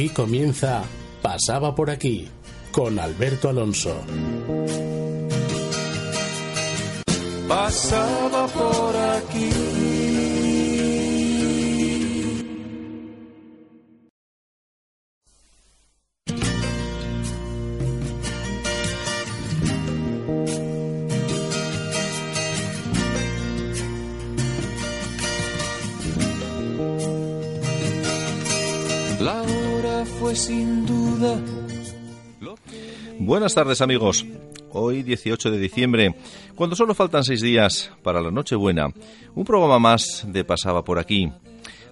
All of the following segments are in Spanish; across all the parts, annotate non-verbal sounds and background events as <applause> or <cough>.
Aquí comienza Pasaba por aquí con Alberto Alonso. Pasaba Buenas tardes amigos. Hoy 18 de diciembre, cuando solo faltan seis días para la Nochebuena, un programa más de Pasaba por aquí.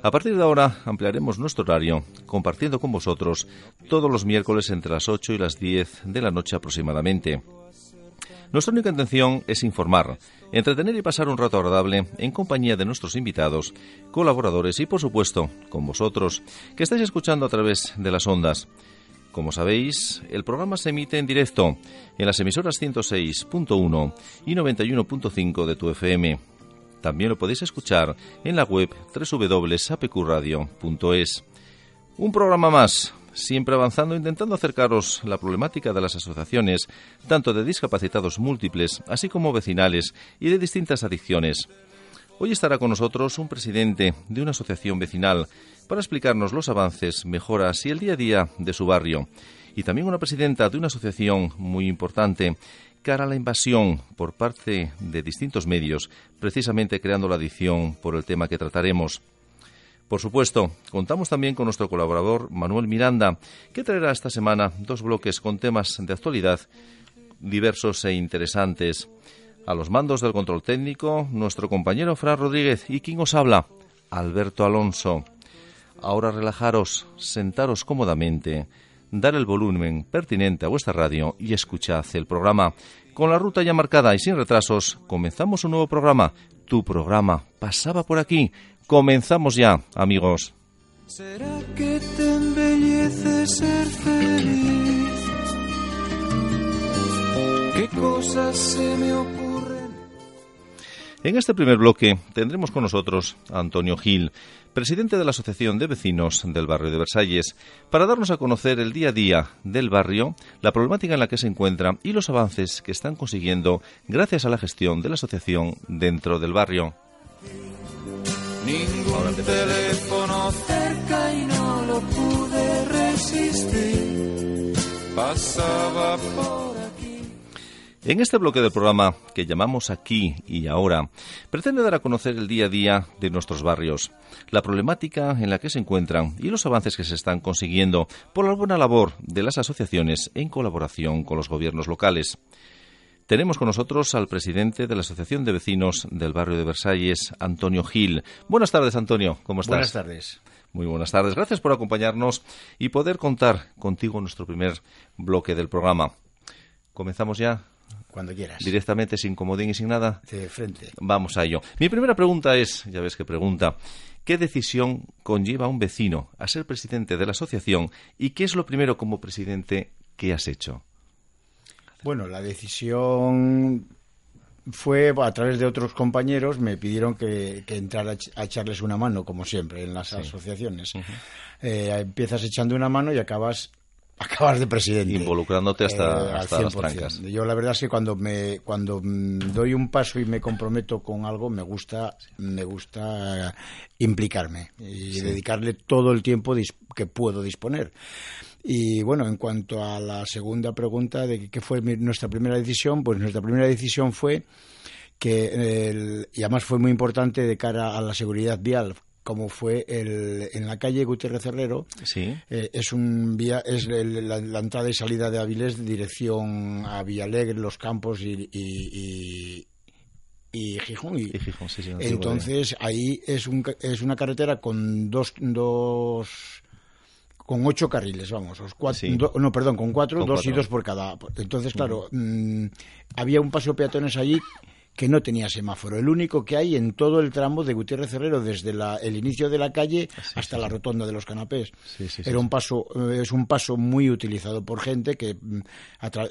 A partir de ahora ampliaremos nuestro horario, compartiendo con vosotros todos los miércoles entre las 8 y las 10 de la noche aproximadamente. Nuestra única intención es informar, entretener y pasar un rato agradable en compañía de nuestros invitados, colaboradores y, por supuesto, con vosotros, que estáis escuchando a través de las ondas. Como sabéis, el programa se emite en directo en las emisoras 106.1 y 91.5 de tu FM. También lo podéis escuchar en la web www.apqradio.es. Un programa más, siempre avanzando intentando acercaros la problemática de las asociaciones, tanto de discapacitados múltiples, así como vecinales y de distintas adicciones. Hoy estará con nosotros un presidente de una asociación vecinal para explicarnos los avances, mejoras y el día a día de su barrio, y también una presidenta de una asociación muy importante cara a la invasión por parte de distintos medios, precisamente creando la adicción por el tema que trataremos. Por supuesto, contamos también con nuestro colaborador Manuel Miranda, que traerá esta semana dos bloques con temas de actualidad diversos e interesantes. A los mandos del control técnico, nuestro compañero Fran Rodríguez y quien os habla, Alberto Alonso. Ahora relajaros, sentaros cómodamente, dar el volumen pertinente a vuestra radio y escuchad el programa. Con la ruta ya marcada y sin retrasos, comenzamos un nuevo programa. Tu programa pasaba por aquí. Comenzamos ya, amigos. ¿Será que te embellece ser feliz? ¿Qué cosas se me ocurren? En este primer bloque tendremos con nosotros a Antonio Gil, presidente de la Asociación de Vecinos del barrio de Versalles, para darnos a conocer el día a día del barrio, la problemática en la que se encuentra y los avances que están consiguiendo gracias a la gestión de la asociación dentro del barrio. Ningún teléfono cerca y no lo pude resistir. Pasaba por. En este bloque del programa que llamamos Aquí y Ahora, pretende dar a conocer el día a día de nuestros barrios, la problemática en la que se encuentran y los avances que se están consiguiendo por la buena labor de las asociaciones en colaboración con los gobiernos locales. Tenemos con nosotros al presidente de la Asociación de Vecinos del barrio de Versalles, Antonio Gil. Buenas tardes, Antonio. ¿Cómo estás? Buenas tardes. Muy buenas tardes. Gracias por acompañarnos y poder contar contigo en nuestro primer bloque del programa. ¿Comenzamos ya? Cuando quieras. Directamente, sin comodín y sin nada. De frente. Vamos a ello. Mi primera pregunta es, ya ves que pregunta, ¿qué decisión conlleva a un vecino a ser presidente de la asociación y qué es lo primero como presidente que has hecho? Bueno, la decisión fue a través de otros compañeros, me pidieron que, que entrara a echarles una mano, como siempre, en las asociaciones. Eh, empiezas echando una mano y acabas acabas de presidente. Involucrándote hasta, Eh, hasta las 100%. trancas. Yo la verdad es que cuando me cuando doy un paso y me comprometo con algo me gusta me gusta implicarme y dedicarle todo el tiempo que puedo disponer. Y bueno, en cuanto a la segunda pregunta de qué fue mi- nuestra primera decisión, pues nuestra primera decisión fue que, el- y además fue muy importante de cara a la seguridad vial, como fue el, en la calle Gutiérrez Herrero, Sí. eh, es un vía, es el- la, la entrada y salida de Avilés de dirección a Villalegre, Los Campos y, y, y- y Gijón. Y- Y Gijón, sí, sí, no tengo entonces ahí es, un, es una carretera con dos, dos con ocho carriles, vamos, os cuatro, Sí. do- no, perdón, con cuatro, Con dos cuatro. y dos por cada. Entonces, claro, mm, había un paso de peatones allí que no tenía semáforo, el único que hay en todo el tramo de Gutiérrez Herrero, desde la- el inicio de la calle hasta la rotonda de los canapés. Sí, Era un paso, eh, es un paso muy utilizado por gente que mm,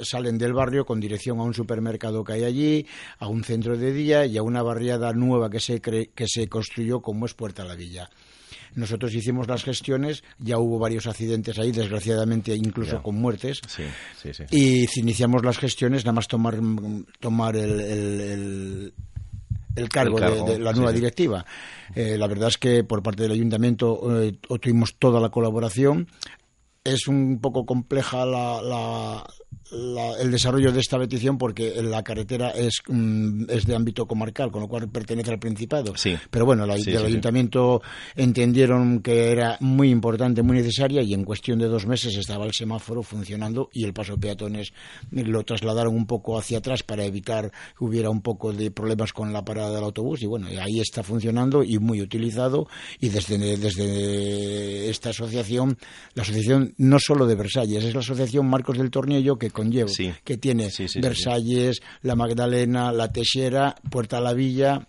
salen del barrio con dirección a un supermercado que hay allí, a un centro de día y a una barriada nueva que se cre- que se construyó como es Puerta a la Villa. Nosotros hicimos las gestiones, ya hubo varios accidentes ahí, desgraciadamente incluso Ya. con muertes. Sí, sí, sí. Y iniciamos las gestiones, nada más tomar, tomar el, el- el- el cargo, El cargo, de, de la nueva sí, directiva. Eh, la verdad es que por parte del ayuntamiento eh, tuvimos toda la colaboración. Es un poco compleja la- la- la- el desarrollo de esta petición porque la carretera es, mm, es de ámbito comarcal, con lo cual pertenece al Principado. Sí. Pero bueno, la, Sí, sí. ayuntamiento entendieron que era muy importante, muy necesaria y en cuestión de dos meses estaba el semáforo funcionando y el paso de peatones lo trasladaron un poco hacia atrás para evitar que hubiera un poco de problemas con la parada del autobús y bueno, ahí está funcionando y muy utilizado y desde, desde esta asociación, la asociación no solo de Versalles, es la asociación Marcos del Tornillo que conlleva, Sí. que tiene Sí, sí, sí, Versalles, la Magdalena, la Teixera, Puerta la Villa,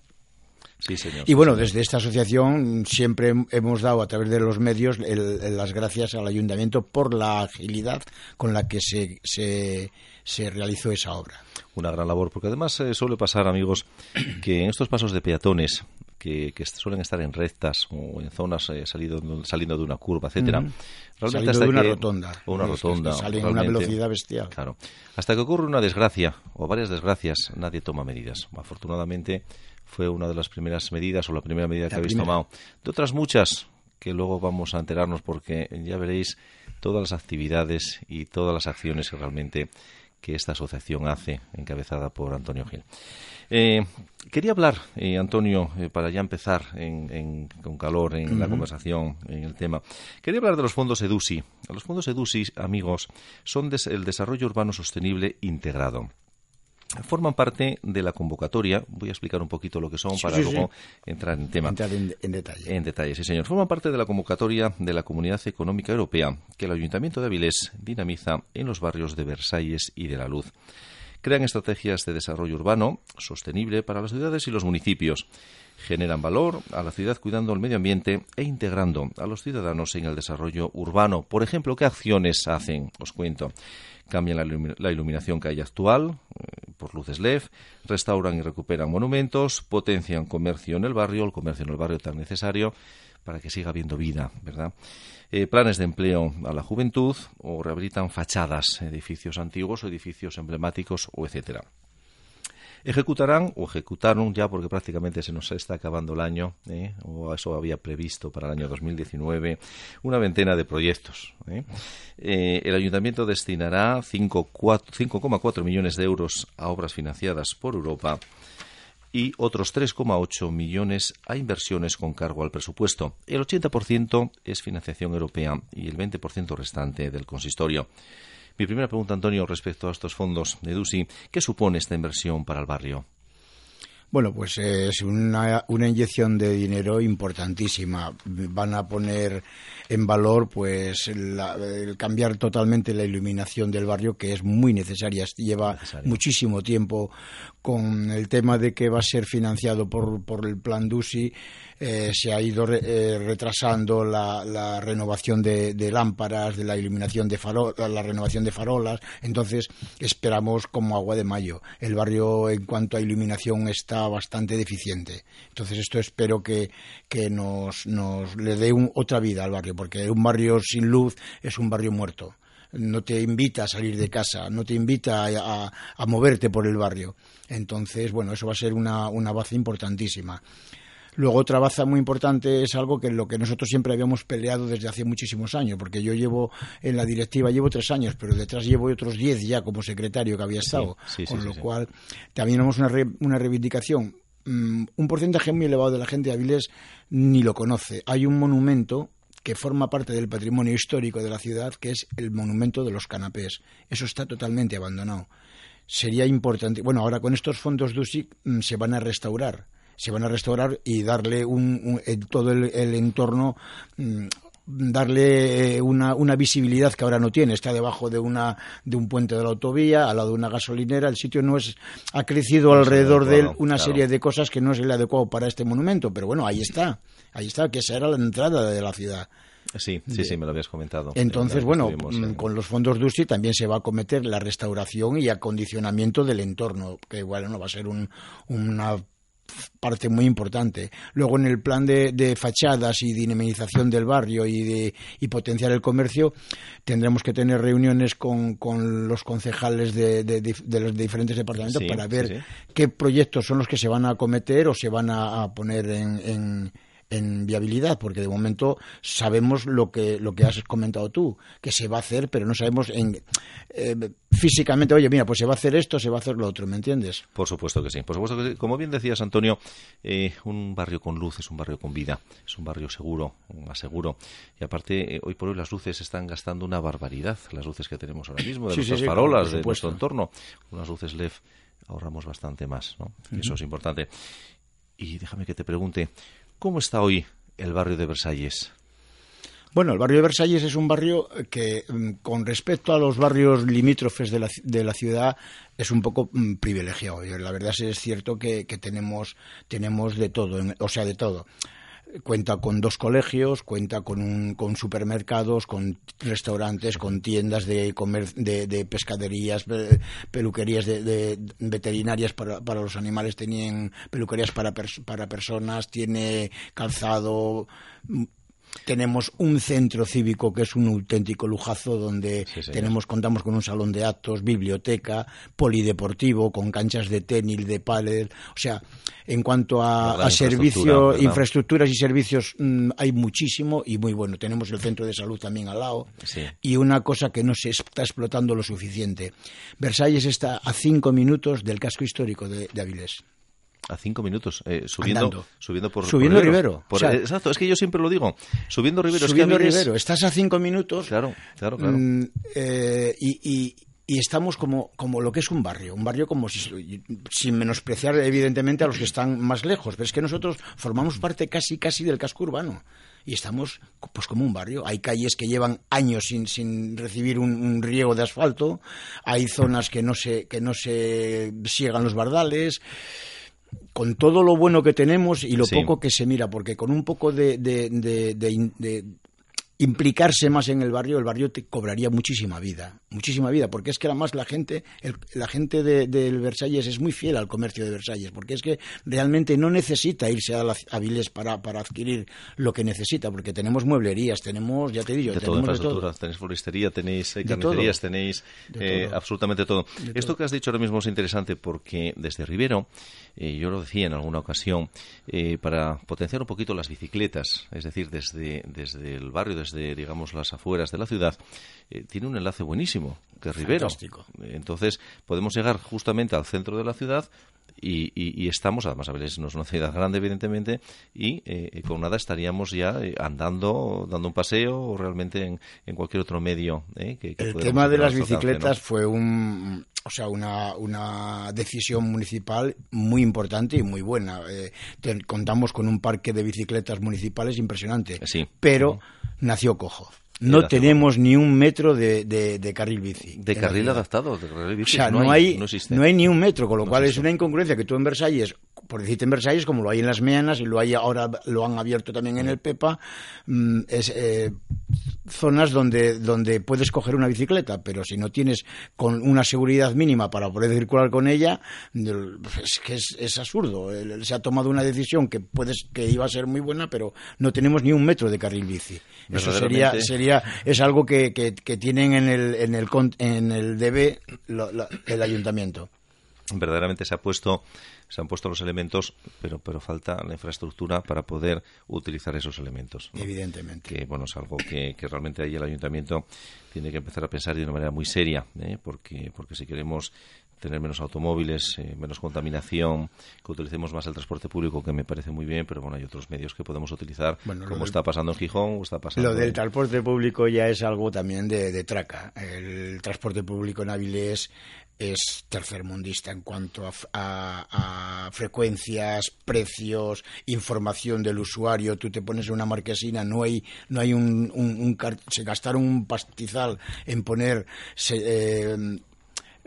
Sí, señor. y bueno, desde esta asociación siempre hemos dado a través de los medios el- el- las gracias al ayuntamiento por la agilidad con la que se, se, se realizó esa obra. Una gran labor, porque además eh, suele pasar, amigos, <clears throat> que en estos pasos de peatones, que, que suelen estar en rectas o en zonas eh, salido- saliendo de una curva, etcétera, realmente Saliendo hasta de una que- rotonda. o una es que rotonda. salen a una velocidad bestial. Claro. Hasta que ocurre una desgracia o varias desgracias, nadie toma medidas. Afortunadamente fue una de las primeras medidas o la primera medida que habéis primera. tomado. De otras muchas que luego vamos a enterarnos porque ya veréis todas las actividades y todas las acciones que realmente que esta asociación hace, encabezada por Antonio Gil. Eh, quería hablar, eh, Antonio, eh, para ya empezar en- en- con calor en la conversación, en el tema. Quería hablar de los fondos EDUSI. Los fondos EDUSI, amigos, son des- el desarrollo urbano sostenible integrado. Forman parte de la convocatoria. Voy a explicar un poquito lo que son Sí, para sí, luego sí. entrar en tema. Entrar en, en detalle. En detalle, sí, señor. Forman parte de la convocatoria de la Comunidad Económica Europea que el Ayuntamiento de Avilés dinamiza en los barrios de Versalles y de la Luz. Crean estrategias de desarrollo urbano sostenible para las ciudades y los municipios. Generan valor a la ciudad cuidando el medio ambiente e integrando a los ciudadanos en el desarrollo urbano. Por ejemplo, ¿qué acciones hacen? Os cuento. Cambian la, ilumi- la iluminación que hay actual eh, por luces LED, restauran y recuperan monumentos, potencian comercio en el barrio, el comercio en el barrio tan necesario para que siga habiendo vida, ¿verdad? Eh, planes de empleo a la juventud o rehabilitan fachadas, edificios antiguos o edificios emblemáticos o etcétera. Ejecutarán o ejecutaron ya porque prácticamente se nos está acabando el año, ¿eh? o eso había previsto para el año 2019, una veintena de proyectos. ¿eh? Eh, el ayuntamiento destinará 5,4 5,4 millones de euros a obras financiadas por Europa y otros 3,8 millones a inversiones con cargo al presupuesto. El 80% es financiación europea y el 20% restante del consistorio. Mi primera pregunta, Antonio, respecto a estos fondos de DUSI, ¿qué supone esta inversión para el barrio? Bueno, pues eh, es una, una inyección de dinero importantísima. Van a poner en valor, pues, la- el cambiar totalmente la iluminación del barrio, que es muy necesaria. Lleva muchísimo tiempo con el tema de que va a ser financiado por, por el plan DUSI. Eh, se ha ido re- eh, retrasando la, la renovación de, lámparas, de la iluminación de farolas, la renovación de farolas. Entonces, esperamos como agua de mayo. El barrio, en cuanto a iluminación, está bastante deficiente. Entonces, esto espero que, que nos, nos le dé un- otra vida al barrio, porque un barrio sin luz es un barrio muerto no te invita a salir de casa, no te invita a, a- a moverte por el barrio. Entonces, bueno, eso va a ser una, una baza importantísima. Luego otra baza muy importante es algo que lo que nosotros siempre habíamos peleado desde hace muchísimos años, porque yo llevo en la directiva llevo tres años, pero detrás llevo otros diez ya como secretario que había estado, sí, sí, con sí, lo cual también tenemos una, re- una reivindicación. Mm, un porcentaje muy elevado de la gente de Avilés ni lo conoce. Hay un monumento que forma parte del patrimonio histórico de la ciudad, que es el monumento de los canapés. Eso está totalmente abandonado. Sería importante. Bueno, ahora con estos fondos DUSIC mm, se van a restaurar. Se van a restaurar y darle un, un- todo el, el entorno. mm, darle eh, una, una visibilidad que ahora no tiene. Está debajo de una de un puente de la autovía, al lado de una gasolinera. El sitio no es ha crecido No alrededor de él una claro. serie de cosas que no es el adecuado para este monumento. Pero bueno, ahí está. Ahí está, que esa era la entrada de la ciudad. Sí, sí, sí, me lo habías comentado. Entonces, bueno, mm, en- con los fondos DUSI también se va a cometer la restauración y acondicionamiento del entorno, que bueno, no va a ser un, una parte muy importante. Luego en el plan de, de fachadas y dinamización del barrio y de y potenciar el comercio tendremos que tener reuniones con, con los concejales de, de, de los diferentes departamentos Sí, para sí, ver sí. qué proyectos son los que se van a acometer o se van a, a poner en, en- en viabilidad, porque de momento sabemos lo que lo que has comentado tú, que se va a hacer, pero no sabemos en, eh, físicamente, oye, mira, pues se va a hacer esto, se va a hacer lo otro, ¿me entiendes? Por supuesto que sí, por supuesto que sí. Como bien decías, Antonio, eh, un barrio con luz es un barrio con vida, es un barrio seguro, más seguro. Y aparte, eh, hoy por hoy las luces están gastando una barbaridad, las luces que tenemos ahora mismo, de Sí, nuestras sí, farolas, de nuestro entorno. Unas luces LED ahorramos bastante más, ¿no? Eso es importante. Y déjame que te pregunte, ¿cómo está hoy el barrio de Versalles? Bueno, el barrio de Versalles es un barrio que, mm, con respecto a los barrios limítrofes de la, de la ciudad, es un poco mm, privilegiado. La verdad es cierto que, que tenemos, tenemos de todo, o sea, de todo. Cuenta con dos colegios, cuenta con, un, con supermercados, con restaurantes, con tiendas de, comer, de, de pescaderías, pe- peluquerías de, de veterinarias para, para los animales, tienen peluquerías para, para personas, tiene calzado, tenemos un centro cívico que es un auténtico lujazo donde Sí, tenemos contamos con un salón de actos, biblioteca, polideportivo con canchas de tenis, de pádel, o sea, en cuanto a, a servicio, ¿verdad? infraestructuras y servicios mm, hay muchísimo y muy bueno. Tenemos el centro de salud también al lado Sí. y una cosa que no se está explotando lo suficiente. Versalles está a cinco minutos del casco histórico de, de Avilés. A cinco minutos, eh, subiendo, Andando. subiendo por Subiendo por Rivero, Por- o sea- exacto, es que yo siempre lo digo. Subiendo Rivero, es que Subiendo Avilés- Rivero, estás a cinco minutos Claro, claro, claro. Mm, eh, y, y- y estamos como, como lo que es un barrio, un barrio como si, sin menospreciar evidentemente a los que están más lejos, pero es que nosotros formamos parte casi casi del casco urbano y estamos pues como un barrio. Hay calles que llevan años sin, sin recibir un, un riego de asfalto, hay zonas que no se que no se siegan los bardales con todo lo bueno que tenemos y lo Sí. poco que se mira, porque con un poco de, de implicarse más en el barrio, el barrio te cobraría muchísima vida, muchísima vida, porque es que además la gente, el- la gente de- del Versalles es muy fiel al comercio de Versalles, porque es que realmente no necesita irse a, la, a Vilés para, para adquirir lo que necesita, porque tenemos mueblerías, tenemos, ya te digo, de tenemos de todo. tenéis floristería, tenéis eh, carnicerías, tenéis eh, todo. absolutamente todo. Esto todo. que has dicho ahora mismo es interesante porque desde Rivero, eh, yo lo decía en alguna ocasión, eh, para potenciar un poquito las bicicletas, es decir, desde, desde el barrio, desde, digamos, las afueras de la ciudad, eh, tiene un enlace buenísimo, que es Rivero. Fantástico. Entonces, podemos llegar justamente al centro de la ciudad y, y- y estamos, además, Avilés no es una ciudad grande, evidentemente, y eh, con nada estaríamos ya eh, andando, dando un paseo o realmente en, en cualquier otro medio. eh, que, que El tema de a las bicicletas ¿no? fue un, o sea, una, una decisión municipal muy importante y muy buena. Eh, te- contamos con un parque de bicicletas municipales impresionante, Sí. pero nació cojo. No tenemos ni un metro de, de- de carril bici. De carril adaptado, de carril O bici, sea, no, hay, no hay ni un metro, con lo cual es una incongruencia que tú en Versalles, por decirte en Versalles, como lo hay en Las Meanas y lo hay ahora lo han abierto también en el Pepa, mm, es eh, zonas donde donde puedes coger una bicicleta, pero si no tienes con una seguridad mínima para poder circular con ella, el- es que es, es absurdo. Se ha tomado una decisión que puedes que iba a ser muy buena, pero no tenemos ni un metro de carril bici. Eso sería sería es algo que, que, que tienen en el en el en el DB lo- lo- el ayuntamiento. Verdaderamente se ha puesto se han puesto los elementos pero pero falta la infraestructura para poder utilizar esos elementos ¿no? Evidentemente. que bueno es algo que, que realmente ahí el ayuntamiento tiene que empezar a pensar de una manera muy seria ¿eh? porque porque si queremos tener menos automóviles, eh, menos contaminación, que utilicemos más el transporte público, que me parece muy bien, pero bueno, hay otros medios que podemos utilizar, Bueno, como del- está pasando en Gijón o está pasando Lo del transporte público ya es algo también de, de traca. El transporte público en Avilés es tercermundista en cuanto a, a- a frecuencias, precios, información del usuario. Tú te pones una marquesina, no hay, no hay un, un- un car- se gastaron un pastizal en poner se- eh,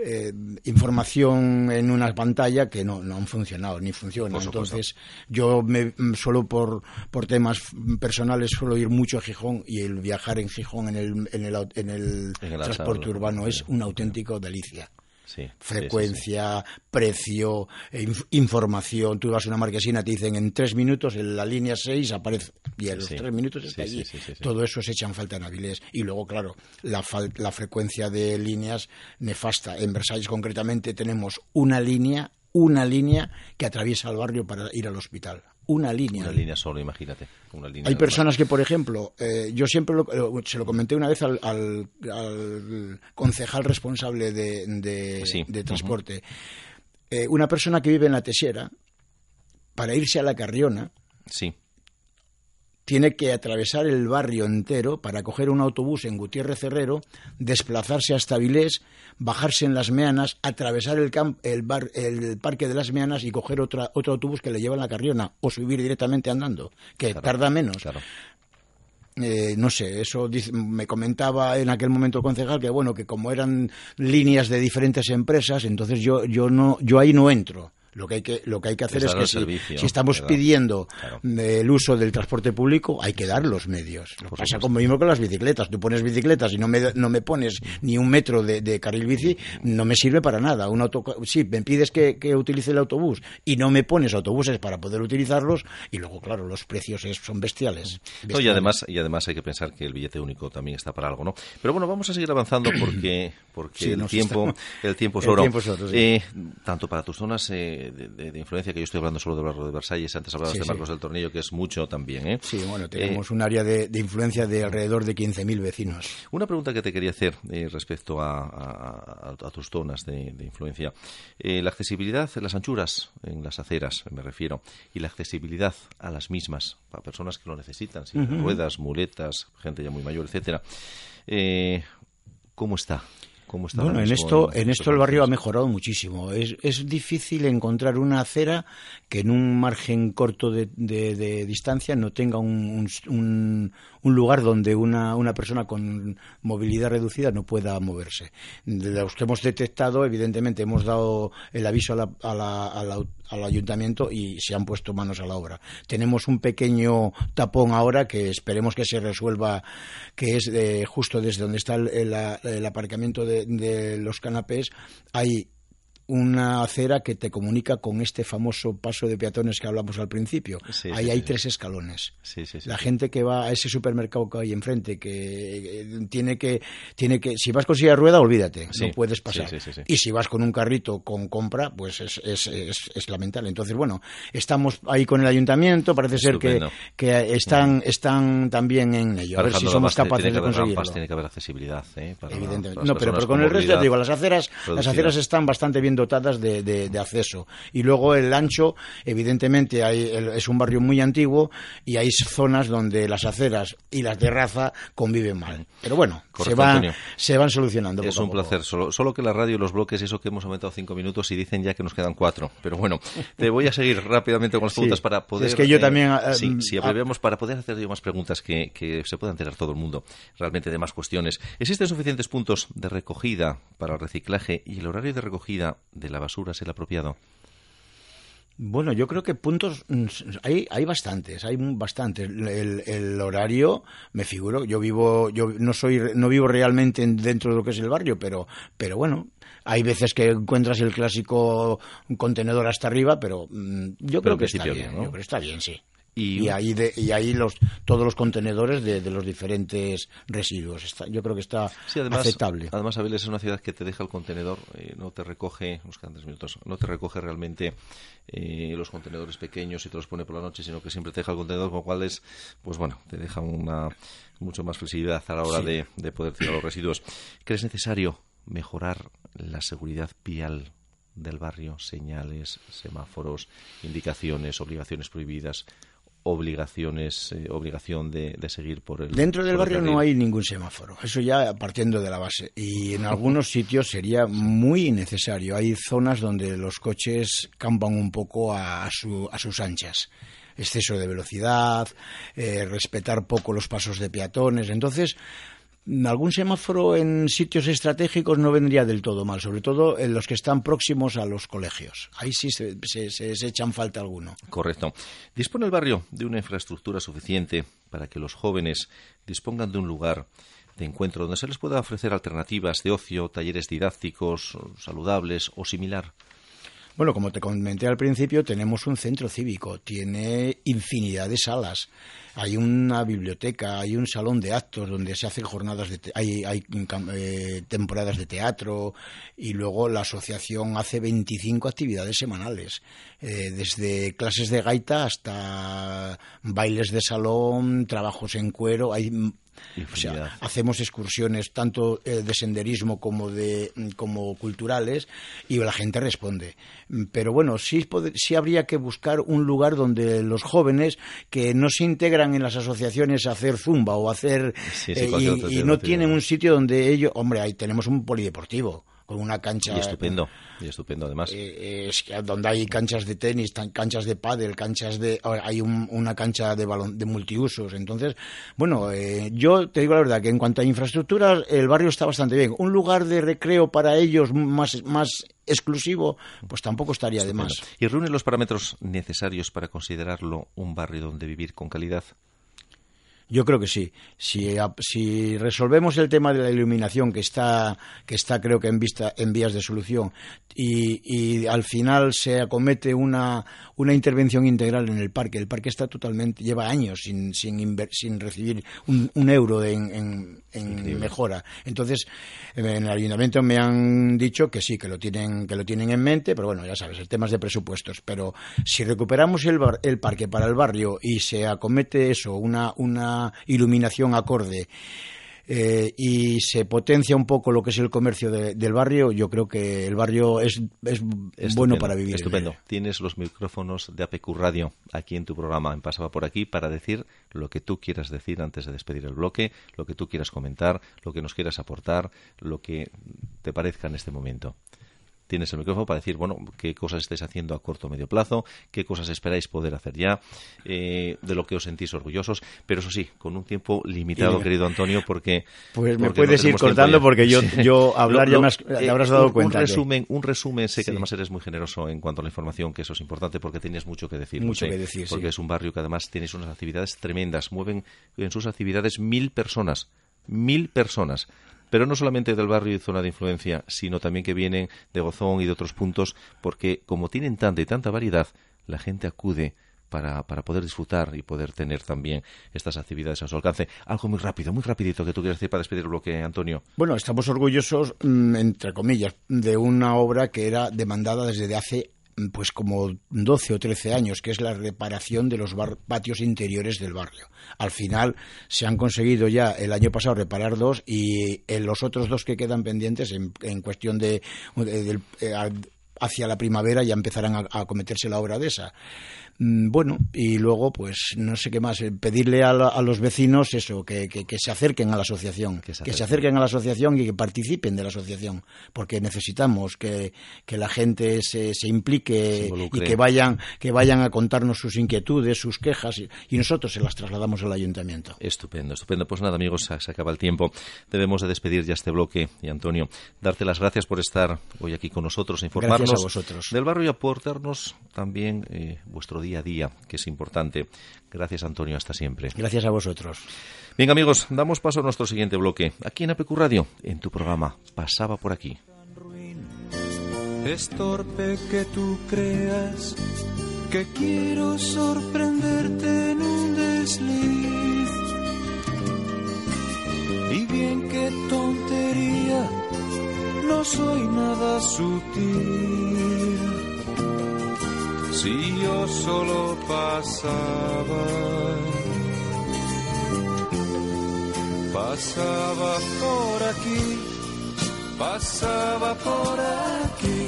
eh, información en una pantalla que no, no han funcionado ni funcionan. Entonces, yo me, mm, solo por, por temas personales suelo ir mucho a Gijón y el viajar en Gijón en el, en el, en el En el transporte urbano es una auténtica delicia. Sí, sí, Frecuencia, precio, eh, inf- información. Tú vas a una marquesina, te dicen en tres minutos en la línea 6 aparece. Y en los tres minutos está allí. Todo eso se echa en falta en Avilés. Y luego, claro, la, la frecuencia de líneas nefasta. En Versalles, concretamente, tenemos una línea, una línea que atraviesa el barrio para ir al hospital. Una línea. Una línea solo, imagínate. Una línea Hay personas que, por ejemplo, eh, yo siempre lo- se lo comenté una vez al, al- al concejal responsable de, de- Sí. de transporte. Eh, una persona que vive en la Tesiera, para irse a la Carriona, Sí, tiene que atravesar el barrio entero para coger un autobús en Gutiérrez Cerrero, desplazarse hasta Vilés, bajarse en las Meanas, atravesar el, camp- el, bar- el parque de las Meanas y coger otra, otro autobús que le lleva a la Carriona o subir directamente andando, que tarda menos. claro. Eh, no sé, eso dice- me comentaba en aquel momento el concejal que bueno, que como eran líneas de diferentes empresas, entonces yo yo no yo ahí no entro. Lo que hay que lo que hay que hacer Es que si, servicio, si estamos ¿verdad? pidiendo Claro. el uso del transporte público, hay que dar los medios. Lo Por pasa supuesto. como mismo con las bicicletas. Tú pones bicicletas y no me no me pones ni un metro de, de carril bici, no me sirve para nada. Un auto, sí, me pides que, que utilice el autobús y no me pones autobuses para poder utilizarlos y luego claro, los precios es- son bestiales. No, y además y además hay que pensar que el billete único también está para algo, ¿no? Pero bueno, vamos a seguir avanzando porque porque Sí, el tiempo está- el tiempo oro, sí. Eh, tanto para tus zonas eh, de, de- de influencia que yo estoy hablando solo del barrio de Versalles, antes hablabas Sí, de sí. Marcos del Tornillo que es mucho también, ¿eh? Sí, bueno, Eh, tenemos un área de, de influencia de alrededor de 15.000 vecinos. Una pregunta que te quería hacer eh, respecto a, a- tus zonas de, de influencia. Eh, la accesibilidad, las anchuras en las aceras, me refiero, y la accesibilidad a las mismas, para personas que lo necesitan, ruedas, muletas, gente ya muy mayor, etcétera. Eh, ¿Cómo está? ¿Cómo está Bueno, en esto, en esto el barrio ha mejorado muchísimo. Es, es difícil encontrar una acera que en un margen corto de, de- de distancia no tenga un, un- un- un lugar donde una, una persona con movilidad reducida no pueda moverse. De los que hemos detectado, evidentemente, hemos dado el aviso a la- a la- a la- al ayuntamiento y se han puesto manos a la obra. Tenemos un pequeño tapón ahora que esperemos que se resuelva, que es de- justo desde donde está el, el- el aparcamiento de, de los canapés. Hay una acera que te comunica con este famoso paso de peatones que hablamos al principio. Sí, Ahí sí, hay sí. tres escalones. Sí, sí, sí, La gente que va a ese supermercado que hay enfrente, que eh, tiene que, tiene que, si vas con silla de rueda, olvídate, no puedes pasar. sí, sí, sí. Y si vas con un carrito con compra, pues es, es, es, es lamentable. Entonces, bueno, estamos ahí con el ayuntamiento, parece ser que, que están, están también en ello. A ver si somos capaces tiene de conseguirlo. rampas, tiene que haber accesibilidad, ¿eh? para- Evidentemente. para No, pero, con el resto, ya te digo, las aceras, las aceras están bastante bien dotadas de, de- de acceso. Y luego el ancho, evidentemente, hay, el- es un barrio muy antiguo y hay zonas donde las aceras y las de raza conviven mal. Pero bueno, se van, Antonio. se van solucionando. Es poco un poco. placer. Solo, solo que la radio y los bloques, eso que hemos aumentado cinco minutos y dicen ya que nos quedan cuatro. Pero bueno, te voy a seguir rápidamente con las Sí. preguntas para poder. Es que yo también, eh, sí, mm, ah- para poder hacer yo más preguntas que, que se pueda enterar todo el mundo realmente de más cuestiones. ¿Existen suficientes puntos de recogida para el reciclaje y el horario de recogida de la basura es el apropiado? Bueno, yo creo que puntos mm, hay, hay bastantes, hay bastantes. El, el horario, me figuro, yo vivo, yo no soy, no vivo realmente en- dentro de lo que es el barrio, pero, pero bueno, hay veces que encuentras el clásico contenedor hasta arriba, pero mm, yo Pero creo que está bien, bien, ¿no? yo creo que está bien, sí. Y- Y, ahí de- y ahí los todos los contenedores de, de los diferentes residuos. Está- yo creo que está Sí, además, aceptable. además Avilés es una ciudad que te deja el contenedor, eh, no te recoge, nos quedan tres minutos, no te recoge realmente eh, los contenedores pequeños y te los pone por la noche, sino que siempre te deja el contenedor, con lo cual es, pues bueno, te deja una mucho más flexibilidad a la hora Sí. de, de poder tirar los residuos. ¿Crees necesario mejorar la seguridad vial del barrio? Señales, semáforos, indicaciones, obligaciones prohibidas, obligaciones, eh, obligación de, de seguir por el Dentro del barrio no hay ningún semáforo, eso ya partiendo de la base. Y en algunos sitios sería muy necesario. Hay zonas donde los coches campan un poco a, a su- a sus anchas. Exceso de velocidad, eh, respetar poco los pasos de peatones. Entonces, algún semáforo en sitios estratégicos no vendría del todo mal, sobre todo en los que están próximos a los colegios. Ahí sí se, se- se- echan falta alguno. Correcto. ¿Dispone el barrio de una infraestructura suficiente para que los jóvenes dispongan de un lugar de encuentro donde se les pueda ofrecer alternativas de ocio, talleres didácticos, saludables o similar. Bueno, como te comenté al principio, tenemos un centro cívico, tiene infinidad de salas. Hay una biblioteca, hay un salón de actos donde se hacen jornadas de hay, hay eh, temporadas de teatro y luego la asociación hace 25 actividades semanales, eh, desde clases de gaita hasta bailes de salón, trabajos en cuero, hay hacemos excursiones tanto eh, de senderismo como de como culturales y la gente responde. Pero bueno, sí, sí habría que buscar un lugar donde los jóvenes que no se integran en las asociaciones a hacer zumba o hacer eh, y, no tienen un sitio donde ellos, hombre, ahí tenemos un polideportivo con una cancha. Y estupendo, y estupendo además. Eh, es donde hay canchas de tenis, canchas de pádel, canchas de. Hay una cancha de balón de multiusos. Entonces, bueno, eh, yo te digo la verdad que en cuanto a infraestructuras, el barrio está bastante bien. Un lugar de recreo para ellos más, más exclusivo, pues tampoco estaría de más. ¿Y reúne los parámetros necesarios para considerarlo un barrio donde vivir con calidad? Yo creo que sí. Si, si resolvemos el tema de la iluminación, que está, que está creo que en, vista, en vías de solución, y, al final se acomete una, una intervención integral en el parque, el parque está totalmente, lleva años sin, sin, sin recibir un, un euro en, en, mejora. Entonces, en el ayuntamiento me han dicho que sí, que lo tienen, que lo tienen en mente, pero bueno, ya sabes, el tema es de presupuestos. Pero si recuperamos el, el parque para el barrio y se acomete eso, una, una iluminación acorde eh, y se potencia un poco lo que es el comercio del barrio, yo creo que el barrio es, es bueno para vivir. Estupendo. Tienes los micrófonos de APQ Radio aquí en tu programa, en Pasaba por aquí, para decir lo que tú quieras decir antes de despedir el bloque, lo que tú quieras comentar, lo que nos quieras aportar, lo que te parezca en este momento tienes el micrófono para decir, bueno, qué cosas estáis haciendo a corto o medio plazo, qué cosas esperáis poder hacer ya, eh, de lo que os sentís orgullosos, pero eso sí, con un tiempo limitado, querido Antonio, porque... Pues me puedes ir cortando porque yo, yo hablar ya más, te habrás dado un, cuenta. Un resumen, un resumen, sé que además eres muy generoso en cuanto a la información, que eso es importante porque tenías mucho que decir. Mucho que decir, Porque es un barrio que además tienes unas actividades tremendas, mueven en sus actividades mil personas, mil personas pero no solamente del barrio y zona de influencia, sino también que vienen de Gozón y de otros puntos, porque como tienen tanta y tanta variedad, la gente acude para, para, poder disfrutar y poder tener también estas actividades a su alcance. Algo muy rápido, muy rapidito que tú quieras decir para despedir el bloque, Antonio. Bueno, estamos orgullosos, mm, entre comillas, de una obra que era demandada desde hace pues como 12 o 13 años, que es la reparación de los patios interiores del barrio. Al final se han conseguido ya el año pasado reparar dos y en los otros dos que quedan pendientes en, cuestión de, eh, hacia la primavera ya empezarán a, a, cometerse la obra de esa. Mm, bueno, y luego, pues no sé qué más, eh, pedirle a, los vecinos eso, que, se acerquen a la asociación, que se, acerquen a la asociación y que participen de la asociación, porque necesitamos que, la gente se, se implique y que vayan, que vayan a contarnos sus inquietudes, sus quejas, y, nosotros se las trasladamos al ayuntamiento. Estupendo, estupendo. Pues nada, amigos, se, acaba el tiempo. Debemos de despedir ya este bloque. Y Antonio, darte las gracias por estar hoy aquí con nosotros, informarnos del barrio y aportarnos también eh, vuestro día día a día, que es importante. Gracias, Antonio. Hasta siempre. Gracias a vosotros. Bien, amigos, damos paso a nuestro siguiente bloque. Aquí en APQ Radio, en tu programa Pasaba por aquí. Es torpe que tú creas que quiero sorprenderte en un desliz. Y bien qué tontería, no soy nada sutil si yo solo pasaba, pasaba por aquí, pasaba por aquí,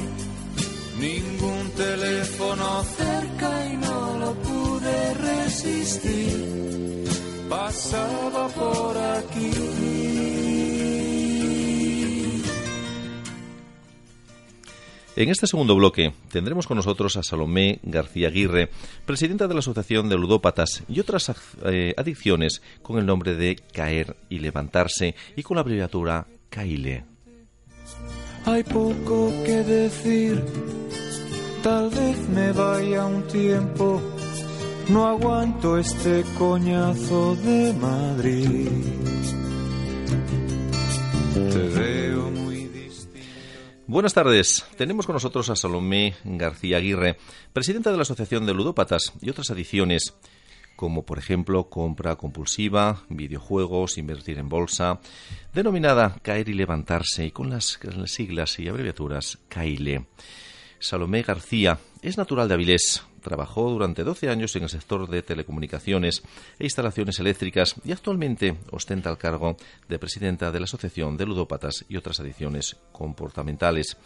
ningún teléfono cerca y no lo pude resistir, pasaba por aquí. En este segundo bloque tendremos con nosotros a Salomé García Aguirre, presidenta de la Asociación de Ludópatas y otras eh, adicciones con el nombre de Caer y Levantarse y con la abreviatura CAILE. Hay poco que decir, tal vez me vaya un tiempo, no aguanto este coñazo de Madrid. te veo. Buenas tardes. Tenemos con nosotros a Salomé García Aguirre, presidenta de la Asociación de Ludópatas y otras adicciones, como por ejemplo compra compulsiva, videojuegos, invertir en bolsa, denominada caer y levantarse y con las, las siglas y abreviaturas CAILE. Salomé García es natural de Avilés. Trabajó durante 12 años en el sector de telecomunicaciones e instalaciones eléctricas y actualmente ostenta el cargo de presidenta de la Asociación de Ludópatas y otras adicciones comportamentales.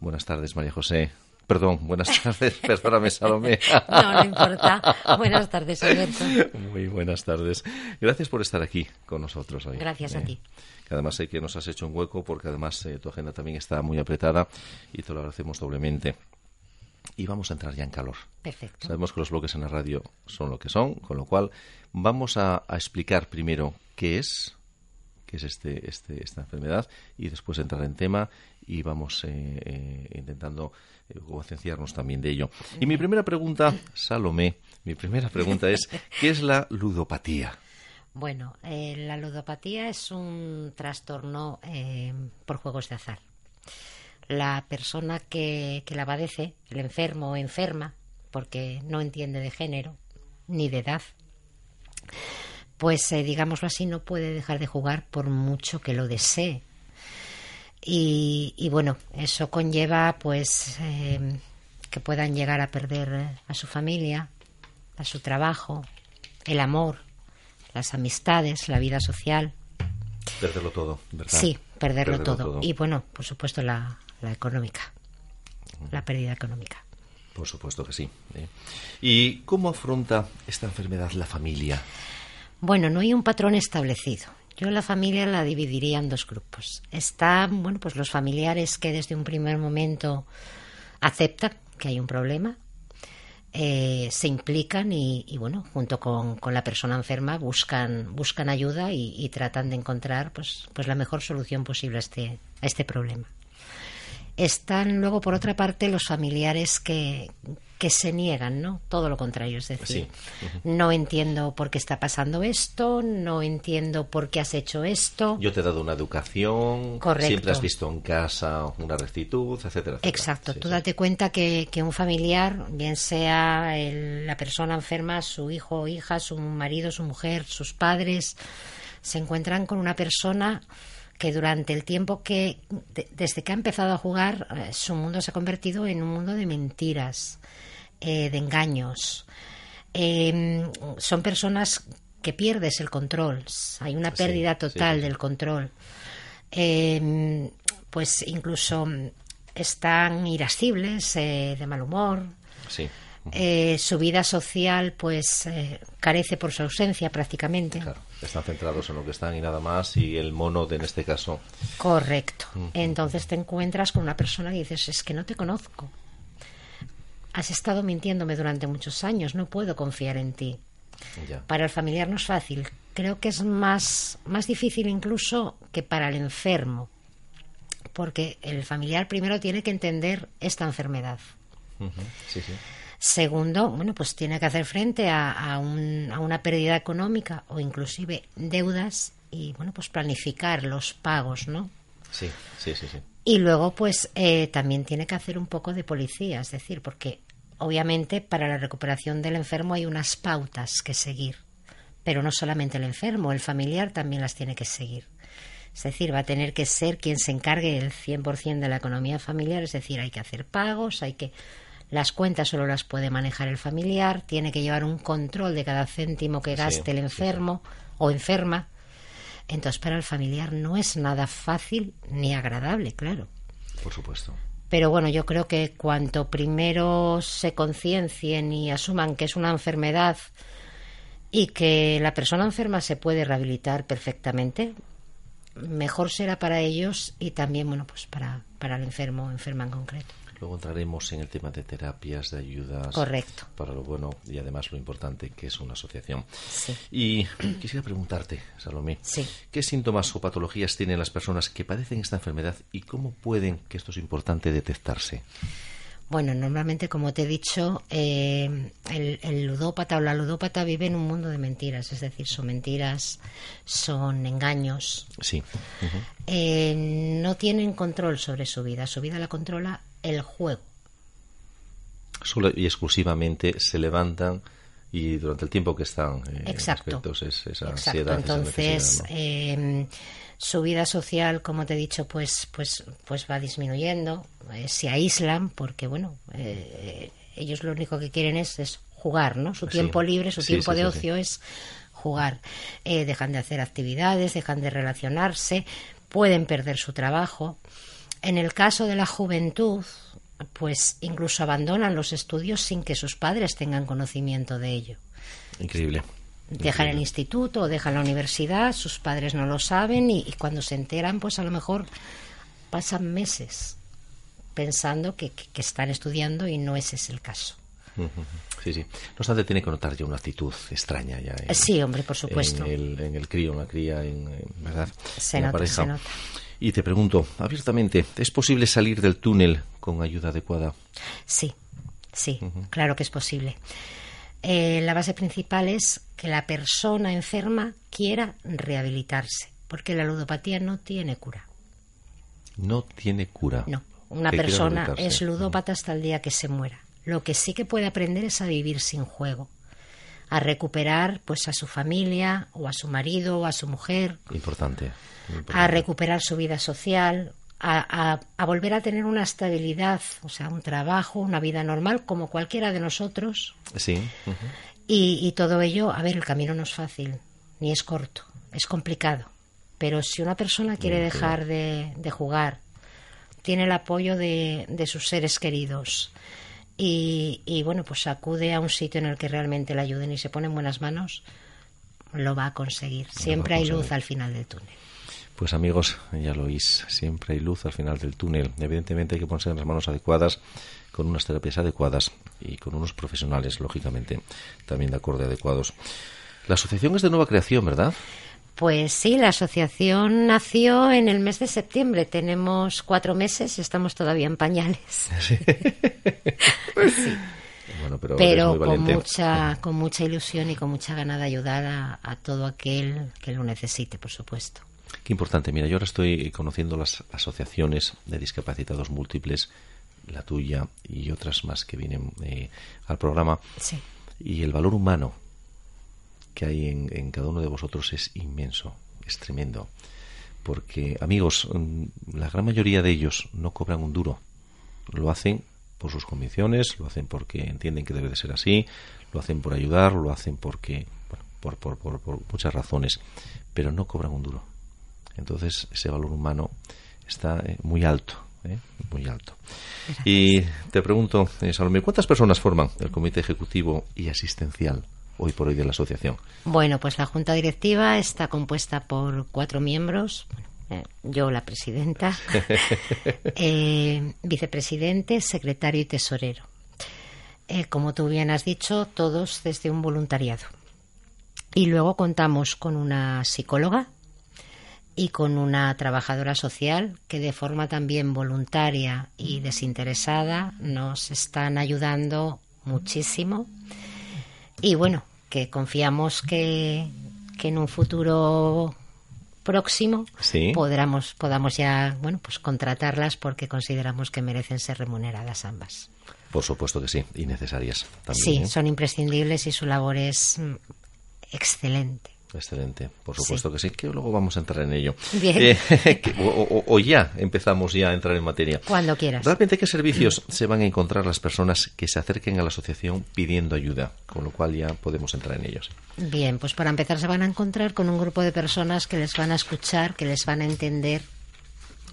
Buenas tardes, María José. Perdón, buenas <laughs> tardes, perdóname, Salomé. No, no importa. Buenas tardes, Alberto. Muy buenas tardes. Gracias por estar aquí con nosotros hoy. Gracias a Eh, ti. Que además sé que nos has hecho un hueco porque además eh, tu agenda también está muy apretada y te lo agradecemos doblemente. Y vamos a entrar ya en calor. Perfecto. Sabemos que los bloques en la radio son lo que son, con lo cual vamos a, a explicar primero qué es, qué es este, este, esta enfermedad y después entrar en tema y vamos eh, eh, intentando eh, concienciarnos también de ello. Y mi primera pregunta, Salomé, mi primera pregunta es, ¿qué es la ludopatía? Bueno, eh, la ludopatía es un trastorno por juegos de azar. La persona que, que la padece, el enfermo o enferma, porque no entiende de género ni de edad, pues eh, digámoslo así, no puede dejar de jugar por mucho que lo desee. Y, y bueno, eso conlleva pues eh, que puedan llegar a perder eh, a su familia, a su trabajo, el amor, las amistades, la vida social. Perderlo todo, ¿verdad? Sí, perderlo, todo. Y bueno, por supuesto la, la económica, la pérdida económica. Por supuesto que sí. ¿eh? ¿Y cómo afronta esta enfermedad la familia? Bueno, no hay un patrón establecido. Yo la familia la dividiría en dos grupos. Están, bueno, pues los familiares que desde un primer momento aceptan que hay un problema, eh, se implican y, y, bueno, junto con, con, la persona enferma buscan, buscan ayuda y, y, tratan de encontrar pues, pues la mejor solución posible a este, a este problema. Están luego, por otra parte, los familiares que, que se niegan, ¿no? Todo lo contrario, es decir, Sí. no entiendo por qué está pasando esto, no entiendo por qué has hecho esto. Yo te he dado una educación, Correcto. siempre has visto en casa una rectitud, etcétera, etcétera. Exacto, Sí, tú sí. date cuenta que, que un familiar, bien sea el- la persona enferma, su hijo o hija, su marido, su mujer, sus padres, se encuentran con una persona que durante el tiempo que, de- desde que ha empezado a jugar, eh, su mundo se ha convertido en un mundo de mentiras, eh, de engaños. Eh, son personas que pierdes el control, hay una pérdida sí, total sí, del control. Eh, pues incluso están irascibles, eh, de mal humor. Sí. Su vida social, pues, carece por su ausencia prácticamente. Claro, están centrados en lo que están y nada más, y el mono de en este caso. Correcto. Entonces te encuentras con una persona y dices, es que no te conozco. Has estado mintiéndome durante muchos años, no puedo confiar en ti. Ya. Para el familiar no es fácil. Creo que es más, más difícil incluso que para el enfermo. Porque el familiar primero tiene que entender esta enfermedad. Sí, sí. Segundo, bueno, pues tiene que hacer frente a, a un- a una pérdida económica o inclusive deudas y, bueno, pues planificar los pagos, ¿no? Sí, sí, sí, sí. Y luego, pues eh, también tiene que hacer un poco de policía, es decir, porque obviamente para la recuperación del enfermo hay unas pautas que seguir, pero no solamente el enfermo, el familiar también las tiene que seguir. Es decir, va a tener que ser quien se encargue el 100% de la economía familiar, es decir, hay que hacer pagos, hay que las cuentas solo las puede manejar el familiar, tiene que llevar un control de cada céntimo que Sí, gaste el sí, sí. enfermo o enferma. Entonces, para el familiar no es nada fácil ni agradable, claro. Por supuesto. Pero bueno, yo creo que cuanto primero se conciencien y asuman que es una enfermedad y que la persona enferma se puede rehabilitar perfectamente, mejor será para ellos y también, bueno, pues para, para el enfermo o enferma en concreto. Luego entraremos en el tema de terapias, de ayudas. Correcto. Para lo bueno y además lo importante que es una asociación. Sí. Y <clears throat> quisiera preguntarte, Salomé, Sí. ¿qué síntomas o patologías tienen las personas que padecen esta enfermedad y cómo pueden, que esto es importante, detectarse? Bueno, normalmente, como te he dicho, eh, el, el ludópata o la ludópata vive en un mundo de mentiras, es decir, son mentiras, son engaños, Sí. Eh, no tienen control sobre su vida, su vida la controla el juego. Solo y exclusivamente se levantan y durante el tiempo que están eh, Exacto. despiertos es esa Exacto. ansiedad, Entonces, su vida social, como te he dicho, pues, pues, pues va disminuyendo. eh, se aíslan porque, bueno, eh, ellos lo único que quieren es, es jugar, ¿no? Su Sí. tiempo libre, su Sí, tiempo sí, de ocio es jugar. Eh, dejan de hacer actividades, dejan de relacionarse, pueden perder su trabajo. En el caso de la juventud, pues incluso abandonan los estudios sin que sus padres tengan conocimiento de ello. Increíble. Dejan el instituto o dejan la universidad, sus padres no lo saben y, y cuando se enteran, pues a lo mejor pasan meses pensando que, que- que están estudiando y no ese es el caso. Sí, sí. No obstante, tiene que notar ya una actitud extraña ya. en- Sí, hombre, por supuesto. En el, en el crío, en la cría, en, en- ¿verdad? Se En nota, se nota. Y te pregunto, abiertamente, ¿es posible salir del túnel con ayuda adecuada? Sí, sí, claro que es posible. Eh, la base principal es que la persona enferma quiera rehabilitarse, porque la ludopatía no tiene cura. No tiene cura. No, una persona es ludópata hasta el día que se muera. Lo que sí que puede aprender es a vivir sin juego, a recuperar pues a su familia o a su marido o a su mujer, Importante. muy a importante. recuperar su vida social, a, a- a volver a tener una estabilidad, o sea, un trabajo, una vida normal como cualquiera de nosotros. Sí. Y, y todo ello, a ver, el camino no es fácil, ni es corto, es complicado. Pero si una persona quiere Muy dejar de, de jugar, tiene el apoyo de, de sus seres queridos y, y, bueno, pues acude a un sitio en el que realmente le ayuden y se pone en buenas manos, lo va a conseguir. Siempre hay luz al final del túnel. Pues amigos, ya lo oís, siempre hay luz al final del túnel. Evidentemente hay que ponerse en las manos adecuadas, con unas terapias adecuadas y con unos profesionales, lógicamente, también de acorde adecuados. La asociación es de nueva creación, ¿verdad? Pues sí, la asociación nació en el mes de septiembre. Tenemos cuatro meses y estamos todavía en pañales. <laughs> Bueno, pero, con mucha con mucha ilusión y con mucha gana de ayudar a, a todo aquel que lo necesite, por supuesto. Qué importante. Mira, yo ahora estoy conociendo las asociaciones de discapacitados múltiples, la tuya y otras más que vienen eh, al programa. Sí. Y el valor humano que hay en, en cada uno de vosotros es inmenso, es tremendo. Porque, amigos, mm, la gran mayoría de ellos no cobran un duro. Lo hacen por sus convicciones, lo hacen porque entienden que debe de ser así, lo hacen por ayudar, lo hacen porque, bueno, por, por, por, por muchas razones, pero no cobran un duro. Entonces, ese valor humano está eh, muy alto, ¿eh? muy alto. Y te pregunto, eh, Salomé, ¿cuántas personas forman el comité ejecutivo y asistencial hoy por hoy de la asociación? Bueno, pues la junta directiva está compuesta por cuatro miembros. eh, yo, la presidenta, <laughs> eh, vicepresidente, secretario y tesorero. Como tú bien has dicho, todos desde un voluntariado. Y luego contamos con una psicóloga y con una trabajadora social que de forma también voluntaria y desinteresada nos están ayudando muchísimo. Y bueno, que confiamos que, que en un futuro próximo Sí. podamos, podamos ya bueno pues contratarlas porque consideramos que merecen ser remuneradas ambas. Por supuesto que sí, y necesarias también. Sí, ¿eh? son imprescindibles y su labor es mm, excelente. Excelente, por supuesto que sí, que luego vamos a entrar en ello. Bien. Eh, <laughs> que- o, o- o ya empezamos ya a entrar en materia. Cuando quieras. ¿Realmente qué servicios se van a encontrar las personas que se acerquen a la asociación pidiendo ayuda? Con lo cual ya podemos entrar en ellos. Bien, pues para empezar se van a encontrar con un grupo de personas que les van a escuchar, que les van a entender,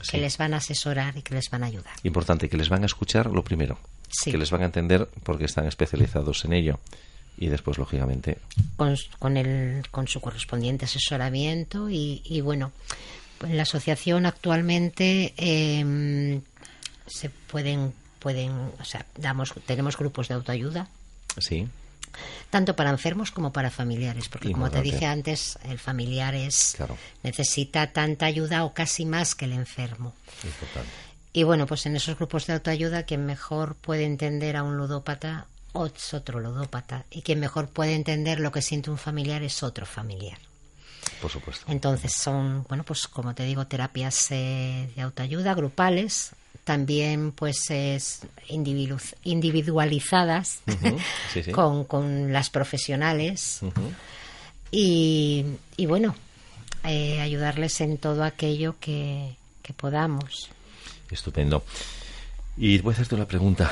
Sí. que les van a asesorar y que les van a ayudar. Importante, que les van a escuchar lo primero, Sí. que les van a entender porque están especializados en ello. Y después, lógicamente, con, con, el, con su correspondiente asesoramiento y, y bueno, en la asociación actualmente eh, se pueden, pueden, o sea, damos, tenemos grupos de autoayuda, sí, tanto para enfermos como para familiares, porque como te dije antes, el familiar es, Claro. necesita tanta ayuda o casi más que el enfermo. importante. Y bueno, pues en esos grupos de autoayuda quien mejor puede entender a un ludópata es otro ludópata y quien mejor puede entender lo que siente un familiar es otro familiar. Por supuesto. Entonces son, bueno, pues como te digo, terapias eh, de autoayuda grupales, también pues es individu- individualizadas Ujú, sí, <laughs> sí. con, con las profesionales y, y bueno, eh, ayudarles en todo aquello que, que podamos. Estupendo. Y voy a hacerte una pregunta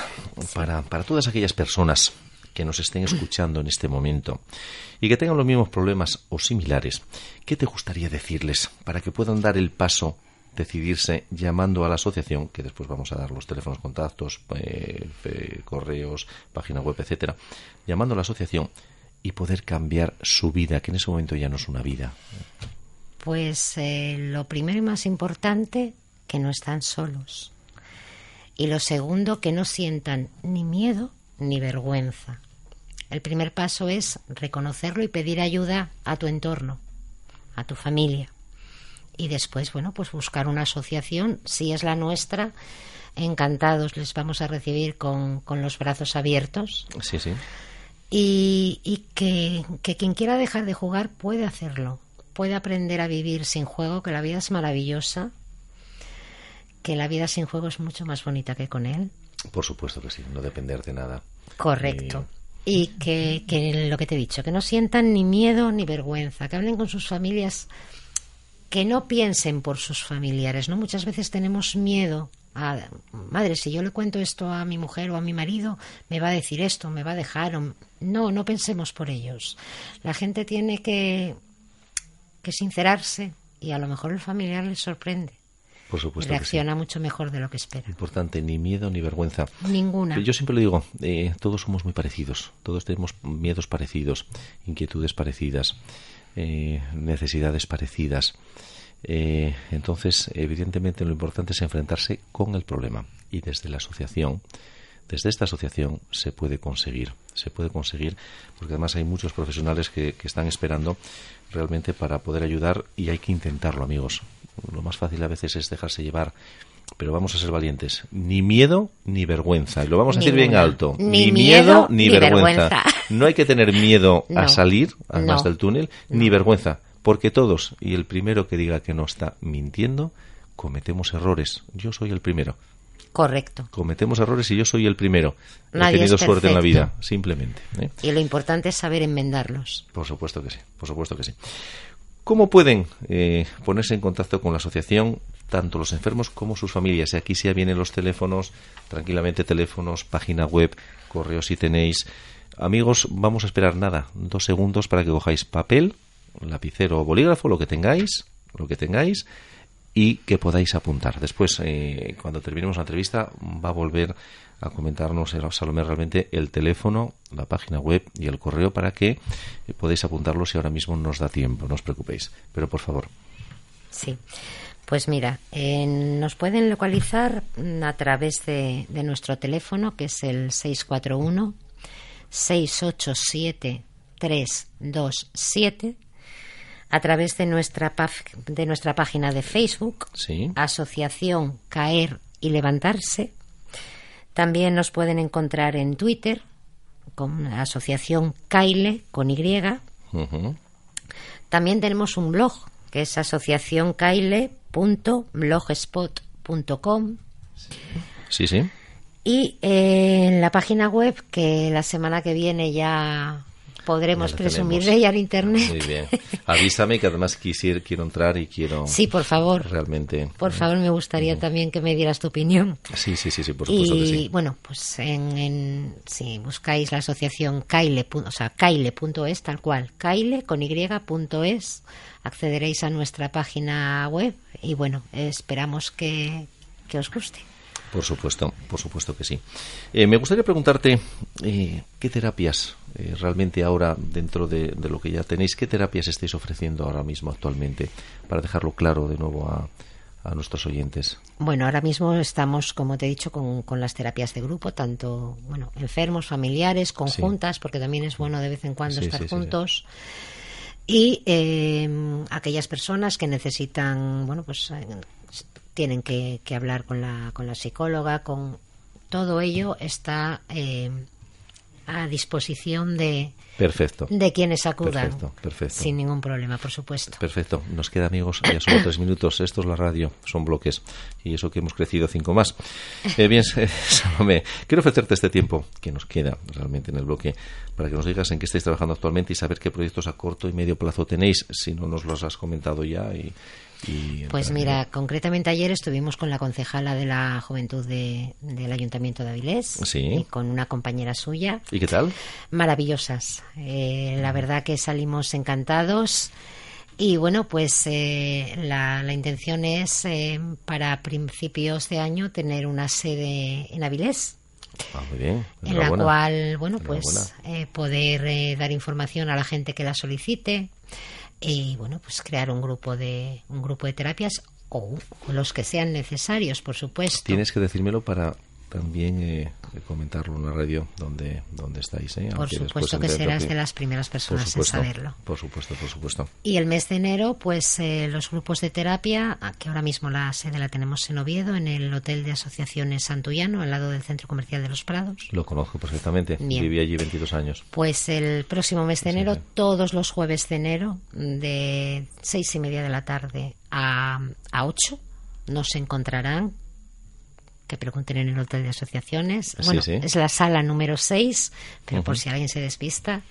para, para todas aquellas personas que nos estén <clears throat> escuchando en este momento y que tengan los mismos problemas o similares. ¿Qué te gustaría decirles para que puedan dar el paso, decidirse llamando a la asociación, que después vamos a dar los teléfonos, contactos, eh, fe- correos, página web, etcétera, llamando a la asociación y poder cambiar su vida, que en ese momento ya no es una vida. Pues eh, lo primero y más importante, que no están solos. Y lo segundo, que no sientan ni miedo ni vergüenza. El primer paso es reconocerlo y pedir ayuda a tu entorno, a tu familia. Y después, bueno, pues buscar una asociación, si es la nuestra, encantados les vamos a recibir con, con los brazos abiertos Sí, sí. y, y que, que quien quiera dejar de jugar puede hacerlo, puede aprender a vivir sin juego, que la vida es maravillosa, que la vida sin juego es mucho más bonita que con él. Por supuesto que sí, no depender de nada. Correcto. Y que, que lo que te he dicho, que no sientan ni miedo ni vergüenza, que hablen con sus familias, que no piensen por sus familiares, ¿no? Muchas veces tenemos miedo a, madre, si yo le cuento esto a mi mujer o a mi marido, me va a decir esto, me va a dejar. o- No, no pensemos por ellos. La gente tiene que, que sincerarse y a lo mejor el familiar le sorprende. Por que sí. reacciona mucho mejor de lo que espera. Importante, ni miedo ni vergüenza. Ninguna. Yo siempre lo digo, eh, todos somos muy parecidos, todos tenemos miedos parecidos, inquietudes parecidas, eh, necesidades parecidas. Eh, entonces, evidentemente, lo importante es enfrentarse con el problema y desde la asociación, desde esta asociación se puede conseguir, se puede conseguir, porque además hay muchos profesionales que, que están esperando realmente para poder ayudar y hay que intentarlo, amigos. Lo más fácil a veces es dejarse llevar, pero vamos a ser valientes. Ni miedo ni vergüenza. Y lo vamos a decir bien alto. Ni miedo miedo, ni, vergüenza. vergüenza. No hay que tener miedo <laughs> a salir, además No. del túnel, ni vergüenza. Porque todos, y el primero que diga que no está mintiendo, cometemos errores. Yo soy el primero. Correcto. Cometemos errores y yo soy el primero. Nadie He tenido suerte en la vida, simplemente. ¿eh? Y lo importante es saber enmendarlos. Por supuesto que sí, por supuesto que sí. ¿Cómo pueden eh, ponerse en contacto con la asociación tanto los enfermos como sus familias? Y aquí sí vienen los teléfonos, tranquilamente teléfonos, página web, correos si tenéis. Amigos, vamos a esperar nada, dos segundos para que cojáis papel, lapicero o bolígrafo, lo que tengáis, lo que tengáis, y que podáis apuntar. Después, eh, cuando terminemos la entrevista, va a volver a comentarnos Salomé realmente el teléfono, la página web y el correo para que eh, podáis apuntarlo si ahora mismo nos da tiempo, no os preocupéis. Pero por favor, Sí. Pues mira, eh, nos pueden localizar mm, a través de, de nuestro teléfono, que es el 641 687 327 a través de nuestra, de nuestra página de Facebook, sí, Asociación Caer y Levantarse. También nos pueden encontrar en Twitter, con Asociación Caile, con Y. ujú, También tenemos un blog, que es asociacioncaile.blogspot.com sí, sí. y eh, en la página web, que la semana que viene ya podremos Ya presumir tenemos. de ella en internet. Muy bien. Avísame que además quisiera, quiero entrar y quiero Sí, por favor. realmente. Por favor, me gustaría también que me dieras tu opinión. Sí, sí, sí, sí, por supuesto y que sí. bueno, pues en, en- si buscáis la asociación Caile, pu- o sea, Caile.es, tal cual, Caile con Y.es, accederéis a nuestra página web y bueno, esperamos que, que os guste. Por supuesto, por supuesto que sí. Eh, me gustaría preguntarte eh, qué terapias eh, realmente ahora, dentro de, de lo que ya tenéis, qué terapias estáis ofreciendo ahora mismo actualmente, para dejarlo claro de nuevo a, a nuestros oyentes. Bueno, ahora mismo estamos, como te he dicho, con, con las terapias de grupo, tanto bueno, enfermos, familiares, conjuntas, porque también es bueno de vez en cuando Sí, estar sí, juntos. Y eh, aquellas personas que necesitan, bueno, pues eh, tienen que, que hablar con la, con la psicóloga, con todo ello está eh, a disposición de, Perfecto. de quienes acudan. Perfecto, perfecto. Sin ningún problema, por supuesto. Perfecto. Nos queda, amigos, ya solo tres minutos. Esto es la radio, son bloques. Y eso que hemos crecido cinco más. Eh, bien, <laughs> eh, Salomé, quiero ofrecerte este tiempo que nos queda realmente en el bloque para que nos digas en qué estáis trabajando actualmente y saber qué proyectos a corto y medio plazo tenéis, si no nos los has comentado ya. Y Pues mira, concretamente ayer estuvimos con la concejala de la Juventud de- del Ayuntamiento de Avilés Sí. y con una compañera suya. ¿Y qué tal? maravillosas. Eh, la verdad que salimos encantados. Y bueno, pues eh, la, la intención es eh, para principios de año tener una sede en Avilés, Ah, muy bien. en la cual, bueno, pues eh, poder dar información a la gente que la solicite y bueno, pues crear un grupo de un grupo de terapias o los que sean necesarios, por supuesto. Tienes que decírmelo para también eh, comentarlo en la radio donde, donde estáis. ¿eh? Por supuesto que serás de las primeras personas en saberlo. por supuesto, por supuesto. Y el mes de enero, pues eh, los grupos de terapia, que ahora mismo la sede la tenemos en Oviedo, en el Hotel de Asociaciones Santullano, al lado del Centro Comercial de los Prados. Lo conozco perfectamente. Bien. Viví allí 22 años. Pues el próximo mes de enero, sí. todos los jueves de enero, de seis y media de la tarde a, a ocho, nos encontrarán. Que pregunten en el hotel de asociaciones. Sí, bueno, sí. es la sala número 6, pero por Ujú. si alguien se despista.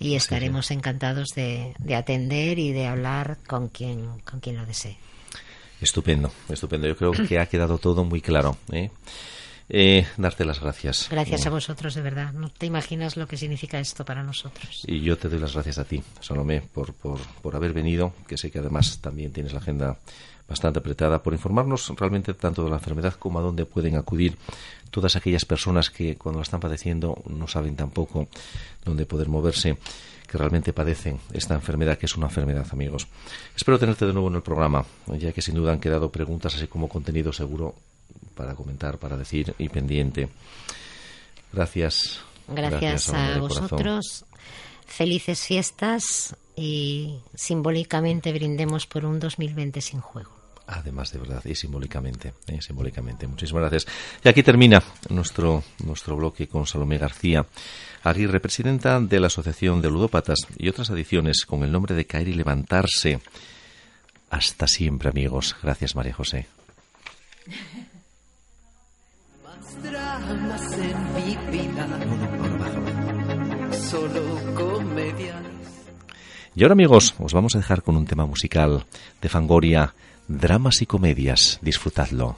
Y estaremos encantados de, de atender y de hablar con quien, con quien lo desee. Estupendo, estupendo. Yo creo que ha quedado todo muy claro. ¿eh? Eh, darte las gracias. Gracias a vosotros, de verdad. No te imaginas lo que significa esto para nosotros. Y yo te doy las gracias a ti, Salomé, por, por, por haber venido, que sé que además también tienes la agenda bastante apretada, por informarnos realmente tanto de la enfermedad como a dónde pueden acudir todas aquellas personas que cuando la están padeciendo no saben tampoco dónde poder moverse, que realmente padecen esta enfermedad, que es una enfermedad, amigos. Espero tenerte de nuevo en el programa, ya que sin duda han quedado preguntas así como contenido seguro para comentar, para decir y pendiente. Gracias. Gracias, a vosotros. Felices fiestas y simbólicamente brindemos por un 2020 sin juego. Además, de verdad, y simbólicamente, eh, simbólicamente. Muchísimas gracias. Y aquí termina nuestro, nuestro bloque con Salomé García Aguirre, presidenta de la Asociación de Ludópatas y otras adiciones con el nombre de Caer y Levantarse. Hasta siempre, amigos. Gracias, María José. Y ahora, amigos, os vamos a dejar con un tema musical de Fangoria, Dramas y Comedias. Disfrutadlo.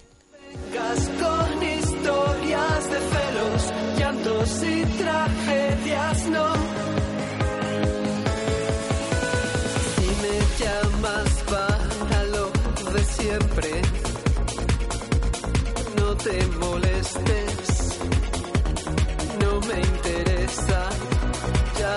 Con historias de celos, llantos y tragedias, no. Si me llamas para lo de siempre, no te molestes, no me interesa. Ya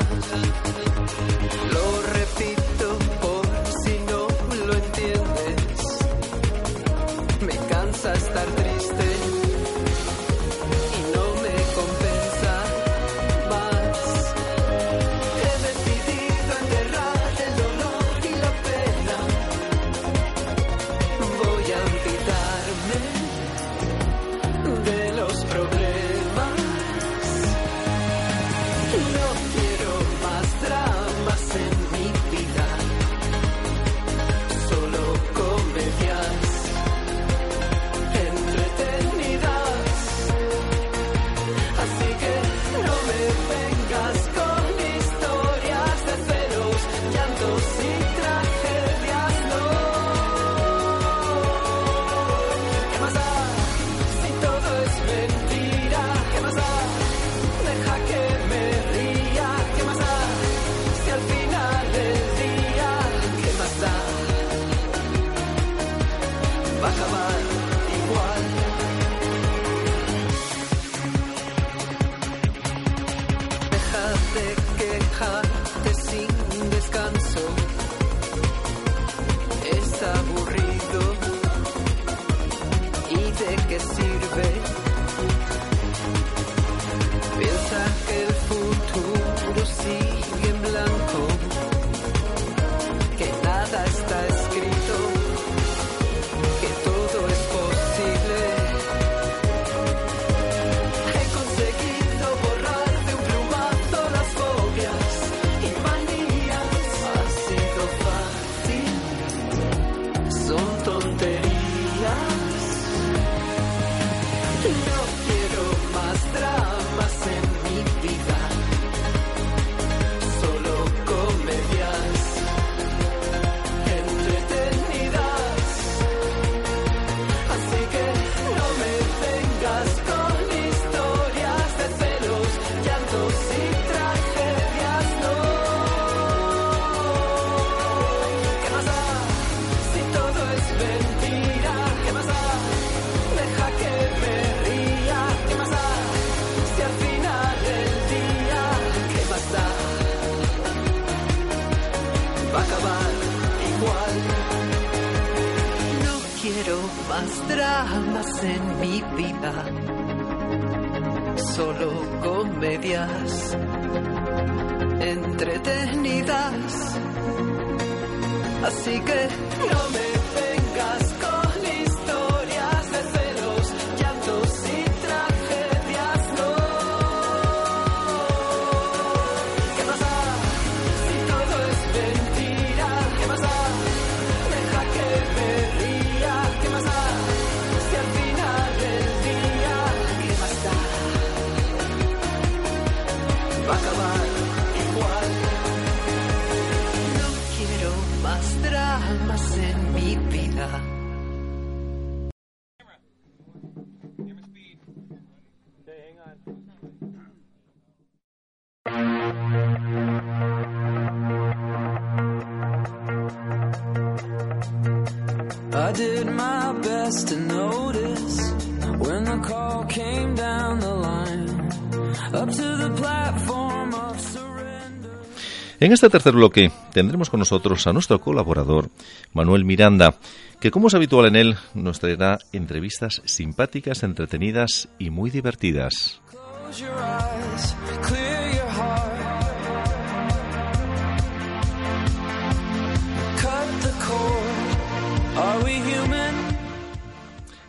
En este tercer bloque tendremos con nosotros a nuestro colaborador, Manuel Miranda, que como es habitual en él, nos traerá entrevistas simpáticas, entretenidas y muy divertidas.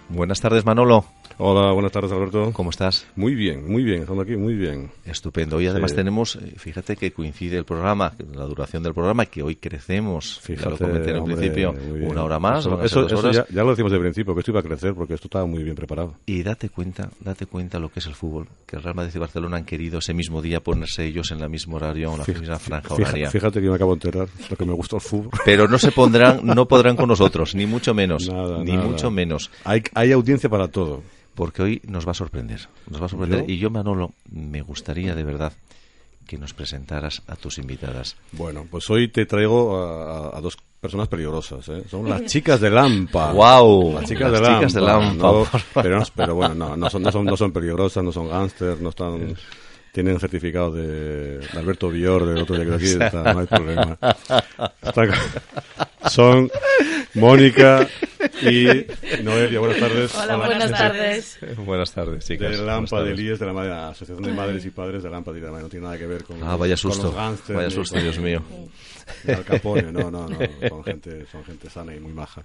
Buenas tardes, Manolo. Hola, buenas tardes, Alberto. ¿Cómo estás? Muy bien, muy bien, estando aquí, muy bien. Estupendo. Hoy además Sí. tenemos, eh, fíjate que coincide el programa, la duración del programa, que hoy crecemos. ya lo Fíjate, comenté en hombre, principio, una hora más, Eso, dos ya, ya lo decimos de principio, que esto iba a crecer porque esto estaba muy bien preparado. Y date cuenta, date cuenta lo que es el fútbol, que el Real Madrid y Barcelona han querido ese mismo día ponerse ellos en la mismo horario, en la misma franja horaria. fíjate que me acabo de enterar lo que me gustó el fútbol. <laughs> Pero no se pondrán, no podrán con nosotros, ni mucho menos, Nada, ni nada. mucho menos, Hay, hay audiencia para todo. Porque hoy nos va a sorprender, nos va a sorprender. ¿Yo? Y yo, Manolo, me gustaría de verdad que nos presentaras a tus invitadas. Bueno, pues hoy te traigo a, a- a dos personas peligrosas. ¿eh? Son las <laughs> chicas de Lampa. ¡Guau! Las chicas Las de chicas de Lampa. Pero bueno, no, no son, no, son, no son peligrosas, no son gángsters, no están... Tienen certificado de, de Alberto Villor del otro día que aquí, está, no hay problema. Está- son Mónica y Noelia. Buenas tardes. Hola, buenas tardes. Buenas tardes, De Lampa de Líes, de la madre- Asociación de Madres y Padres de Lampa de Líes. No tiene nada que ver con, Ah, vaya con susto, los gángsters vaya susto, con- Dios mío. Al Capone, no, no, no. Son gente, son gente sana y muy maja.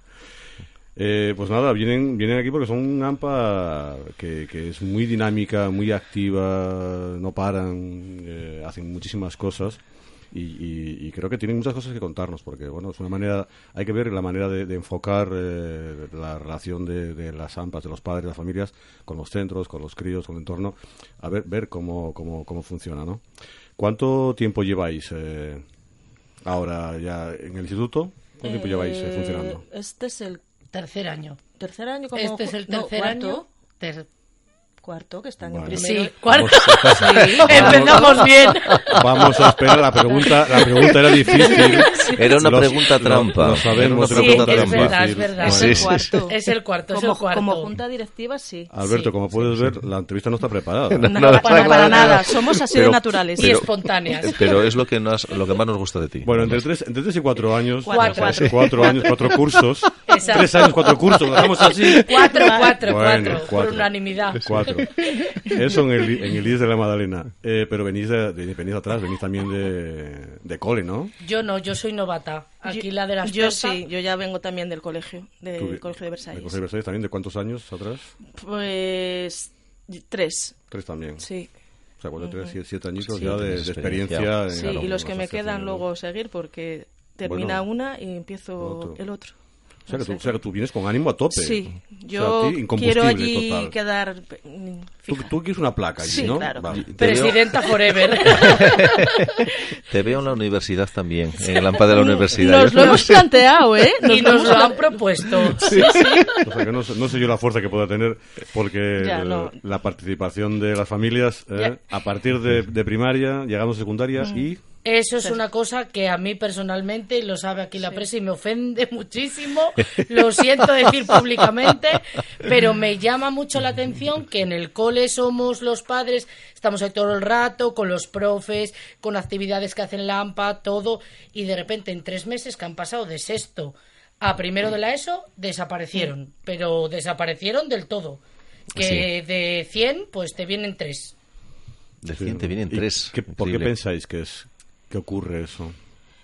Eh, pues nada, vienen, vienen aquí porque son un AMPA que, que es muy dinámica, muy activa, no paran, eh, hacen muchísimas cosas y, y- creo que tienen muchas cosas que contarnos porque, bueno, es una manera, hay que ver la manera de, enfocar eh, la relación de, de las AMPAs, de los padres, de las familias, con los centros, con los críos, con el entorno, a ver, ver cómo, cómo, cómo funciona, ¿no? ¿Cuánto tiempo lleváis eh, ahora ya en el instituto? ¿Cuánto tiempo lleváis eh, Eh, funcionando? Este es el Tercer año. tercer año. Como Este es el no, tercer cuarto, año. Ter- Cuarto, que están Vale. en primero. Sí, cuarto. <laughs> Sí. <laughs> Empezamos bien. <laughs> Vamos a esperar, la pregunta, la pregunta era difícil. Era una Los- pregunta trampa. lo sabemos, Sí, pregunta es trampa. verdad, es verdad. Es Sí, el sí, cuarto. Es el cuarto, es como, el cuarto. como junta directiva, sí. Alberto, Sí, como puedes ver, la entrevista no está preparada. No, no, para, para nada. Somos así de Pero- naturales. Y pero- espontáneas. Pero es lo que, nos- lo que más nos gusta de ti. Bueno, entre tres, entre tres y cuatro años. Cuatro. Cuatro, cuatro años, cuatro cursos. Exacto. Tres años, cuatro cursos. Lo así. Cuatro, cuatro, Bueno, cuatro, cuatro. Por unanimidad. Cuatro. Eso en el, en el IES de la Magdalena. Eh, pero venís, de, de- venís atrás, venís también de, de cole, ¿no? Yo no, yo soy novata. Aquí Yo- la de las Yo sí, yo ya vengo también del colegio, del Tú- colegio de Versalles. ¿De Colegio de Versalles también? ¿De cuántos años atrás? Pues tres, Tres también. sí. O sea, cuando tienes siete, siete añitos Sí, ya de, experiencia. experiencia. en- Sí, claro, y los que me quedan luego seguir porque termina Bueno. una y empiezo Otro. el otro. O sea, que tú, o sea, que tú vienes con ánimo a tope. Sí, O sea, yo a ti, incombustible quiero allí total. quedar mm, Tú, tú quieres una placa allí, Sí, ¿no? claro. Vale. Te veo- Presidenta forever. <laughs> Te veo en la universidad también, en el AMPA de la universidad. Nos lo hemos planteado, ¿eh? <laughs> y nos lo han propuesto. <laughs> O sea, que no, sé- no sé yo la fuerza que pueda tener, porque Ya, el- no. la participación de las familias, ¿eh? A partir de, de primaria, llegamos a secundaria y Eso es una cosa que a mí personalmente, y lo sabe aquí la prensa, y me ofende <laughs> muchísimo, lo siento decir públicamente, pero me llama mucho la atención que en el cole somos los padres, estamos ahí todo el rato, con los profes, con actividades que hacen Lampa, todo, y de repente en tres meses que han pasado de sexto a primero de la ESO, desaparecieron, pero desaparecieron del todo. Que de 100, pues te vienen tres. De 100 te vienen ¿Y tres. qué- ¿Por qué pensáis que es que ocurre eso?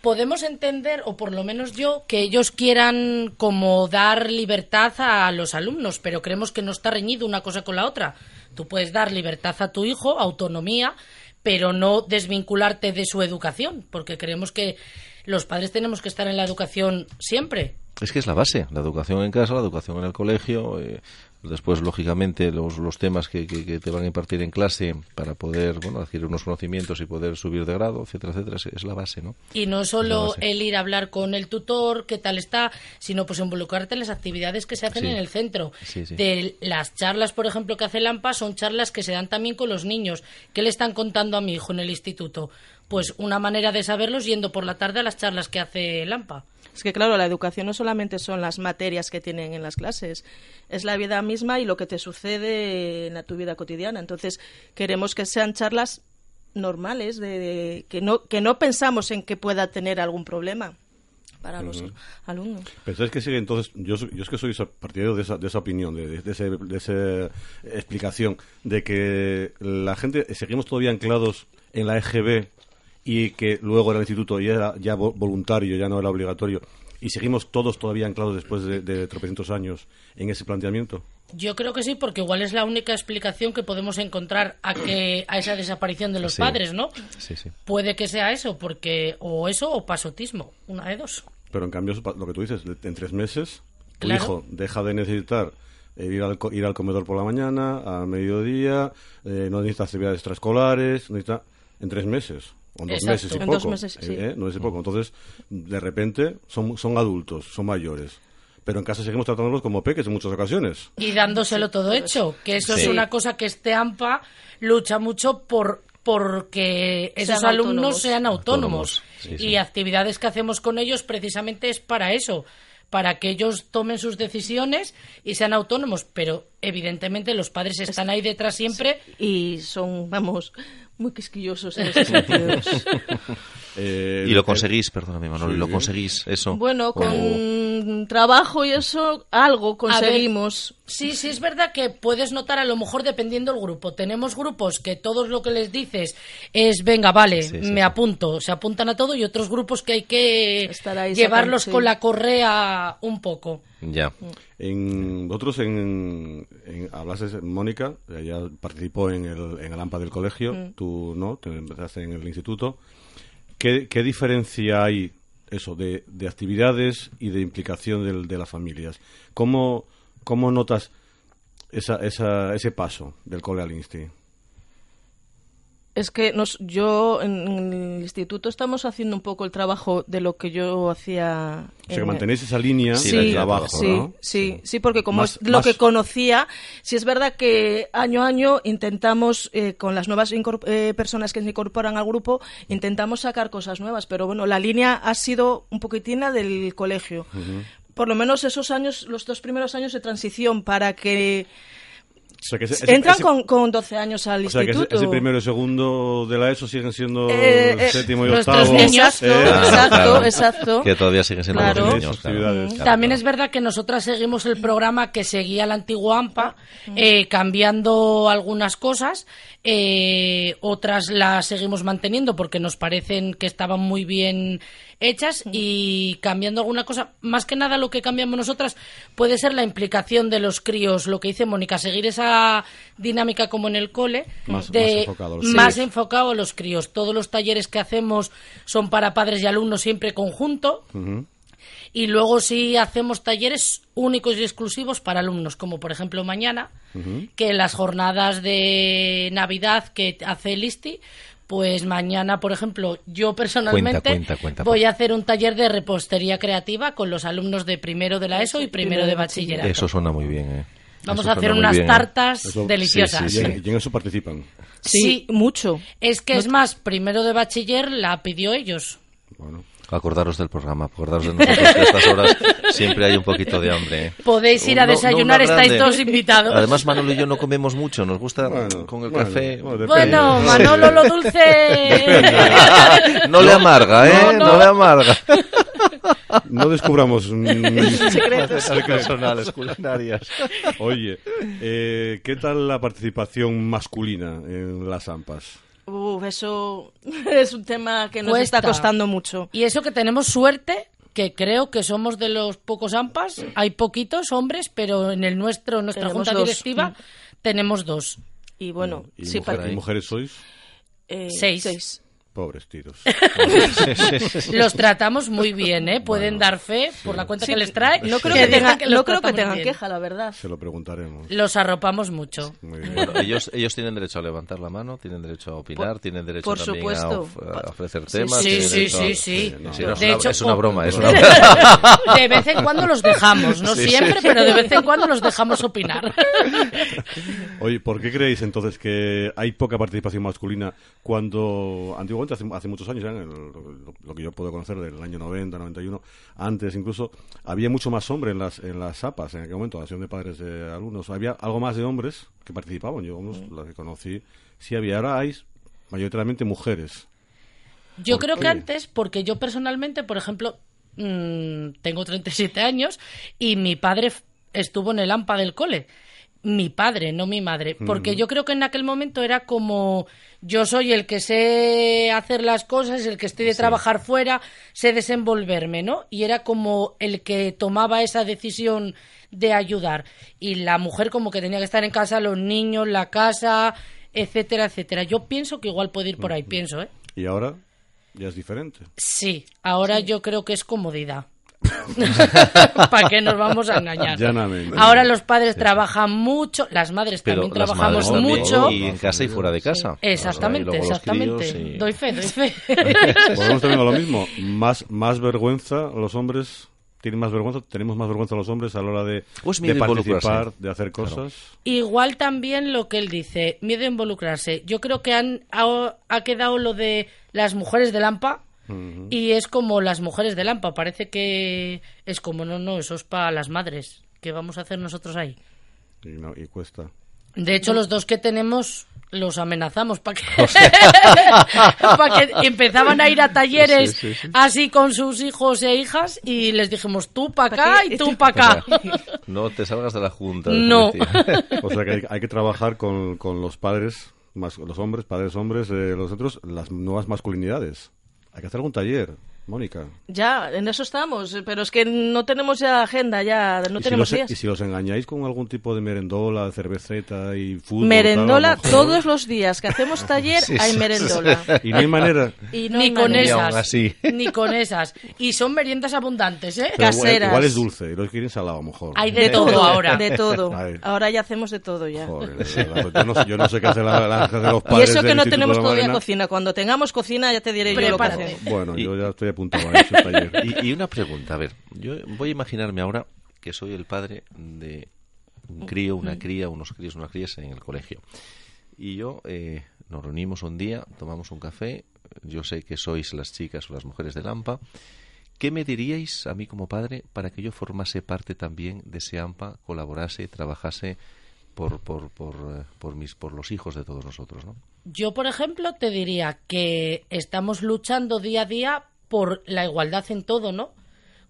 podemos entender, o por lo menos yo, que ellos quieran como dar libertad a los alumnos, pero creemos que no está reñido una cosa con la otra. Tú puedes dar libertad a tu hijo, autonomía, pero no desvincularte de su educación, porque creemos que los padres tenemos que estar en la educación siempre. Es que es la base, la educación en casa, la educación en el colegio, eh, después, lógicamente, los, los temas que, que- que te van a impartir en clase para poder bueno, adquirir unos conocimientos y poder subir de grado, etcétera, etcétera, es, es la base, ¿no? Y no solo el ir a hablar con el tutor, qué tal está, sino pues involucrarte en las actividades que se hacen Sí. en el centro. Sí, sí. De las charlas, por ejemplo, que hace Lampa, son charlas que se dan también con los niños. ¿Qué le están contando a mi hijo en el instituto? Pues una manera de saberlos yendo por la tarde a las charlas que hace Lampa. Es que claro, la educación no solamente son las materias que tienen en las clases, es la vida misma y lo que te sucede en la, tu vida cotidiana. Entonces, queremos que sean charlas normales, de, de- que, no, que no pensamos en que pueda tener algún problema para los alumnos. ¿Pensáis que sigue entonces? Yo, yo es que soy partidario de esa, de esa opinión, de, de, de ese- de esa explicación, de que la gente seguimos todavía anclados en la EGB y que luego en el instituto ya era ya vo- voluntario, ya no era obligatorio, y seguimos todos todavía anclados después de, de tropecientos años en ese planteamiento. Yo creo que sí, porque igual es la única explicación que podemos encontrar a que a esa desaparición de los Sí. padres, ¿no? Sí, sí. Puede que sea eso, porque o eso o pasotismo, una de dos. Pero en cambio, eso pa- lo que tú dices, en tres meses, tu Claro. hijo deja de necesitar eh, ir, al, co- ir al comedor por la mañana, a mediodía, eh, no necesita actividades extraescolares, necesita en tres meses. O en dos Exacto. meses y En poco. dos meses, sí. eh, eh, no es poco. Entonces, de repente, son, son adultos, son mayores. Pero en casa seguimos tratándolos como peques en muchas ocasiones. y dándoselo todo hecho, que eso es Sí. una cosa que este AMPA lucha mucho por porque esos Sean alumnos autónomos. sean autónomos, Autónomos, sí, sí. y actividades que hacemos con ellos precisamente es para eso para que ellos tomen sus decisiones y sean autónomos, pero evidentemente los padres están ahí detrás siempre Y son, vamos, muy quisquillosos en ese <laughs> sentido. Eh, Y lo eh, conseguís, perdóname, Manolo, sí. lo conseguís, eso. Bueno, con trabajo y eso, algo conseguimos. Sí, sí, es verdad que puedes notar a lo mejor dependiendo del grupo. Tenemos grupos que todos lo que les dices es, venga, vale, Sí, sí, me sí. apunto, se apuntan a todo y otros grupos que hay que ahí llevarlos con la correa un poco. Ya. En, vosotros en, en hablases, Mónica, ella participó en el, en el AMPA del colegio, Mm. tú no, te empezaste en el instituto. ¿Qué, qué diferencia hay eso de, de actividades y de implicación del- de las familias? ¿Cómo, cómo notas esa, esa, ese paso del cole al? Es que nos, yo en, el instituto estamos haciendo un poco el trabajo de lo que yo hacía. O sea, que en- mantenéis esa línea Sí, de trabajo, sí, ¿no? sí, sí, porque como Más- es lo más- que conocía, sí es verdad que año a año intentamos, eh, con las nuevas eh, personas que se incorporan al grupo, intentamos sacar cosas nuevas, pero bueno, la línea ha sido un poquitina del colegio. Por lo menos esos años, los dos primeros años de transición, para que sea, que ese- entran ese- con, con 12 años al O sea, que ese, instituto. ese primero y segundo de la ESO siguen siendo Eh, eh, séptimo y nuestros octavo. niños. eh, Exacto, claro. exacto. Que todavía siguen siendo Claro. los niños. claro. También es verdad que nosotras seguimos el programa que seguía el antiguo AMPA, eh, cambiando algunas cosas, eh, otras las seguimos manteniendo porque nos parecen que estaban muy bien hechas y cambiando alguna cosa. Más que nada lo que cambiamos nosotras puede ser la implicación de los críos, lo que dice Mónica, seguir esa dinámica como en el cole, Más- de más enfocado a los más críos. enfocado a los críos. Todos los talleres que hacemos son para padres y alumnos siempre conjunto. Y luego sí hacemos talleres únicos y exclusivos para alumnos, como por ejemplo mañana, que en las jornadas de Navidad que hace el ISTI, pues mañana, por ejemplo, yo personalmente Cuenta, cuenta, cuenta, voy a hacer un taller de repostería creativa con los alumnos de primero de la ESO y primero de bachillerato. Eso suena muy bien, ¿eh? Vamos Eso a hacer unas bien, ¿eh? tartas Eso- deliciosas. Y en, y en eso participan. Sí, mucho. Es que es más, primero de bachiller la pidió ellos. Bueno, Acordaros del programa, acordaros de nosotros que a estas horas siempre hay un poquito de hambre. ¿eh? Podéis ir a No- no desayunar, una estáis todos invitados. Además, Manolo y yo no comemos mucho, nos gusta Bueno, con el bueno, café. bueno, Manolo, lo dulce. no le amarga, ¿eh? No, No, no. le amarga. no descubramos mm, Secretos. personales culinarias. Oye, eh, ¿qué tal la participación masculina en las AMPAs? Uf, eso <laughs> es un tema que nos Cuesta. está costando mucho. Y eso que tenemos suerte, que creo que somos de los pocos AMPAs. Hay poquitos hombres, pero en el nuestro, en nuestra Tenemos junta dos. directiva, tenemos dos. Y bueno, ¿Y, sí, mujer- pa- y mujeres sois? eh, Seis. Pobres tiros. <laughs> <laughs> Los tratamos muy bien, ¿eh? Pueden dar fe por la cuenta Sí, que les trae. No creo que tengan, no creo que tengan queja, la verdad. Se lo preguntaremos. Los arropamos mucho. Muy bien. Bueno, ellos, ellos tienen derecho a levantar la mano, tienen derecho a opinar, Por- tienen derecho por también a, supuesto. of- a ofrecer temas. sí, sí, sí, sí. no, Sí, no, es, De una, hecho, es una po- broma, es <laughs> una broma. De vez en cuando los dejamos, no Sí, siempre, sí. pero de vez en cuando los dejamos opinar. Oye, ¿por qué creéis entonces que hay poca participación masculina cuando antiguamente, hace, hace muchos años, ya en el- lo, lo que yo puedo conocer del año 90, 91, antes incluso, había mucho más hombre en las, en las APAs en aquel momento, la de padres de alumnos, había algo más de hombres que participaban, yo vamos, las que conocí, sí había, ahora hay mayoritariamente mujeres. Yo ¿Por creo qué? que antes, porque yo personalmente, por ejemplo, mm, tengo 37 años y mi padre estuvo en el AMPA del cole. Mi padre, no mi madre. Porque yo creo que en aquel momento era como yo soy el que sé hacer las cosas, el que estoy de trabajar fuera, sé desenvolverme, ¿no? Y era como el que tomaba esa decisión de ayudar. Y la mujer como que tenía que estar en casa, los niños, la casa, etcétera, etcétera. Yo pienso que igual puede ir por ahí, pienso, ¿eh? Y ahora ya es diferente. Sí, ahora yo creo que es comodidad. <laughs> ¿Para qué nos vamos a engañar? Llanamente. Ahora los padres trabajan mucho, las madres Pero también las trabajamos madres también, mucho. Y en casa y fuera de casa. Exactamente, O sea, exactamente. y- Doy fe, doy fe. <laughs> Volvemos también a lo mismo. Más, más vergüenza los hombres. Tienen más vergüenza, tenemos más vergüenza los hombres a la hora de, Pues de participar, de hacer cosas. Igual también lo que él dice, miedo a involucrarse. Yo creo que han, ha, ha quedado lo de las mujeres de Lampa y es como las mujeres de Lampa. Parece que es como, no, no, eso es para las madres. ¿Qué vamos a hacer nosotros ahí? Y, no, y cuesta. De hecho, los dos que tenemos los amenazamos para que, <laughs> pa' que empezaban a ir a talleres Sí, sí, sí. así con sus hijos e hijas y les dijimos tú para ¿Pa acá y tú <laughs> para acá. <laughs> No te salgas de la junta. No. O sea que hay, hay que trabajar con, con los padres, más, los hombres, padres hombres, eh, los otros, las nuevas masculinidades. Hay que hacer algún taller, Mónica. Ya, en eso estamos, pero es que no tenemos ya agenda, ya no y, si tenemos los, días. y si los engañáis con algún tipo de merendola, cerveceta y fútbol. Merendola, tal, lo todos los días que hacemos <laughs> taller Sí, hay sí, merendola. Y no hay manera. Y no ni hay con manera. Y esas. así. Ni con esas. Y son meriendas abundantes, ¿eh? Pero Caseras. igual es dulce, y los quieren salado a lo mejor. Hay de todo <laughs> ahora. De todo. <laughs> Ahora ya hacemos de todo ya. Joder, de pues yo, no, sé- yo no sé qué hace la, la- hace los Y padres eso que no tenemos de todavía cocina. Cuando tengamos cocina ya te diré yo lo que Prepárate. Bueno, Y- yo ya estoy taller. Y una pregunta, a ver, yo voy a imaginarme ahora que soy el padre de un crío, una cría, unos críos, unas crías en el colegio. Y yo, eh, nos reunimos un día, tomamos un café, yo sé que sois las chicas o las mujeres del AMPA. ¿Qué me diríais a mí como padre para que yo formase parte también de ese AMPA, colaborase, trabajase por, por, por, eh, por, mis, por los hijos de todos nosotros? ¿no? Yo, por ejemplo, te diría que estamos luchando día a día por la igualdad en todo, ¿no?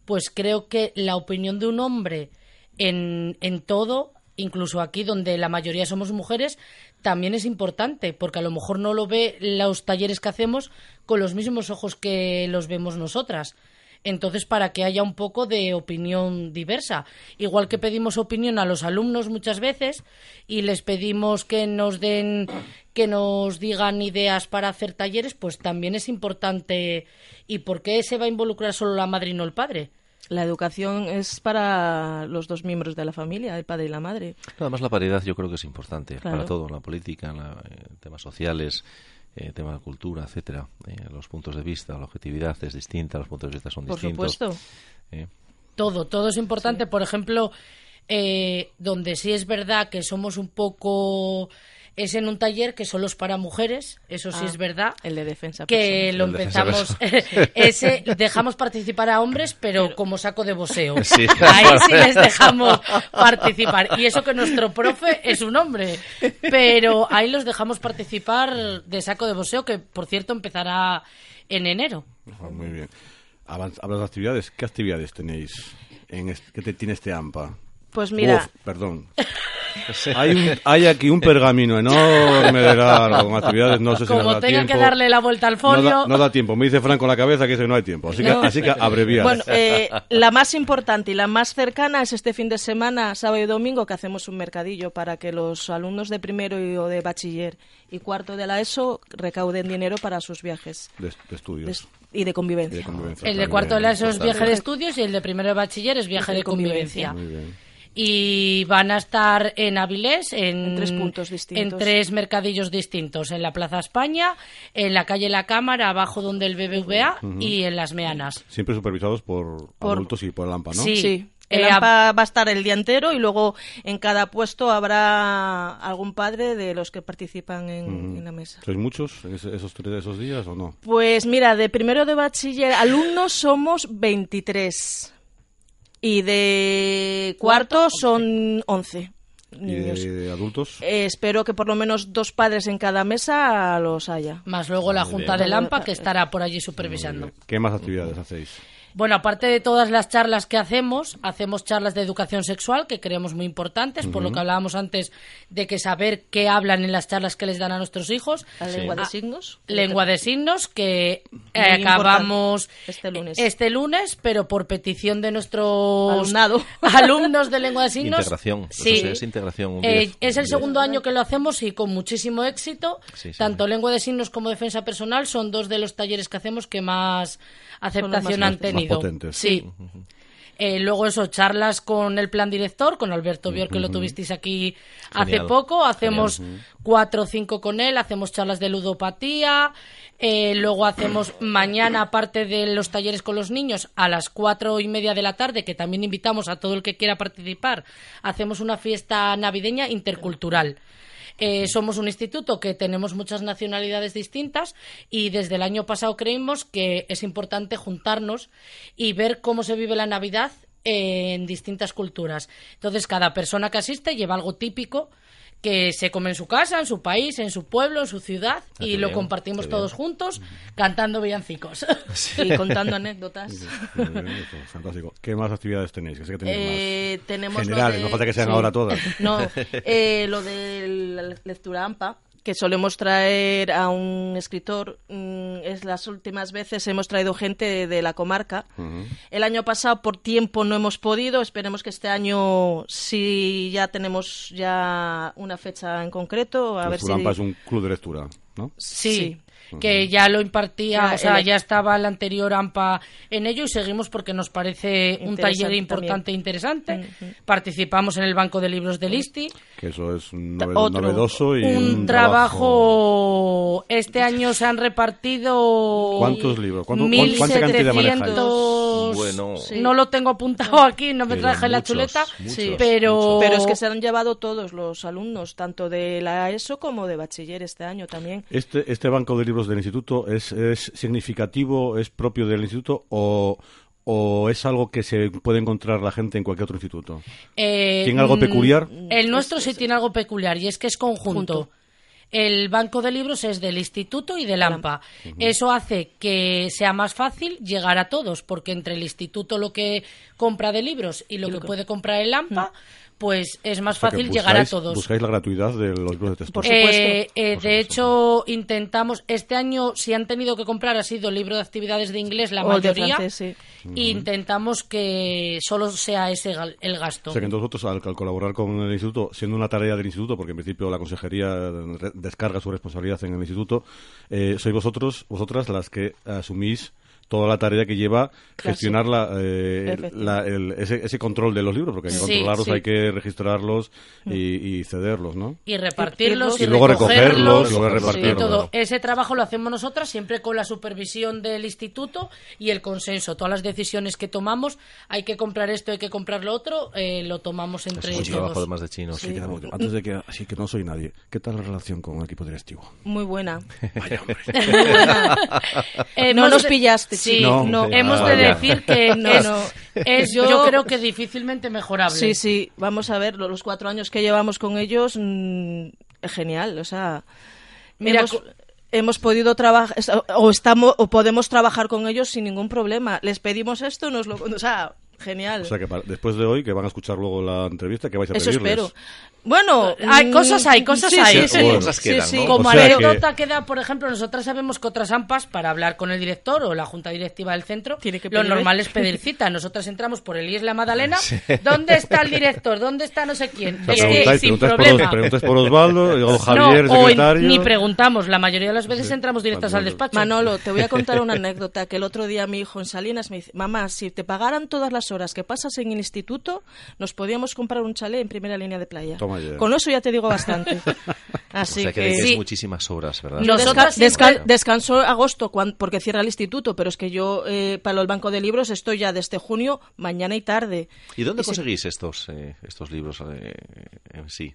Pues creo que la opinión de un hombre en, en todo, incluso aquí donde la mayoría somos mujeres, también es importante, porque a lo mejor no lo ve los talleres que hacemos con los mismos ojos que los vemos nosotras. Entonces, para que haya un poco de opinión diversa. Igual que pedimos opinión a los alumnos muchas veces y les pedimos que nos den, que nos digan ideas para hacer talleres, pues también es importante. ¿Y por qué se va a involucrar solo la madre y no el padre? La educación es para los dos miembros de la familia, el padre y la madre. Además, la paridad yo creo que es importante Claro. para todo, en la política, en la- eh, temas sociales, eh, tema de cultura, etcétera. Eh, los puntos de vista, la objetividad es distinta, los puntos de vista son Por distintos. supuesto. Eh, Todo, todo es importante. Por ejemplo, eh, donde sí es verdad que somos un poco es en un taller que solo es para mujeres, eso sí Ah, es verdad. el de defensa Que personal. lo empezamos, <laughs> ese dejamos participar a hombres, pero como saco de boxeo. <laughs> Sí. Ahí sí les dejamos participar. Y eso que nuestro profe es un hombre, pero ahí los dejamos participar de saco de boxeo, que por cierto empezará en enero. Ah, Muy bien. Hablas de actividades. ¿Qué actividades tenéis? En est- ¿Qué te- tiene este AMPA? Pues mira, Uf, perdón. <laughs> <laughs> Hay, un- hay aquí un pergamino enorme de largo con actividades. No sé si Como da tenga tiempo. que darle la vuelta al No folio. da, no da tiempo. Me dice Frank con la cabeza que dice no hay tiempo. Así que, No. así que abreviar. Bueno, eh, la más importante y la más cercana es este fin de semana, sábado y domingo, que hacemos un mercadillo para que los alumnos de primero y, o de bachiller y cuarto de la ESO recauden dinero para sus viajes de, de estudios. de- y de convivencia. y de convivencia, El de cuarto de la ESO es viaje de estudios y el de primero de bachiller es viaje de convivencia. Muy bien. Y van a estar en Avilés, en, En tres puntos distintos. en tres mercadillos distintos, en la Plaza España, en la calle La Cámara, abajo donde el BBVA y en Las Meanas. Siempre supervisados por, Por- adultos y por el AMPA, ¿no? Sí. Sí. El Eh, AMPA va a estar el día entero y luego en cada puesto habrá algún padre de los que participan en, en la mesa. ¿Sois muchos esos, tres, esos días o no? Pues mira, de primero de bachiller, alumnos somos 23 y de cuarto son 11 ¿Y niños. de, de adultos? Eh, espero que por lo menos dos padres en cada mesa los haya. Más luego la Junta bien. del AMPA, que estará por allí supervisando. ¿Qué más actividades hacéis? Bueno, aparte de todas las charlas que hacemos, hacemos charlas de educación sexual que creemos muy importantes, por lo que hablábamos antes de que saber qué hablan en las charlas que les dan a nuestros hijos. La lengua de Ah, signos. Lengua de signos que eh, acabamos este lunes. este lunes, pero por petición de nuestros Alumnado. <laughs> alumnos de lengua de signos. Integración. Sí. Eso es integración. un Eh, 10, es el un 10. segundo año que lo hacemos y con muchísimo éxito. Sí, sí, Tanto sí. lengua de signos como defensa personal son dos de los talleres que hacemos que más aceptación más- más potentes. Sí. Eh, luego eso, charlas con el plan director, con Alberto Bior, que lo tuvisteis aquí hace poco. Hacemos cuatro o cinco con él, hacemos charlas de ludopatía. eh, luego hacemos mañana, aparte de los talleres con los niños, a las cuatro y media de la tarde, que también invitamos a todo el que quiera participar, hacemos una fiesta navideña intercultural. Eh, somos un instituto que tenemos muchas nacionalidades distintas y desde el año pasado creímos que es importante juntarnos y ver cómo se vive la Navidad en distintas culturas. Entonces, cada persona que asiste lleva algo típico que se come en su casa, en su país, en su pueblo, en su ciudad Ah, y lo bien, compartimos todos bien. juntos cantando villancicos. <laughs> Y contando anécdotas. Fantástico. ¿Qué más actividades tenéis? Que sé que tenéis Eh, más. tenemos Generales, de- no falta que sean sí. ahora todas. No, <laughs> eh, lo de la lectura AMPA, que solemos traer a un escritor, mm, es las últimas veces hemos traído gente de, de la comarca. El año pasado por tiempo no hemos podido, esperemos que este año sí ya tenemos ya una fecha en concreto, a El ver si es un club de lectura, ¿no? Sí, que ya lo impartía, Ya, o sea, el- ya estaba el anterior AMPA en ello y seguimos porque nos parece un taller importante e interesante. Ujú. Participamos en el Banco de Libros del ISTI. Que eso es nove- Otro- novedoso y un, un, trabajo... Este año se han repartido... ¿Cuántos libros? ¿Cuánto- cuán- cuánta cantidad manejáis? 1700... Bueno, Sí. No lo tengo apuntado aquí, no me Pero traje la muchos, chuleta, muchos, pero... Pero es que se han llevado todos los alumnos, tanto de la ESO como de bachiller este año también. Este, ¿Este banco de libros del instituto es, es significativo, es propio del instituto o, o es algo que se puede encontrar la gente en cualquier otro instituto? Eh, ¿Tiene algo mm, peculiar? El nuestro sí tiene algo peculiar y es que es conjunto. Junto. El banco de libros es del instituto y del AMPA. Eso hace que sea más fácil llegar a todos, porque entre el instituto lo que compra de libros y lo que puede comprar el AMPA, pues es más O sea, que fácil llegar a todos. Buscáis la gratuidad de los libros de texto. Por supuesto. Eh, eh, Por de hecho, intentamos, este año si han tenido que comprar ha sido libro de actividades de inglés la O de mayoría. francés, sí. e Intentamos que solo sea ese el gasto. O sea que entonces vosotros al, al colaborar con el instituto, siendo una tarea del instituto, porque en principio la consejería descarga su responsabilidad en el instituto, eh, sois vosotros, vosotras las que asumís toda la tarea que lleva Claro, gestionar la, eh, la- el- ese, ese control de los libros, porque hay que Sí, controlarlos, sí. Mm. hay que registrarlos y, y cederlos, ¿no? y repartirlos Y y, luego recogerlos, recogerlos y luego y repartirlos, todo. claro. Ese trabajo lo hacemos nosotras siempre con la supervisión del instituto y el consenso. Todas las decisiones que tomamos, hay que comprar esto, hay que comprar lo otro, eh, lo tomamos entre Es trabajo además de chinos. Sí, queda muy- Antes de que, así que no soy nadie, ¿qué tal la relación con el equipo directivo? Muy buena. <laughs> <laughs> Eh, No nos pillaste, Sí, No, hemos Ah, de decir que <laughs> No, es, no. es, Yo- yo creo que difícilmente mejorable. Sí, sí, vamos a ver, lo- los cuatro años que llevamos con ellos, mm, es genial, o sea, Mira, hemos, podido trabajar, o estamos, o podemos trabajar con ellos sin ningún problema. Les pedimos esto, nos lo, o sea, genial. O sea que para- después de hoy, que van a escuchar luego la entrevista, que vais a Eso pedirles? espero. Bueno, Hay mm, cosas hay, cosas sí, hay. Sí, sí, Bueno, cosas sí, quedan, sí. ¿no? Como O sea que- anécdota queda, por ejemplo, nosotras sabemos que otras AMPAs, para hablar con el director o la junta directiva del centro, Tiene que lo normal es pedir <laughs> cita. Nosotras entramos por el IES La Madalena. ¿Dónde está el director? ¿Dónde está no sé quién? O sea, Es que preguntáis, sin preguntáis por, problema. Os- preguntáis por Osvaldo, luego Javier, no, o en- secretario. ni preguntamos. La mayoría de las veces entramos directas al despacho. Manolo, te voy a contar una <laughs> anécdota que el otro día mi hijo en Salinas me dice, mamá, si te pagaran todas las horas que pasas en el instituto, nos podíamos comprar un chalet en primera línea de playa. Toma Con eso ya te digo bastante. O <laughs> Así sea que, que... Sí. muchísimas horas, ¿verdad? Desca- desca- descanso agosto porque cierra el instituto, pero es que yo eh, para el banco de libros estoy ya desde junio, mañana y tarde. ¿Y dónde se- conseguís estos, eh, estos libros eh, en sí?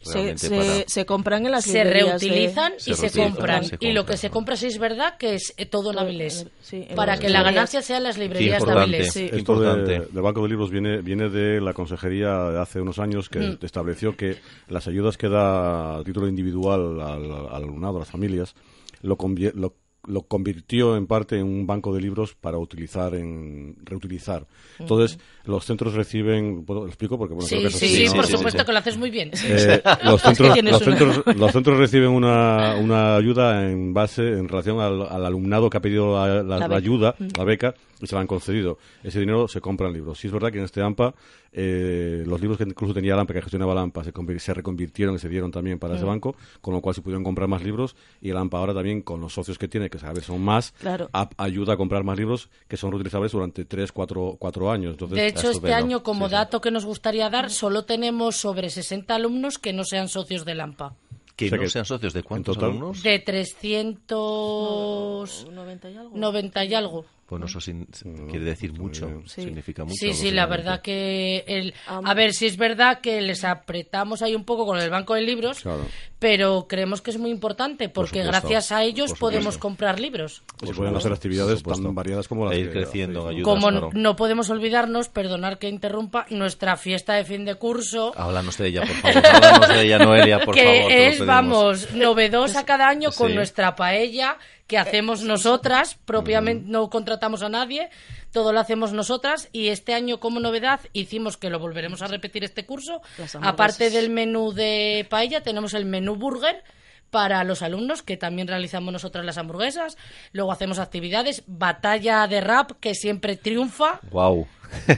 Se, se- para- se compran en las se de- reutilizan Se y se reutilizan, compran. se Y lo que se compra sí es verdad que es eh, todo en Avilés. Sí, para que la ganancia sea en las librerías de importante. Avilés. Sí. Esto Importante. de- del Banco de Libros viene, viene de la consejería de hace unos años que Mm. estableció que las ayudas que da a título individual al, al alumnado, a las familias, lo, lo, lo convirtió en parte en un banco de libros para utilizar, en reutilizar. Entonces, los centros reciben, ¿puedo- ¿lo explico? Porque, bueno, Sí, creo que eso sí, sí, sí, por sí, supuesto sí. que lo haces muy bien. Eh, los, <laughs> centros, los, centros, <laughs> los centros reciben una, una ayuda en base, en relación al, al alumnado que ha pedido la, la- La la beca. ayuda, la beca, y se la han concedido. Ese dinero se compra en libros. Sí es verdad que en este AMPA, eh, los libros que incluso tenía la AMPA, que gestionaba la AMPA, se, se reconvirtieron y se dieron también para ese banco, con lo cual se pudieron comprar más libros, y el AMPA ahora también, con los socios que tiene, que vez son más, Claro. a- ayuda a comprar más libros que son reutilizables durante 3, 4, cuatro años. Entonces, De hecho, este año, como Sí, sí. dato que nos gustaría dar, solo tenemos sobre 60 alumnos que no sean socios de Lampa. Que O sea no que, sean socios de cuántos total, alumnos. De 390 90 y algo. y algo. Bueno, eso sin- quiere decir mucho, Sí. significa mucho. Sí, sí, la verdad que... El... A ver, sí es verdad que les apretamos ahí un poco con el banco de libros, Claro. pero creemos que es muy importante porque supuesto, gracias a ellos por podemos comprar libros. se pueden hacer actividades por tan variadas como las E ir que creciendo en hacéis, ayuda. Como claro. no podemos olvidarnos, perdonar que interrumpa, nuestra fiesta de fin de curso, Háblanos de ella, por favor. Háblanos de ella, Noelia, por <laughs> que favor. lo es, vamos, novedosa <laughs> cada año con Sí. nuestra paella que hacemos nosotras, propiamente no contratamos a nadie, todo lo hacemos nosotras y este año como novedad hicimos que lo volveremos a repetir este curso, aparte del menú de paella tenemos el menú burger para los alumnos, que también realizamos nosotras las hamburguesas. Luego hacemos actividades, batalla de rap, que siempre triunfa. Guau.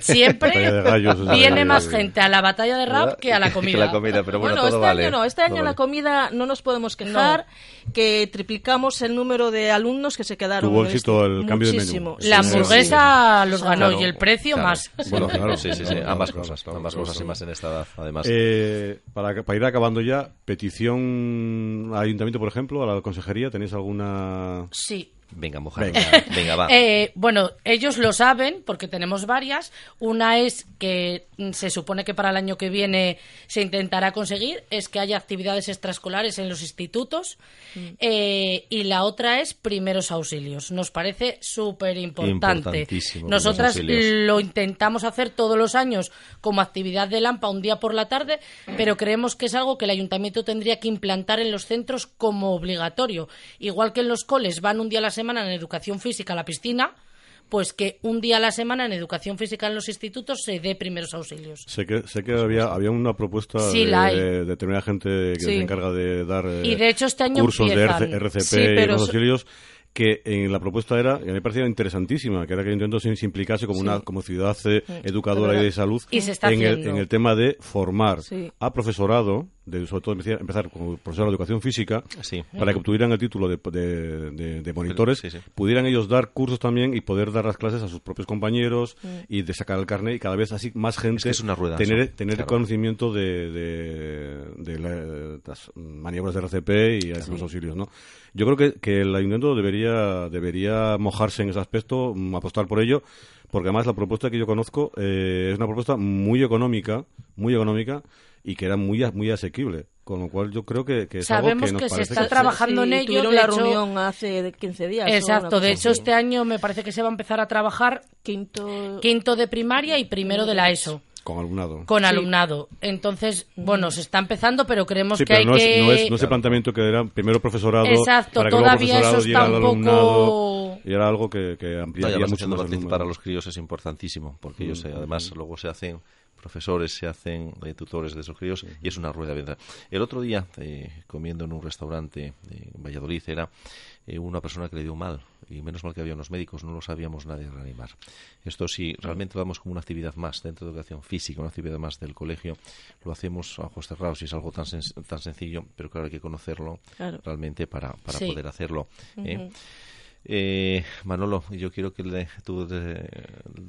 Siempre gallos, viene más gente a la batalla de rap que a la <laughs> comida. la comida, pero bueno, Bueno, todo este vale. año no, este año vale. la comida no nos podemos quejar, que triplicamos el número de alumnos que se quedaron. Tuvo éxito este- el cambio de menú. La Sí, hamburguesa los ganó Claro, y el precio claro. más. Bueno, claro. Sí, sí, sí. <laughs> Ambas cosas. ambas cosas y más en esta edad, además. Eh, para, para ir acabando ya, petición al ayuntamiento, por ejemplo, a la consejería, ¿tenéis alguna...? Sí. Venga, mujer. Venga. Va. Eh, bueno, ellos lo saben porque tenemos varias. Una es que mm, se supone que para el año que viene se intentará conseguir, es que haya actividades extraescolares en los institutos. Eh, y la otra es primeros auxilios. Nos parece súper importante. Nosotras lo intentamos hacer todos los años como actividad de Lampa un día por la tarde, pero creemos que es algo que el ayuntamiento tendría que implantar en los centros como obligatorio. Igual que en los coles van un día a la semana en educación física a la piscina, pues que un día a la semana en educación física en los institutos se dé primeros auxilios. Sé que, sé que había, había una propuesta Sí, de, determinada gente que Sí. se encarga de dar eh, Y de hecho este año cursos empiezan. de RC- RCP Sí, y los auxilios que en la propuesta era, y a mí me parecía interesantísima, que era que el intento se, se implicase como una como ciudad eh, educadora y de salud Y en, el, en el tema de formar a profesorado de, sobre todo empezar, empezar como profesor de educación física, Sí. para que obtuvieran el título de, de- de- de monitores, Sí, sí. pudieran ellos dar cursos también y poder dar las clases a sus propios compañeros Mm. y de sacar el carnet y cada vez así más gente que es una rueda tener, eso, tener claro. conocimiento de, de, de la- las maniobras de RCP y los auxilios, ¿no? Yo creo que, que el ayuntamiento debería, debería mojarse en ese aspecto, mm, apostar por ello, porque además la propuesta que yo conozco eh, es una propuesta muy económica, muy económica y que era muy, a- muy asequible. Con lo cual yo creo que, que es algo Sabemos que nos que se está que- trabajando en ello. Tuvieron la hecho- reunión hace 15 días. Exacto, de hecho así. este año me parece que se va a empezar a trabajar Quinto... quinto de primaria y primero de la ESO. Con alumnado. con Sí. alumnado. Entonces, bueno, se está empezando, pero creemos Sí, que pero hay no, que... es, no, es, no es el planteamiento que era primero profesorado Exacto, para que luego todavía profesorado eso está un alumnado poco- y era algo que, que No, ampliaría además mucho más participar a los críos es importantísimo, porque ellos eh, además luego se hacen profesores, se hacen eh, tutores de esos críos y es una rueda de El otro día, eh, comiendo en un restaurante en Valladolid, era eh, una persona que le dio mal y menos mal que había unos médicos, no lo sabíamos nadie reanimar. Esto si realmente vamos como una actividad más dentro de educación física, una actividad más del colegio, lo hacemos a ojos cerrados y es algo tan, sen- tan sencillo, pero claro, hay que conocerlo Claro. realmente para, para Sí. poder hacerlo. ¿eh? Eh, Manolo, yo quiero que le- tú te-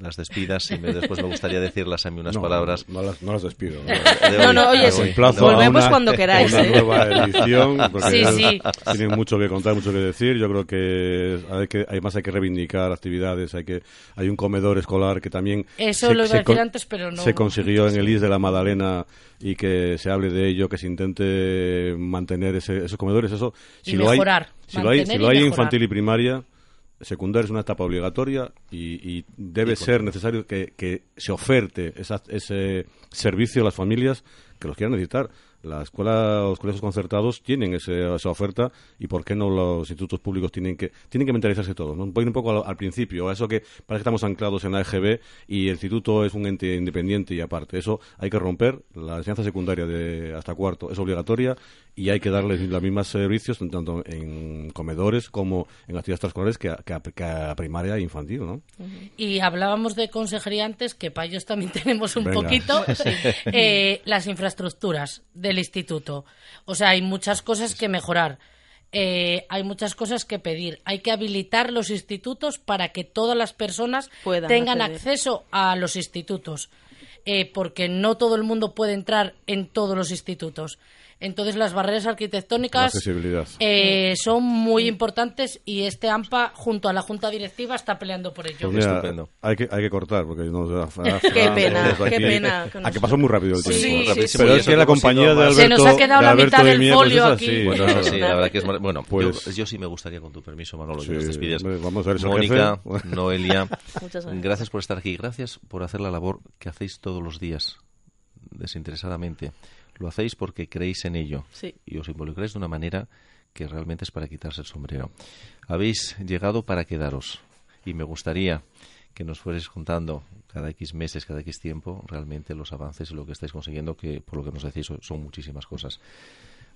las despidas y me- después me gustaría decirlas a mí unas No, palabras. No, las, no las despido. de No, hoy, no, oye, sí. Volvemos una- cuando queráis, Una ¿eh? nueva edición, porque Sí, sí. tienen mucho que contar, mucho que decir. Yo creo que hay que, además hay que reivindicar actividades, hay que hay un comedor escolar que también Eso lo iba a decir con- antes, pero no. se consiguió en el IS de la Madalena y que se hable de ello, que se intente mantener ese- esos comedores. Eso, Y si lo hay, mejorar, si lo hay, si lo hay infantil y primaria, secundaria es una etapa obligatoria y, y debe ser necesario que, que se oferte esa- ese servicio a las familias que los quieran necesitar. La escuela, los colegios concertados tienen ese- esa oferta y por qué no los institutos públicos tienen que tienen que mentalizarse todos. ¿no? Voy un poco al, al principio, a eso que parece que estamos anclados en la EGB y el instituto es un ente independiente y aparte. Eso hay que romper. La enseñanza secundaria de hasta cuarto es obligatoria y hay que darles los mismos servicios tanto en comedores como en actividades extraescolares que a, que a- que a primaria e infantil, ¿no? Y hablábamos de consejería antes, que para ellos también <laughs> tenemos un Venga. poquito, <laughs> eh, las infraestructuras del instituto. O sea, hay muchas cosas que mejorar. Eh, hay muchas cosas que pedir. Hay que habilitar los institutos para que todas las personas Puedan tengan acceder. acceso a los institutos. Eh, porque no todo el mundo puede entrar en todos los institutos. Entonces, las barreras arquitectónicas eh, son muy importantes y este AMPA, junto a la Junta Directiva, está peleando por ello. Pues mira, Estupendo. hay que, hay que cortar porque no <laughs> Qué pena, qué pena que nos- pasó muy rápido el Sí, tiempo. sí, rapidísimo. sí. Pero Y es que eso la hemos compañía ido de más- Se nos ha quedado de la mitad del mía, pues folio es aquí. Bueno, No, sí, la verdad que es mar- bueno. Pues- yo, yo sí me gustaría con tu permiso, Manolo, Sí, que nos despides. vamos a ver, Mónica, jefe. <laughs> Noelia, Muchas gracias. gracias por estar aquí, gracias por hacer la labor que hacéis todos los días, desinteresadamente. Lo hacéis porque creéis en ello Sí. y os involucráis de una manera que realmente es para quitarse el sombrero. Habéis llegado para quedaros y me gustaría que nos fuerais contando cada X meses, cada X tiempo, realmente los avances y lo que estáis consiguiendo, que por lo que nos decís son- son muchísimas cosas.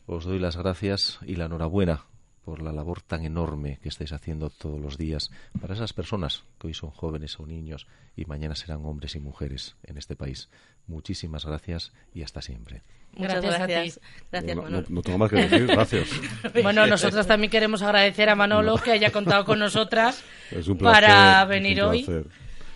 Os doy las gracias y la enhorabuena por la labor tan enorme que estáis haciendo todos los días para esas personas que hoy son jóvenes o niños y mañana serán hombres y mujeres en este país. Muchísimas gracias y hasta siempre. Muchas Gracias a ti. gracias. Gracias, No, no, Manolo. no tengo más que decir, gracias. <laughs> Bueno, nosotros también queremos agradecer a Manolo que haya contado con <laughs> nosotras Es un placer, para es un venir hoy placer.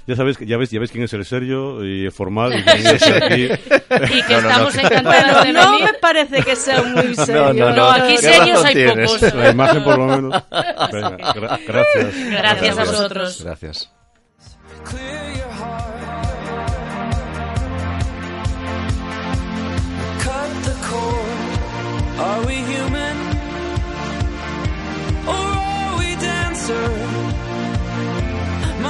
Ya sabéis, que- ya ves, ya ves quién es el serio y formal y quién es aquí. <laughs> y que No, no, no, estamos que- encantados de No venir. me parece que sea muy serio. no, No, aquí ¿Qué serios hay tienes? pocos. La imagen, por lo menos. <laughs> Venga, gra- gracias. Gracias a vosotros. Gracias. Are we human? Or are we dancer?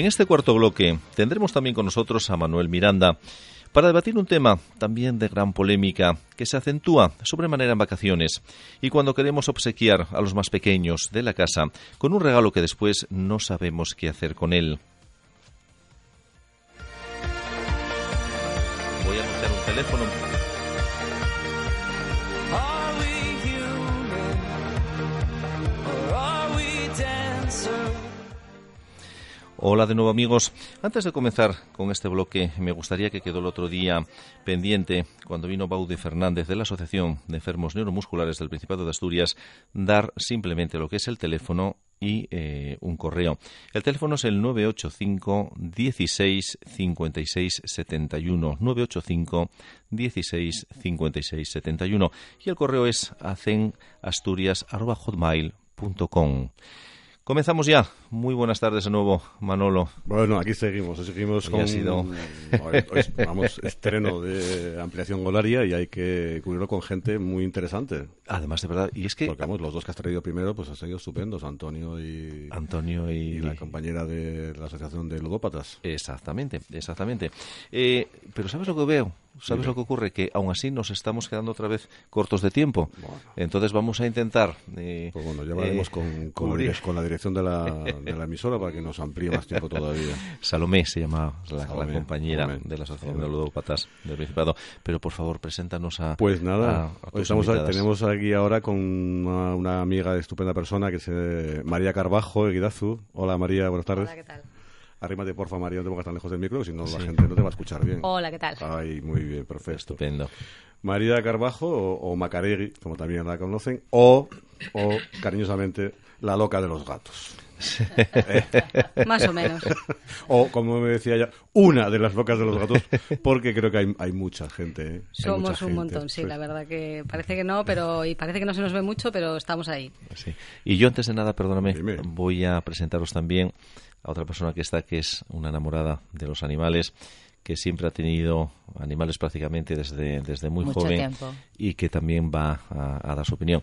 En este cuarto bloque tendremos también con nosotros a Manuel Miranda para debatir un tema también de gran polémica que se acentúa sobremanera en vacaciones y cuando queremos obsequiar a los más pequeños de la casa con un regalo que después no sabemos qué hacer con él. Voy a un teléfono. Hola de nuevo amigos. Antes de comenzar con este bloque, me gustaría que quedó el otro día pendiente, cuando vino Baude Fernández de la Asociación de Enfermos Neuromusculares del Principado de Asturias, dar simplemente lo que es el teléfono y eh, un correo. El teléfono es el 985 16 56 71. 985 16 56 71. Y el correo es acenasturias.hotmail.com. Comenzamos ya. Muy buenas tardes de nuevo, Manolo. Bueno, aquí seguimos, seguimos con ha sido- vamos, estreno de ampliación golaria y hay que cubrirlo con gente muy interesante. Además, de verdad, y es que Porque vamos, los dos que has traído primero pues han sido estupendos, Antonio y, Antonio y, y la compañera de la Asociación de Ludópatas. Exactamente, exactamente. Eh, pero ¿sabes lo que veo? ¿Sabes Dime. lo que ocurre? Que aún así nos estamos quedando otra vez cortos de tiempo. Bueno. Entonces vamos a intentar... eh, Pues bueno, ya hablaremos eh, con, con, la, direc- con la dirección de la, de la emisora para que nos amplíe más tiempo todavía. <laughs> Salomé se llama la, la Salomé, compañera Salomé, de la Asociación Salomé. de Ludópatas del Principado. Pero por favor, preséntanos a... Pues nada, a estamos a- invitadas. tenemos aquí ahora con una, una amiga estupenda persona que es eh, María Carbajo, de Guidazu. Hola María, buenas tardes. Hola, ¿qué tal? Arrímate porfa María, no te pongas tan lejos del micro, que si no la gente no te va a escuchar bien. Hola, ¿qué tal? Ay, muy bien, perfecto. Estupendo. María Carbajo o, o Macaregui, como también la conocen, o, o cariñosamente la loca de los gatos. Más o menos. <laughs> O, como me decía ya, una de las locas de los gatos, porque creo que hay, hay mucha gente. ¿eh? Somos mucha un gente. montón, sí, Pues- la verdad que parece que no, pero y parece que no se nos ve mucho, pero estamos ahí. Sí. Y yo antes de nada, perdóname, Dime. voy a presentaros también a otra persona que está, que es una enamorada de los animales, que siempre ha tenido animales prácticamente desde, desde muy Mucho joven tiempo. y que también va a, a dar su opinión.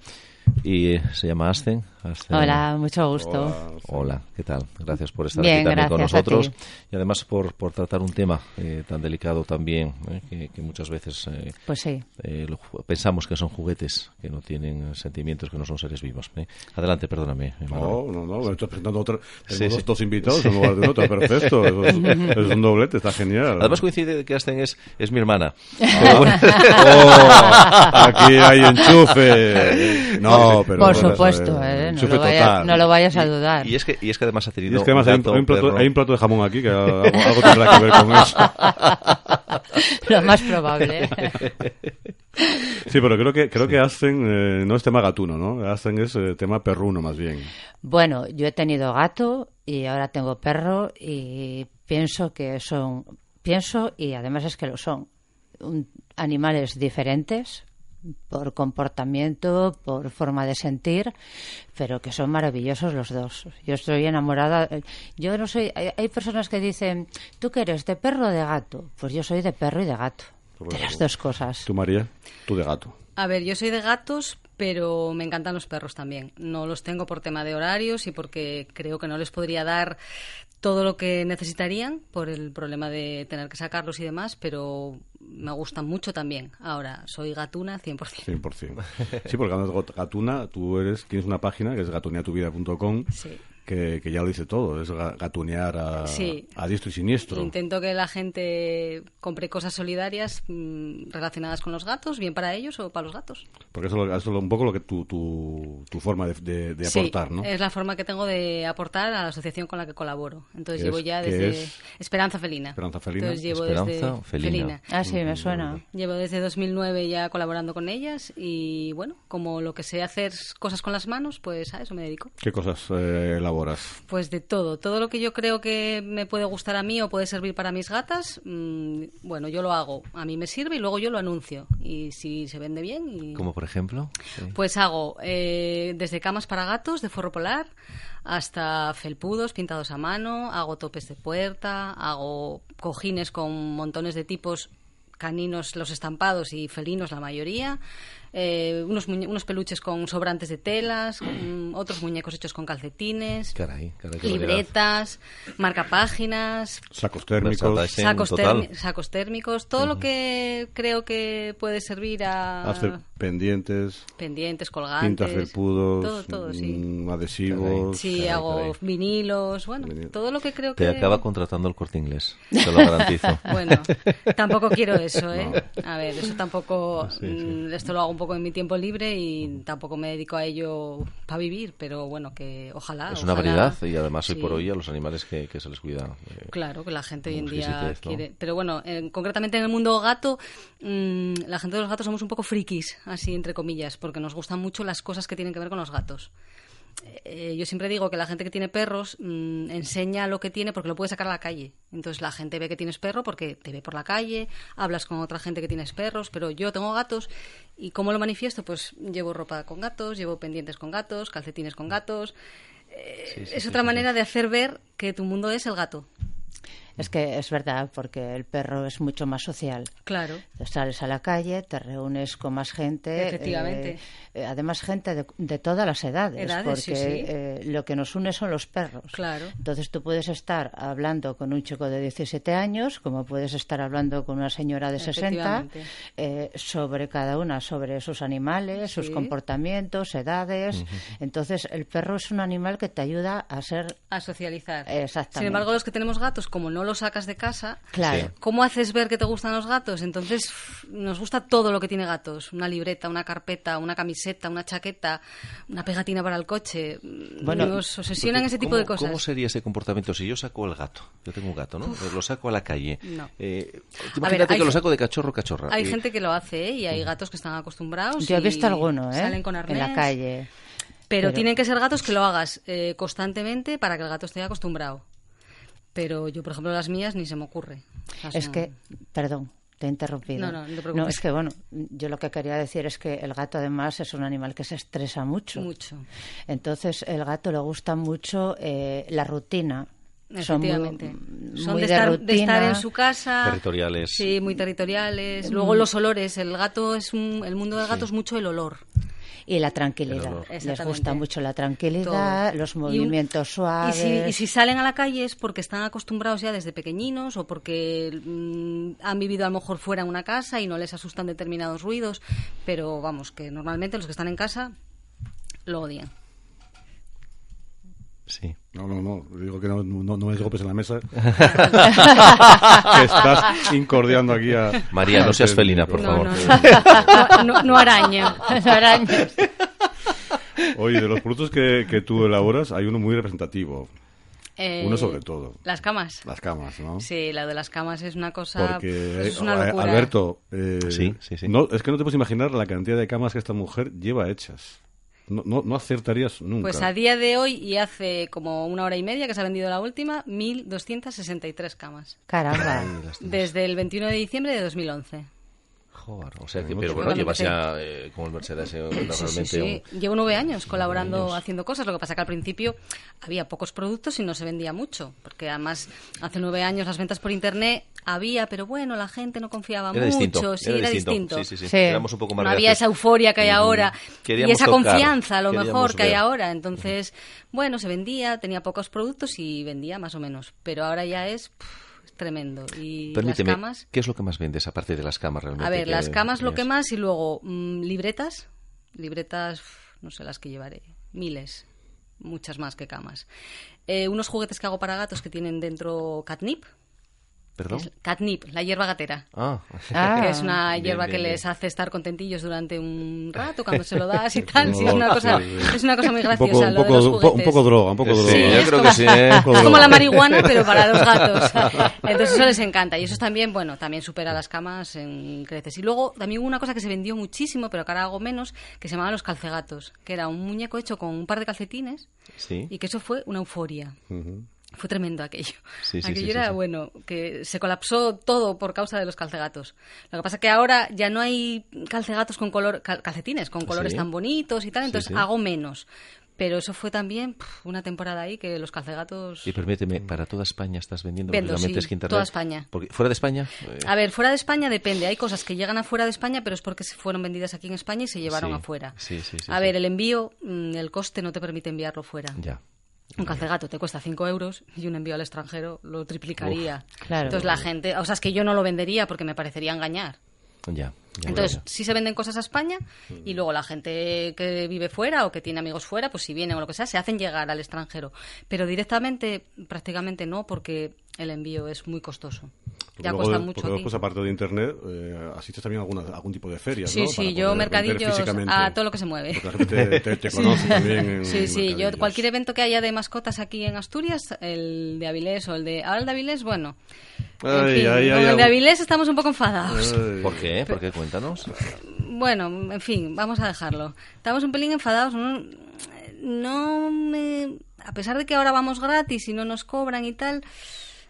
Y eh, se llama Asten. Asten. Hola, mucho gusto. Hola, ¿qué tal? Gracias por estar Bien, aquí también con nosotros y además por, por tratar un tema eh, tan delicado también, eh, que, que muchas veces eh, Pues sí. eh, lo pensamos que son juguetes, que no tienen sentimientos, que no son seres vivos. ¿eh? Adelante, perdóname. eh. No, no, no, me estoy presentando otra. Sí, Tenemos sí. dos, dos invitados en lugar de uno, está <laughs> perfecto. Es, es un doblete, está genial. Además coincide que Asten es, es mi hermana. <laughs> Pero bueno. Oh, aquí hay enchufe. <laughs> No, pero. Por supuesto, eh, no, lo vayas, total. no lo vayas a dudar. Y es que, y es que además ha Y tenido es que además hay un, gato, hay un plato, perro. hay un plato de jamón aquí que algo, algo tendrá que ver con eso. <laughs> lo más probable. Sí, pero creo que creo que hacen eh, no es tema gatuno, ¿no? Hacen es eh, tema perruno más bien. Bueno, yo he tenido gato y ahora tengo perro y pienso que son, pienso y además es que lo son, un- animales diferentes por comportamiento, por forma de sentir, pero que son maravillosos los dos. Yo estoy enamorada. Yo no soy. Hay, hay personas que dicen, ¿tú qué eres, de perro o de gato? Pues yo soy de perro y de gato. De las dos cosas. Tú, María, tú de gato. A ver, yo soy de gatos, pero me encantan los perros también. No los tengo por tema de horarios y porque creo que no les podría dar todo lo que necesitarían por el problema de tener que sacarlos y demás, pero me gustan mucho también. Ahora, soy gatuna 100%. 100%. Sí, porque gat- Gatuna, tú eres, tienes una página que es gatuneatuvida.com Sí. Que, que ya lo dice todo, es ga- gatunear a, Sí. a diestro y siniestro. Intento que la gente compre cosas solidarias mm, relacionadas con los gatos, bien para ellos o para los gatos. Porque eso, es lo- eso es un poco lo que tu, tu, tu forma de, de- de Sí, aportar, ¿no? es la forma que tengo de aportar a la asociación con la que colaboro. Entonces ¿Qué llevo es- ya desde es? Esperanza Felina. Esperanza Felina. Entonces llevo Esperanza desde Felina. Ah, sí, me suena. Llevo desde 2009 ya colaborando con ellas y bueno, como lo que sé hacer cosas con las manos, pues a eso me dedico. ¿Qué cosas eh, elaboras? Pues de todo, todo lo que yo creo que me puede gustar a mí o puede servir para mis gatas, mm, bueno, yo lo hago, a mí me sirve y luego yo lo anuncio. Y si se vende bien y Como por ejemplo. Sí. pues hago eh, desde camas para gatos de forro polar hasta felpudos pintados a mano, hago topes de puerta, hago cojines con montones de tipos caninos los estampados y felinos la mayoría, eh, unos, muñe- unos peluches con sobrantes de telas, mm, otros muñecos hechos con calcetines, Caray, caray, libretas, marcapáginas, Sacos térmicos. Merchandising sacos, térmicos, todo lo que creo que puede servir a Hacer pendientes, pendientes, colgantes, tintas felpudos, todo, todo, sí. mm, adhesivos. Sí, Caray, hago caray. vinilos, bueno, Vinil. todo lo que creo Te que... acaba contratando el corte inglés, te lo garantizo. <laughs> Bueno, tampoco quiero eso, <laughs> ¿eh? A ver, eso tampoco... mm, Esto lo hago un poco en mi tiempo libre y tampoco me dedico a ello para vivir, pero bueno, que ojalá... es una variedad y además hoy Sí. por hoy a los animales que, que se les cuida. eh, Claro, que la gente hoy en día quiere. Pero bueno, en- concretamente en el mundo gato, mm, la gente de los gatos somos un poco frikis, así entre comillas, porque nos gustan mucho las cosas que tienen que ver con los gatos. Eh, yo siempre digo que la gente que tiene perros mm, enseña lo que tiene porque lo puede sacar a la calle. Entonces la gente ve que tienes perro porque te ve por la calle, hablas con otra gente que tienes perros, pero yo tengo gatos y ¿cómo lo manifiesto? Pues llevo ropa con gatos, llevo pendientes con gatos, calcetines con gatos. Eh, es otra manera de hacer ver que tu mundo es el gato. Es que es verdad, porque el perro es mucho más social. Claro. Te sales a la calle, te reúnes con más gente. Efectivamente. eh, eh, además, gente de, de todas las edades, Edades, porque sí, sí. eh, lo que nos une son los perros. Claro. Entonces tú puedes estar hablando con un chico de 17 años, como puedes estar hablando con una señora de 60, Efectivamente. eh, sobre cada una, sobre sus animales, sus comportamientos, edades. Entonces el perro es un animal que te ayuda a ser... a socializar. Exactamente. Sin embargo, los que tenemos gatos, como no los sacas de casa, Claro. ¿cómo haces ver que te gustan los gatos? Entonces, nos gusta todo lo que tiene gatos. Una libreta, una carpeta, una camiseta, una chaqueta, una pegatina para el coche. Bueno, nos obsesionan ese tipo ¿Cómo- de cosas. ¿Cómo sería ese comportamiento si yo saco el gato? Yo tengo un gato, ¿no? Lo saco a la calle. No. Eh, A imagínate ver, hay que lo saco de cachorro cachorra. Hay Eh, gente que lo hace, ¿eh? Y hay gatos que están acostumbrados. Yo he visto alguno, ¿eh? Salen con en arnés. la calle. Pero, Pero- tienen que ser gatos que lo hagas eh, constantemente para que el gato esté acostumbrado. Pero yo, por ejemplo, las mías ni se me ocurre. O sea, Es son- que, perdón, te he interrumpido. No, no, no te preocupes. es que, bueno, yo lo que quería decir es que el gato además es un animal que se estresa mucho. Mucho. Entonces, el gato le gusta mucho eh, la rutina. Son muy- Efectivamente. Son muy de, estar, de estar en su casa. Territoriales. Sí, muy territoriales. Luego los olores. El gato es un, el mundo del gato es mucho el olor. Y la tranquilidad. Les gusta mucho la tranquilidad, Todo. los Y un- movimientos Y suaves. si, y si salen a la calle es porque están acostumbrados ya desde pequeñinos o porque mm, han vivido a lo mejor fuera en una casa y no les asustan determinados ruidos. Pero vamos, que normalmente los que están en casa lo odian. Sí. No, no, no. Digo que no, no, no me golpes en la mesa. <laughs> que estás incordiando aquí a... María, no seas felina, por No, favor. no, no, no, no araña. arañas. Oye, de los productos que, que tú elaboras, hay uno muy representativo. Eh, Uno sobre todo. Las camas. Las camas, ¿no? Sí, la de las camas es una cosa. Porque, es una eh, locura. Alberto, eh, Sí, sí, sí. No, es que no te puedes imaginar la cantidad de camas que esta mujer lleva hechas. No, no, no acertarías nunca. Pues a día de hoy y hace como una hora y media que se ha vendido la última, 1.263 camas. Caramba. Desde el 21 de diciembre de 2011. O sea que, pero bueno, llevas ya eh, como el Mercedes eh, Sí, realmente sí, sí. un- Llevo nueve años colaborando, años. haciendo cosas. Lo que pasa que al principio había pocos productos y no se vendía mucho. Porque además, hace nueve años las ventas por internet había, pero bueno, la gente no confiaba Era mucho. distinto, sí, era era distinto. distinto. Sí, sí, sí. Sí. Éramos un poco más no había esa euforia que hay Mm, ahora y esa tocar, confianza a lo mejor que hay ahora. Entonces, bueno, se vendía, tenía pocos productos y vendía más o menos. Pero ahora ya es pff, tremendo. Y Permíteme, las camas... ¿qué es lo que más vendes aparte de las camas realmente? A ver, las camas lo que más y luego mm, libretas, libretas, no sé las que llevaré, miles, muchas más que camas. Eh, unos juguetes que hago para gatos que tienen dentro catnip, ¿Perdón? es catnip, la hierba gatera. Ah. Ah. que es una hierba bien, que bien. les hace estar contentillos durante un rato cuando se lo das y <laughs> tal. Sí, es, una cosa, es una cosa muy un graciosa poco, un, lo de poco, los un poco droga, un poco droga. Sí, yo es creo como- que sí, ¿eh? Es como la marihuana, pero para los gatos. <laughs> Entonces eso les encanta. Y eso también, bueno, también supera las camas en creces. Y luego también hubo una cosa que se vendió muchísimo, pero que ahora hago menos, que se llamaba los calcegatos, que era un muñeco hecho con un par de calcetines Sí. y que eso fue una euforia. Ujú. Fue tremendo aquello. Sí, sí, aquello sí, era, bueno, que se colapsó todo por causa de los calcegatos. Lo que pasa que ahora ya no hay calcegatos con color, cal- calcetines con colores tan bonitos y tal, entonces hago menos. Pero eso fue también una temporada ahí que los calcegatos... Y permíteme, ¿para toda España estás vendiendo? Vendo, sí, es que Internet- toda España. Porque, ¿Fuera de España? Eh, A ver, fuera de España depende. Hay cosas que llegan afuera de España, pero es porque se fueron vendidas aquí en España y se llevaron Sí, afuera. sí, sí, sí, a sí. ver, el envío, mm, el coste no te permite enviarlo fuera. Ya. Un calcegato te cuesta 5 euros y un envío al extranjero lo triplicaría. Uf, claro. Entonces la gente, o sea, es que yo no lo vendería porque me parecería engañar. Ya. ya, Entonces, sí se venden cosas a España y luego la gente que vive fuera o que tiene amigos fuera, pues si vienen o lo que sea, se hacen llegar al extranjero. Pero directamente, prácticamente no, porque el envío es muy costoso. Porque Ya luego cuesta mucho porque después, aparte de Internet, eh, asistes también a alguna, algún tipo de ferias, Sí, ¿no? sí, Para yo mercadillos a todo lo que se mueve. Porque la gente te, te- te <laughs> conoce también en Sí, sí, yo cualquier evento que haya de mascotas aquí en Asturias, el de Avilés o el de... Ahora el de Avilés, bueno... en Ay, fin, ay, con ay, el de. Avilés estamos un poco enfadados. Ay. ¿Por qué? ¿Por qué? Cuéntanos. Bueno, en fin, vamos a dejarlo. Estamos un pelín enfadados. No, no me... A pesar de que ahora vamos gratis y no nos cobran y tal...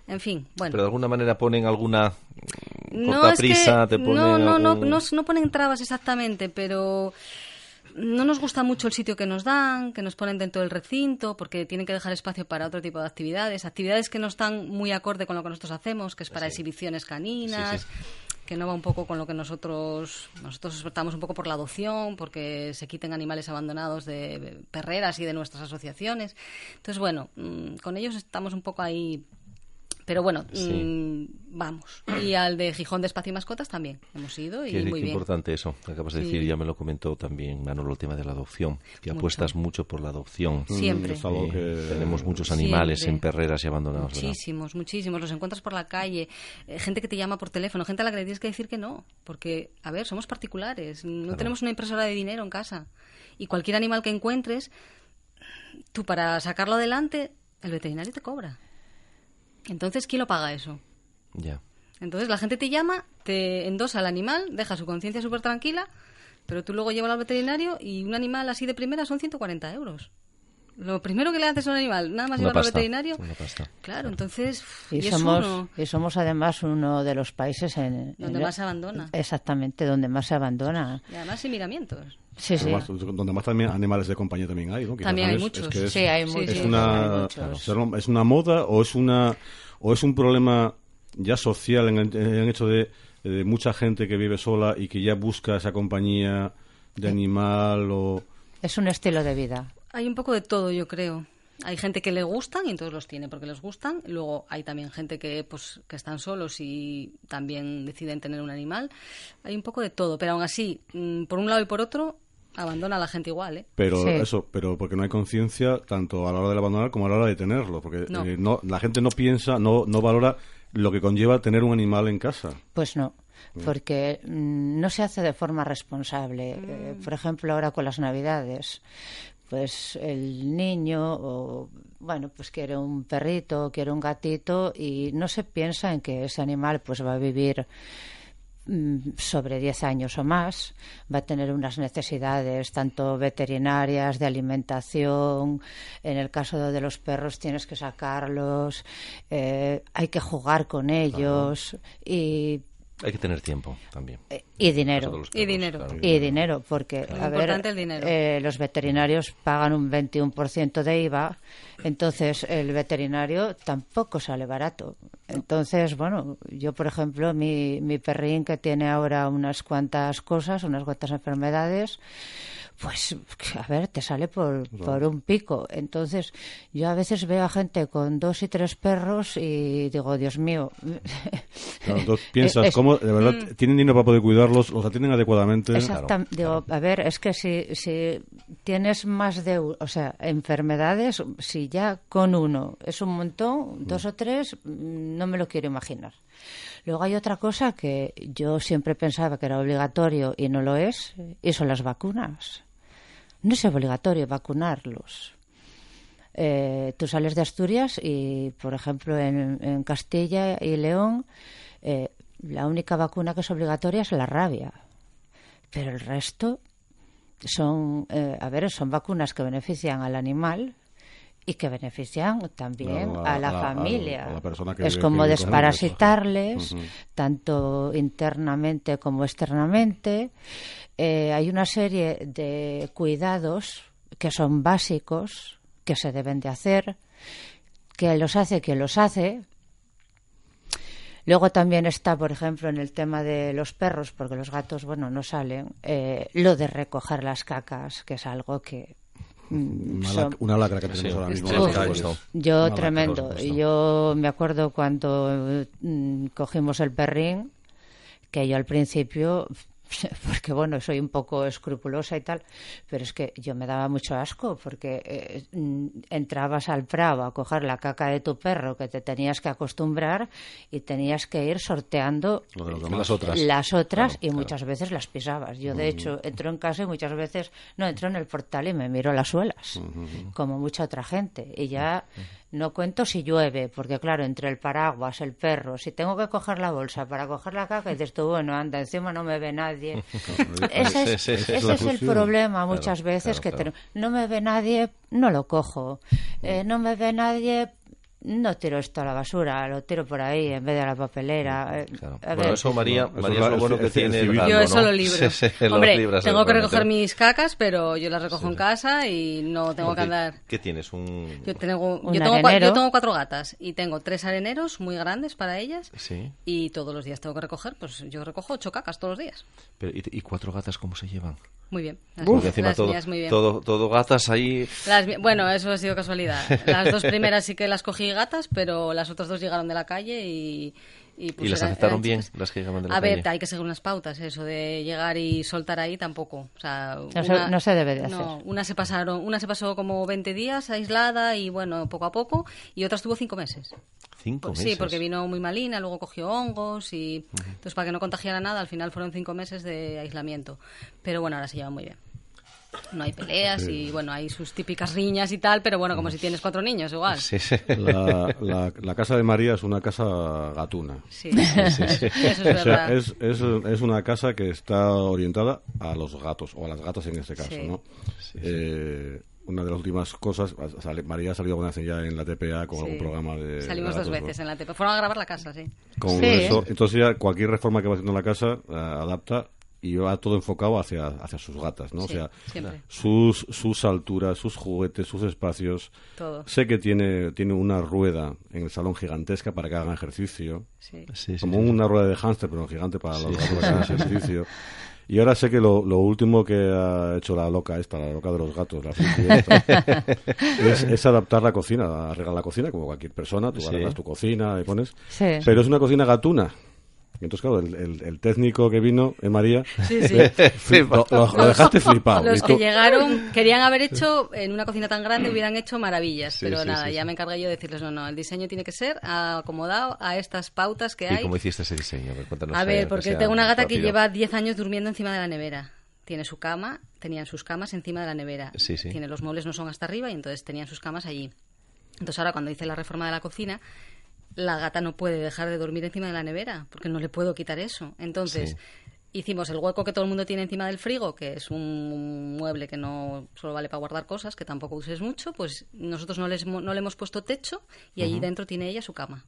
En fin, bueno. Pero de alguna manera ponen alguna No, corta es que prisa, te ponen no, no, no, algún- no, no ponen trabas exactamente, pero no nos gusta mucho el sitio que nos dan, que nos ponen dentro del recinto, porque tienen que dejar espacio para otro tipo de actividades, actividades que no están muy acorde con lo que nosotros hacemos, que es para exhibiciones caninas. Sí, que no va un poco con lo que nosotros nosotros estamos un poco por la adopción porque se quiten animales abandonados de perreras y de nuestras asociaciones entonces bueno mm, con ellos estamos un poco ahí pero bueno, Sí. mm, vamos. Y al de Gijón de Espacio y Mascotas también hemos ido y Qué, muy qué bien. importante eso que acabas de Sí. decir, ya me lo comentó también Manolo el tema de la adopción, que Mucho. apuestas mucho por la adopción. Siempre. Es algo Eh, que- Tenemos muchos animales Siempre. en perreras y abandonados, ¿verdad? Muchísimos, muchísimos. Los encuentras por la calle, eh, gente que te llama por teléfono, gente a la que le tienes que decir que no. Porque, a ver, somos particulares, no tenemos una impresora de dinero en casa. Y cualquier animal que encuentres, tú para sacarlo adelante, el veterinario te cobra. Entonces, ¿quién lo paga eso? Ya. Entonces la gente te llama, te endosa al animal, deja su conciencia súper tranquila, pero tú luego llevas al veterinario y un animal así de primera son 140 euros. Lo primero que le haces a un animal, nada más llevarlo al veterinario. una pasta. Claro, entonces. Y, y es somos, uno y somos además uno de los países en, donde en- más se abandona. Exactamente, donde más se abandona. Y además sin miramientos. Sí, sí. Además, donde más también animales de compañía también hay, ¿no? Quizás, También hay ¿sabes? muchos. Es que es, Sí, hay Sí, muchos. sí. es hay una claro, es una moda o es una o es un problema ya social en el, en el hecho de, de mucha gente que vive sola y que ya busca esa compañía de animal o Es un estilo de vida. Hay un poco de todo, yo creo. Hay gente que le gustan y entonces los tiene porque les gustan. Luego hay también gente que, pues, que están solos y también deciden tener un animal. Hay un poco de todo, pero aún así, mm, por un lado y por otro, abandona a la gente igual, ¿eh? pero Sí. eso pero porque no hay conciencia tanto a la hora de abandonar como a la hora de tenerlo porque No. eh, no, la gente no piensa no no valora lo que conlleva tener un animal en casa Pues no, porque mm, no se hace de forma responsable. Eh, por ejemplo, ahora con las Navidades, pues el niño, o, bueno, pues quiere un perrito, quiere un gatito y no se piensa en que ese animal pues va a vivir mm, sobre 10 años o más, va a tener unas necesidades tanto veterinarias, de alimentación, en el caso de los perros tienes que sacarlos, eh, hay que jugar con ellos y, Hay que tener tiempo también. eh, y dinero. Y dinero. claro. Y dinero, porque a ver, importante, el dinero. eh, los veterinarios pagan un 21% de IVA, entonces el veterinario tampoco sale barato. Entonces, bueno, yo por ejemplo, mi, mi perrín que tiene ahora unas cuantas cosas, unas cuantas enfermedades, pues a ver, te sale por, por un pico. Entonces, yo a veces veo a gente con dos y tres perros y digo, Dios mío. <laughs> Claro, entonces <laughs> piensas Es- cómo de verdad Mm. tienen dinero para poder cuidarlos los atienden adecuadamente Exactam- digo, a ver, es que si, si tienes más de, o sea, enfermedades, si ya con uno es un montón, dos o tres, mm, no me lo quiero imaginar. Luego hay otra cosa que yo siempre pensaba que era obligatorio y no lo es, y son las vacunas. No es obligatorio vacunarlos. Eh, tú sales de Asturias y, por ejemplo, en, en Castilla y León, eh, la única vacuna que es obligatoria es la rabia. Pero el resto son, eh, a ver, son vacunas que benefician al animal y que benefician también a la a- familia. a la persona que es vive- como que ellos. desparasitarles, tanto internamente como externamente. Eh, hay una serie de cuidados que son básicos, que se deben de hacer, que los hace quien los hace. Luego también está, por ejemplo, en el tema de los perros, porque los gatos, bueno, no salen, eh, lo de recoger las cacas, que es algo que mm, Una, son- lac- una lacra que tenemos Sí, ahora mismo yo Una tremendo. Yo me acuerdo cuando mm, cogimos el perrín, que yo al principio, <laughs> porque bueno, soy un poco escrupulosa y tal, pero es que yo me daba mucho asco porque eh, mm, entrabas al prado a coger la caca de tu perro que te tenías que acostumbrar y tenías que ir sorteando Lo de los Las otras. las otras Claro, y claro. muchas veces las pisabas. Yo, de hecho, entro en casa y muchas veces, no, entro en el portal y me miro las suelas, como mucha otra gente. Y ya no cuento si llueve, porque claro, entre el paraguas, el perro, si tengo que coger la bolsa para coger la caca, y dices tú, bueno, anda, encima no me ve nadie. <laughs> ese es, Sí, sí, sí. ese es el problema muchas Claro, veces, claro, que claro. te- no me ve nadie, no lo cojo. Eh, no me ve nadie, no tiro esto a la basura, lo tiro por ahí en vez de a la papelera. Eh, Claro. a Bueno, ver, eso María, es lo bueno es- que tiene Yo eso ¿no? lo libro. <laughs> Sí, sí, lo Hombre, libras tengo que recoger mis cacas, pero yo las recojo en casa y no tengo que andar. ¿Qué tienes? Un... Yo tengo, Un yo, tengo cua- yo tengo cuatro gatas y tengo tres areneros muy grandes para ellas Sí. y todos los días tengo que recoger, pues yo recojo ocho cacas todos los días. Pero, ¿y, y cuatro gatas cómo se llevan? Muy bien. Las, encima las todo, mías muy bien. todo, todo gatas ahí. Las bueno, eso ha sido casualidad. Las dos primeras sí que las cogí gatas, pero las otras dos llegaron de la calle y... Y, pues ¿Y las aceptaron bien, chicas. las que llegaban de la A ver, hay que seguir unas pautas, eso de llegar y soltar ahí tampoco. O sea, No se- no se debe de no, hacer. una se pasaron, una se pasó como 20 días aislada y bueno, poco a poco, y otra estuvo cinco meses. Cinco Sí, meses. porque vino muy malina, luego cogió hongos y entonces para que no contagiara nada, al final fueron cinco meses de aislamiento. Pero bueno, ahora se llevan muy bien. No hay peleas y bueno, hay sus típicas riñas y tal, pero bueno, como si tienes cuatro niños igual. Sí, sí. La, la- la casa de María es una casa gatuna. Sí, <laughs> eso es O verdad. sea, es, es, es una casa que está orientada a los gatos, o a las gatas en este caso, Sí. ¿no? Eh, una de las últimas cosas, sale- María ha salido alguna vez ya en la TPA con Sí. algún programa de... Salimos de dos veces ¿no? en la TP. Fueron a grabar la casa, sí. Con Sí. eso, entonces ya cualquier reforma que va haciendo en la casa eh, adapta y va todo enfocado hacia, hacia sus gatas, ¿no? Sí, o sea, siempre. sus, sus alturas, sus juguetes, sus espacios. Todo. Sé que tiene, tiene una rueda en el salón gigantesca para que hagan ejercicio. Sí. Sí, como sí. una rueda de hámster, pero gigante para los gatos que hagan ejercicio. Y ahora sé que lo, lo último que ha hecho la loca esta, la loca de los gatos, la esta, <laughs> es, es adaptar la cocina, arreglar la cocina como cualquier persona, tú Sí. arreglas tu cocina y pones... Sí. Pero es una cocina gatuna. Y entonces, claro, el, el- el técnico que vino, eh, María, Sí, sí. eh, fli- <laughs> lo, dejaste flipado. Los que llegaron querían haber hecho, en una cocina tan grande, hubieran hecho maravillas. Sí, pero sí, nada, sí, ya sí. me encargué yo de decirles, no, no, el diseño tiene que ser acomodado a estas pautas que ¿Y hay. cómo hiciste ese diseño? A ver, cuéntanos A porque tengo una gata que lleva 10 años durmiendo encima de la nevera. Tiene su cama, tenían sus camas encima de la nevera. Sí, sí. Tiene los muebles no son hasta arriba y entonces tenían sus camas allí. Entonces ahora cuando hice la reforma de la cocina, la gata no puede dejar de dormir encima de la nevera porque no le puedo quitar eso. Entonces Sí. hicimos el hueco que todo el mundo tiene encima del frigo, que es un mueble que no solo vale para guardar cosas, que tampoco uses mucho, pues nosotros no, les, no le hemos puesto techo y allí dentro tiene ella su cama.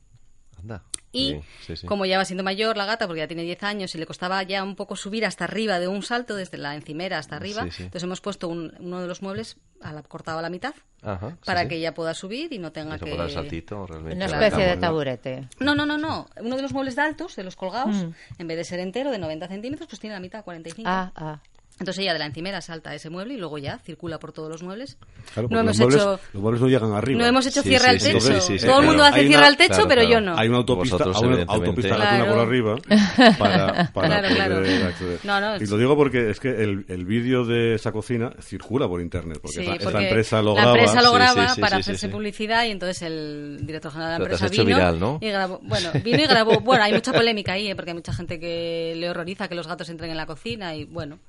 Anda. Y Bien, sí, sí. como ya va siendo mayor la gata, porque ya tiene 10 años y le costaba ya un poco subir hasta arriba de un salto, desde la encimera hasta arriba, Sí, sí. entonces hemos puesto un- uno de los muebles a la, cortado a la mitad Ajá, sí, para sí. que ella pueda subir y no tenga que... pueda dar saltito, realmente. Una especie de taburete. No, no, no, no. Uno de los muebles de altos, de los colgados, Mm. en vez de ser entero, de 90 centímetros, pues tiene la mitad, 45. Ah, ah. Entonces ella de la encimera salta a ese mueble y luego ya circula por todos los muebles. Claro, no hemos los, muebles, hecho... los muebles no llegan arriba. No hemos hecho Sí, cierre sí, al sí, techo. sí, sí, sí, Todo el mundo hace cierre al techo, claro, pero yo no. Hay una autopista, Vosotros, una autopista Claro. gatuna por arriba <laughs> para, para Claro, poder claro. acceder. No, no, y lo digo porque es que el, el vídeo de esa cocina circula por internet, porque Sí, esta, porque empresa lo la graba. empresa lo graba sí, sí, para hacerse sí. publicidad y entonces el director general de la empresa hecho vino viral, ¿no? y grabó, bueno, vino y grabó, <laughs> bueno, hay mucha polémica ahí, ¿eh? porque hay mucha gente que le horroriza que los gatos entren en la cocina y bueno,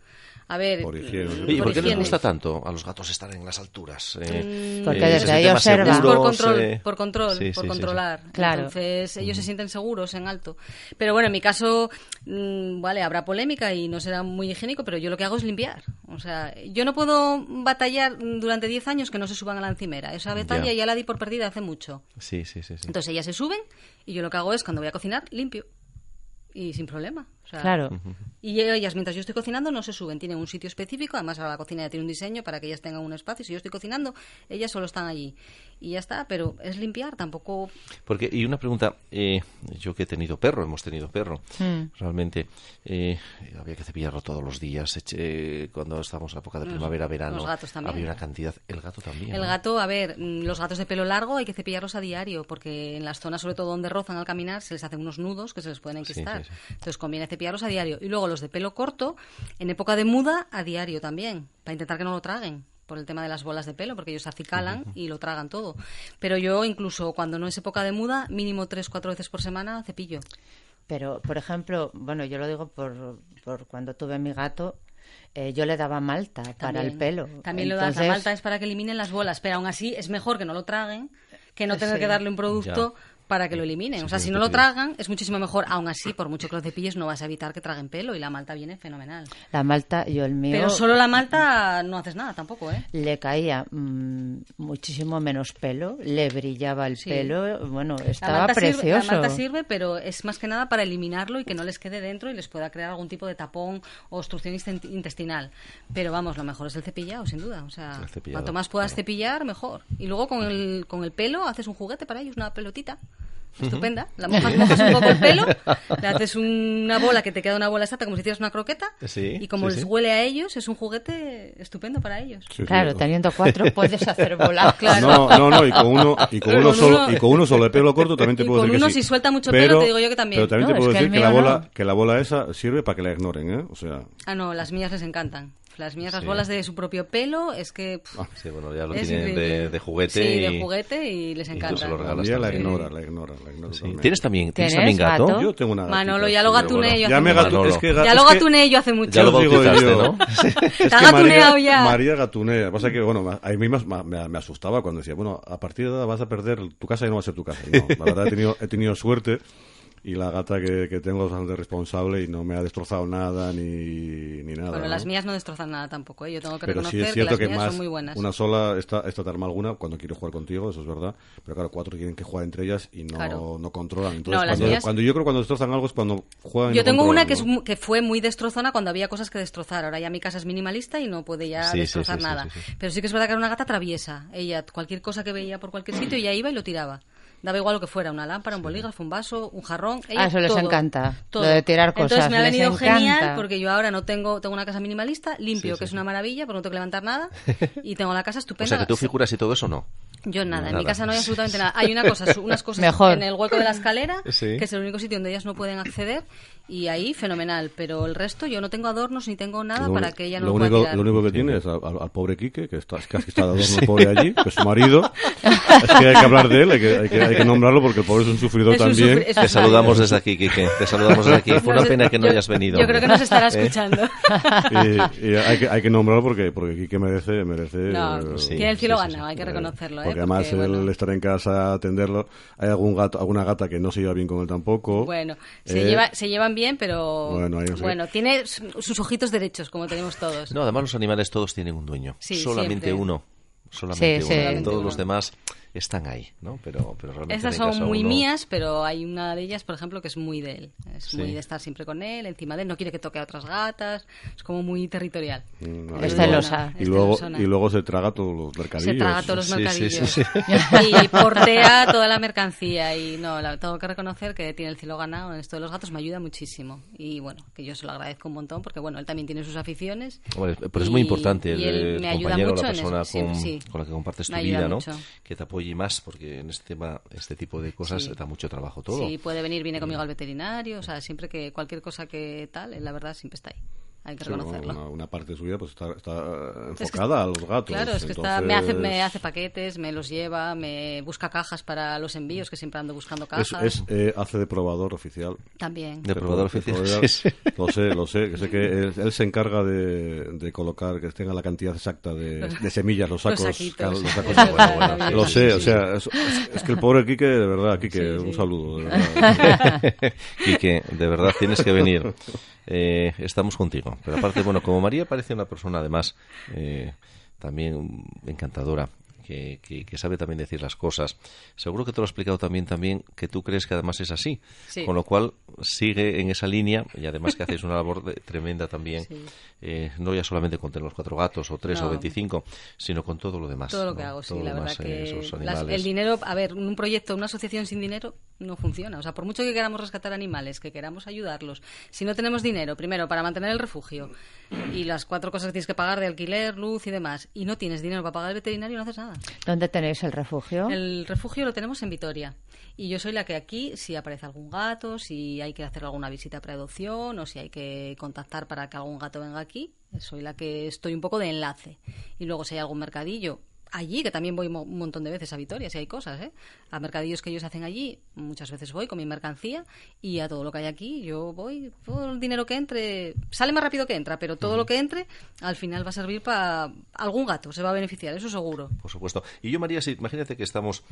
a ver, Por higiene. mm, Oye, ¿y ¿por qué les gusta tanto a los gatos estar en las alturas? Eh, Porque eh, desde se sienten ahí observan. Es por control, eh. por control, Sí, sí, por sí, sí. controlar. Claro. Entonces ellos se sienten seguros en alto. Pero bueno, en mi caso, mm, vale, habrá polémica y no será muy higiénico, pero yo lo que hago es limpiar. O sea, yo no puedo batallar durante 10 años que no se suban a la encimera. Esa batalla Ya. ya la di por perdida hace mucho. Sí, sí, sí. sí. Entonces ellas se suben y yo lo que hago es, cuando voy a cocinar, limpio. Y sin problema. O sea, Claro. Y ellas, mientras yo estoy cocinando, no se suben. Tienen un sitio específico. Además, ahora la cocina ya tiene un diseño para que ellas tengan un espacio. Si yo estoy cocinando, ellas solo están allí. Y ya está. Pero es limpiar, tampoco. Porque, y una pregunta, eh, yo que he tenido perro, hemos tenido perro, Mm. realmente, eh, había que cepillarlo todos los días, eche- cuando estábamos en la época de Los- primavera, verano, los gatos también. había una cantidad, el gato también. El ¿no? gato, a ver, mm, los gatos de pelo largo hay que cepillarlos a diario. Porque en las zonas, sobre todo donde rozan al caminar, se les hacen unos nudos que se les pueden Sí, enquistar. sí, sí. Entonces conviene cepillarlos a diario. Y luego los de pelo corto, en época de muda, a diario también. Para intentar que no lo traguen. Por el tema de las bolas de pelo, porque ellos se acicalan y lo tragan todo. Pero yo, incluso cuando no es época de muda, mínimo tres, cuatro veces por semana cepillo. Pero, por ejemplo, bueno, yo lo digo por, por cuando tuve mi gato, eh, yo le daba malta para el También. pelo. También lo das. La malta es para que eliminen las bolas, pero aún así es mejor que no lo traguen que no tener Sí. que darle un producto para que lo eliminen. Sí, o sea, si no lo tragan, es muchísimo mejor. Aún así, por mucho que lo cepilles, no vas a evitar que traguen pelo y la malta viene fenomenal. La malta, yo el mío... Pero solo la malta no haces nada tampoco, ¿eh? Le caía mm, muchísimo menos pelo, le brillaba el Sí. pelo, bueno, La estaba malta, sirve, precioso. la malta sirve, pero es más que nada para eliminarlo y que no les quede dentro y les pueda crear algún tipo de tapón o obstrucción intestinal. Pero vamos, lo mejor es el cepillado, sin duda. O sea, cuanto más puedas cepillar, mejor. Y luego con el, con el pelo haces un juguete para ellos, una pelotita. Estupenda. La mojas, mojas un poco el <laughs> pelo, le haces una bola que te queda una bola exacta como si hicieras una croqueta. Sí, y como sí, les sí. huele a ellos, es un juguete estupendo para ellos. Sí, sí. Claro, teniendo cuatro puedes hacer volar. <laughs> Claro. No, no, no, y con uno, y con Con uno, solo, uno- y con uno solo de pelo corto también te Y puedo con decir que uno, sí. si suelta mucho pelo, te digo yo que también. Pero también No, te puedo que decir que, la bola, no. que la bola esa sirve para que la ignoren, ¿eh? O sea, Ah, no, las mías les encantan. Las mías, las Sí. bolas de su propio pelo, es que... pff, Sí, bueno, ya lo es tienen de, de juguete. Sí, y, de juguete y les encanta. lo la regalas mía la ignora, la ignora, la ignora Sí. también. ¿Tienes también, ¿tienes ¿Tienes también gato? gato? Yo tengo una Manolo, ya sí, lo bueno. gatuné yo Ya hace me mucho. gatu- es que Ya es lo que- gatuné yo hace mucho. Ya lo bautizaste, yo. ¿no? <laughs> Es Te que ha gatuneado María, ya. María gatunea. Pasa que, bueno, a mí me, me- me asustaba cuando decía, bueno, a partir de ahora vas a perder, tu casa ya no va a ser tu casa. Y No, la verdad he tenido, he tenido suerte y la gata que, que tengo es bastante responsable y no me ha destrozado nada ni, ni nada. Bueno, ¿no? las mías no destrozan nada tampoco, ¿eh? Yo tengo que Pero sí reconocer es cierto que las mías más son muy buenas. una sola está, está tan mal alguna cuando quiere jugar contigo, eso es verdad. Pero claro, cuatro tienen que jugar entre ellas y no, Claro. no controlan. Entonces, No, cuando, mías- cuando yo creo que cuando destrozan algo es cuando juegan Yo tengo una que, es que fue muy destrozona cuando había cosas que destrozar. Ahora ya mi casa es minimalista y no puede ya Sí, sí, destrozar sí, sí, nada. sí, sí. Pero sí que es verdad que era una gata traviesa. Ella, cualquier cosa que veía por cualquier sitio, ella iba y lo tiraba. Daba igual lo que fuera, una lámpara, un bolígrafo, un vaso, un jarrón. Ella Ah, eso les todo, encanta, todo. lo de tirar cosas, Entonces me ha venido encanta. genial porque yo ahora no tengo, tengo una casa minimalista, limpio, Sí, que sí, es una maravilla, porque no tengo que levantar nada, <laughs> y tengo la casa O estupenda. sea, que tú figuras y todo eso no. Yo nada, en mi casa no hay absolutamente <laughs> nada. Hay una cosa, unas cosas Mejor. en el hueco de la escalera, <laughs> Sí. que es el único sitio donde ellas no pueden acceder, y ahí fenomenal. Pero el resto yo no tengo adornos ni tengo nada Lo para que ella no lo lo pueda único, tirar. lo único que tiene es al, al- pobre Quique, que está, es casi está de adorno el pobre allí, que es su marido. Es que hay que hablar de él, hay que, hay que, hay que nombrarlo porque el pobre es un sufridor Es un también. sufri- es Te saludamos desde aquí, Quique. Te saludamos desde aquí. Fue una sé, pena que no hayas venido. Yo creo que nos estará ¿Eh? escuchando. <laughs> Y, y hay, que, hay que nombrarlo porque, porque Quique merece... merece No, eh, Sí, tiene el cielo sí, sí, ganado, hay que eh, reconocerlo. ¿eh? Porque además Porque, él bueno, estar en casa, atenderlo. Hay algún gato, alguna gata que no se lleva bien con él tampoco. Bueno, se, Eh, lleva, se llevan bien, pero Bueno, bueno, tiene su- sus ojitos derechos, como tenemos todos. No, además los animales todos tienen un dueño. Sí, Solamente siempre. uno. Solamente Sí, uno. sí. Y Solamente Todos uno. los demás están ahí, ¿no? Pero, pero realmente Estas son muy uno- mías, pero hay una de ellas, por ejemplo, que es muy de él. Es Sí. muy de estar siempre con él, encima de él. No quiere que toque a otras gatas. Es como muy territorial. Mm, Es celosa. Y luego, y luego se traga todos los mercadillos. Se traga todos los Sí, sí, mercadillos. sí, <laughs> Y portea toda la mercancía. Y no, la- tengo que reconocer que tiene el cielo ganado en esto de los gatos. Me ayuda muchísimo. Y bueno, que yo se lo agradezco un montón porque, bueno, él también tiene sus aficiones. Hombre, pero es muy Y- importante el, el compañero, la persona con, sí. con la que compartes tu vida, ¿no? mucho. Que te apoye más, porque en este tema, este tipo de cosas Sí. da mucho trabajo todo. Si puede venir, viene conmigo al veterinario. O sea, siempre que cualquier cosa que tal, él, la verdad, siempre está ahí. Hay que Sí, reconocerlo. una, una parte de su vida pues está, está eh, Es que enfocada a los gatos. Claro, es que está, me, hace, entonces- me hace paquetes, me los lleva, me busca cajas para los envíos, que siempre ando buscando Es, cajas. es, eh, hace de probador oficial. También. De probador oficial. probador- sí, sí. Lo sé, lo sé. que sé que <laughs> él, él se encarga de, de colocar, que tenga la cantidad exacta de, de semillas, los Los sacos. saquitos. claro, los sacos. Es verdad. Lo sé, sí, o sea, es, es- es que el pobre Quique, de verdad, Quique, Sí, sí. un saludo. De <laughs> verdad. <laughs> Quique, de verdad tienes que venir. Eh, estamos contigo. Pero aparte, bueno, como María parece una persona además eh, también encantadora, que que, que- que sabe también decir las cosas. Seguro que te lo ha explicado también, también que tú crees que además es así. Sí. Con lo cual sigue en esa línea y además que hacéis una labor de- tremenda también, Sí. eh, no ya solamente con tener los cuatro gatos o tres No. o veinticinco, sino con todo lo demás. Todo lo que hago, sí, Todo la verdad eh, que las- el dinero, a ver, un proyecto, una asociación sin dinero no funciona. O sea, por mucho que queramos rescatar animales, que queramos ayudarlos, si no tenemos dinero, primero para mantener el refugio y las cuatro cosas que tienes que pagar de alquiler, luz y demás, y no tienes dinero para pagar el veterinario, no haces nada. ¿Dónde tenéis el refugio? El refugio lo tenemos en Vitoria. Y yo soy la que aquí, si aparece algún gato, si hay que hacer alguna visita pre-adopción o si hay que contactar para que algún gato venga aquí, soy la que estoy un poco de enlace. Y luego si hay algún mercadillo, allí, que también voy mo- un montón de veces a Vitoria, si hay cosas, ¿eh? A mercadillos que ellos hacen allí, muchas veces voy con mi mercancía y a todo lo que hay aquí, yo voy, todo el dinero que entre, sale más rápido que entra, pero todo lo que entre al final va a servir para algún gato, se va a beneficiar, eso seguro. Por supuesto. Y yo, María, si, imagínate que estamos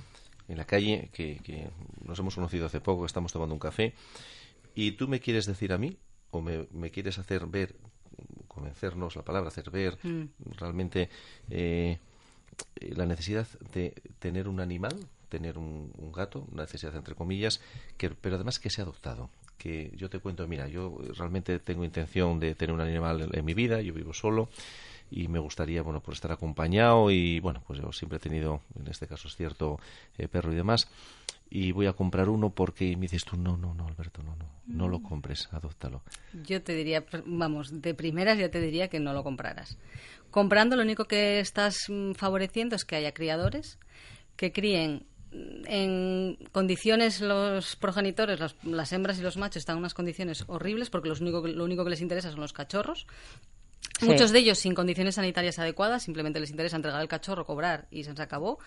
en la calle, que, que nos hemos conocido hace poco, que estamos tomando un café, y tú me quieres decir a mí, o me, me quieres hacer ver, convencernos, la palabra hacer ver, Mm. realmente eh, la necesidad de tener un animal, tener un, un gato, una necesidad entre comillas, que, pero además que sea adoptado. Que yo te cuento, mira, yo realmente tengo intención de tener un animal en mi vida, yo vivo solo y me gustaría, bueno, por estar acompañado y, bueno, pues yo siempre he tenido, en este caso es cierto, eh, perro y demás, y voy a comprar uno porque me dices tú, no, no, no, Alberto, no, no, no lo compres, adóptalo. Yo te diría, vamos, de primeras ya te diría que no lo compraras. Comprando lo único que estás mm, favoreciendo es que haya criadores que críen mm, en condiciones los progenitores, las, las hembras y los machos están en unas condiciones horribles porque los único, lo único que les interesa son los cachorros. Sí. Muchos de ellos sin condiciones sanitarias adecuadas, simplemente les interesa entregar el cachorro, cobrar y se acabó.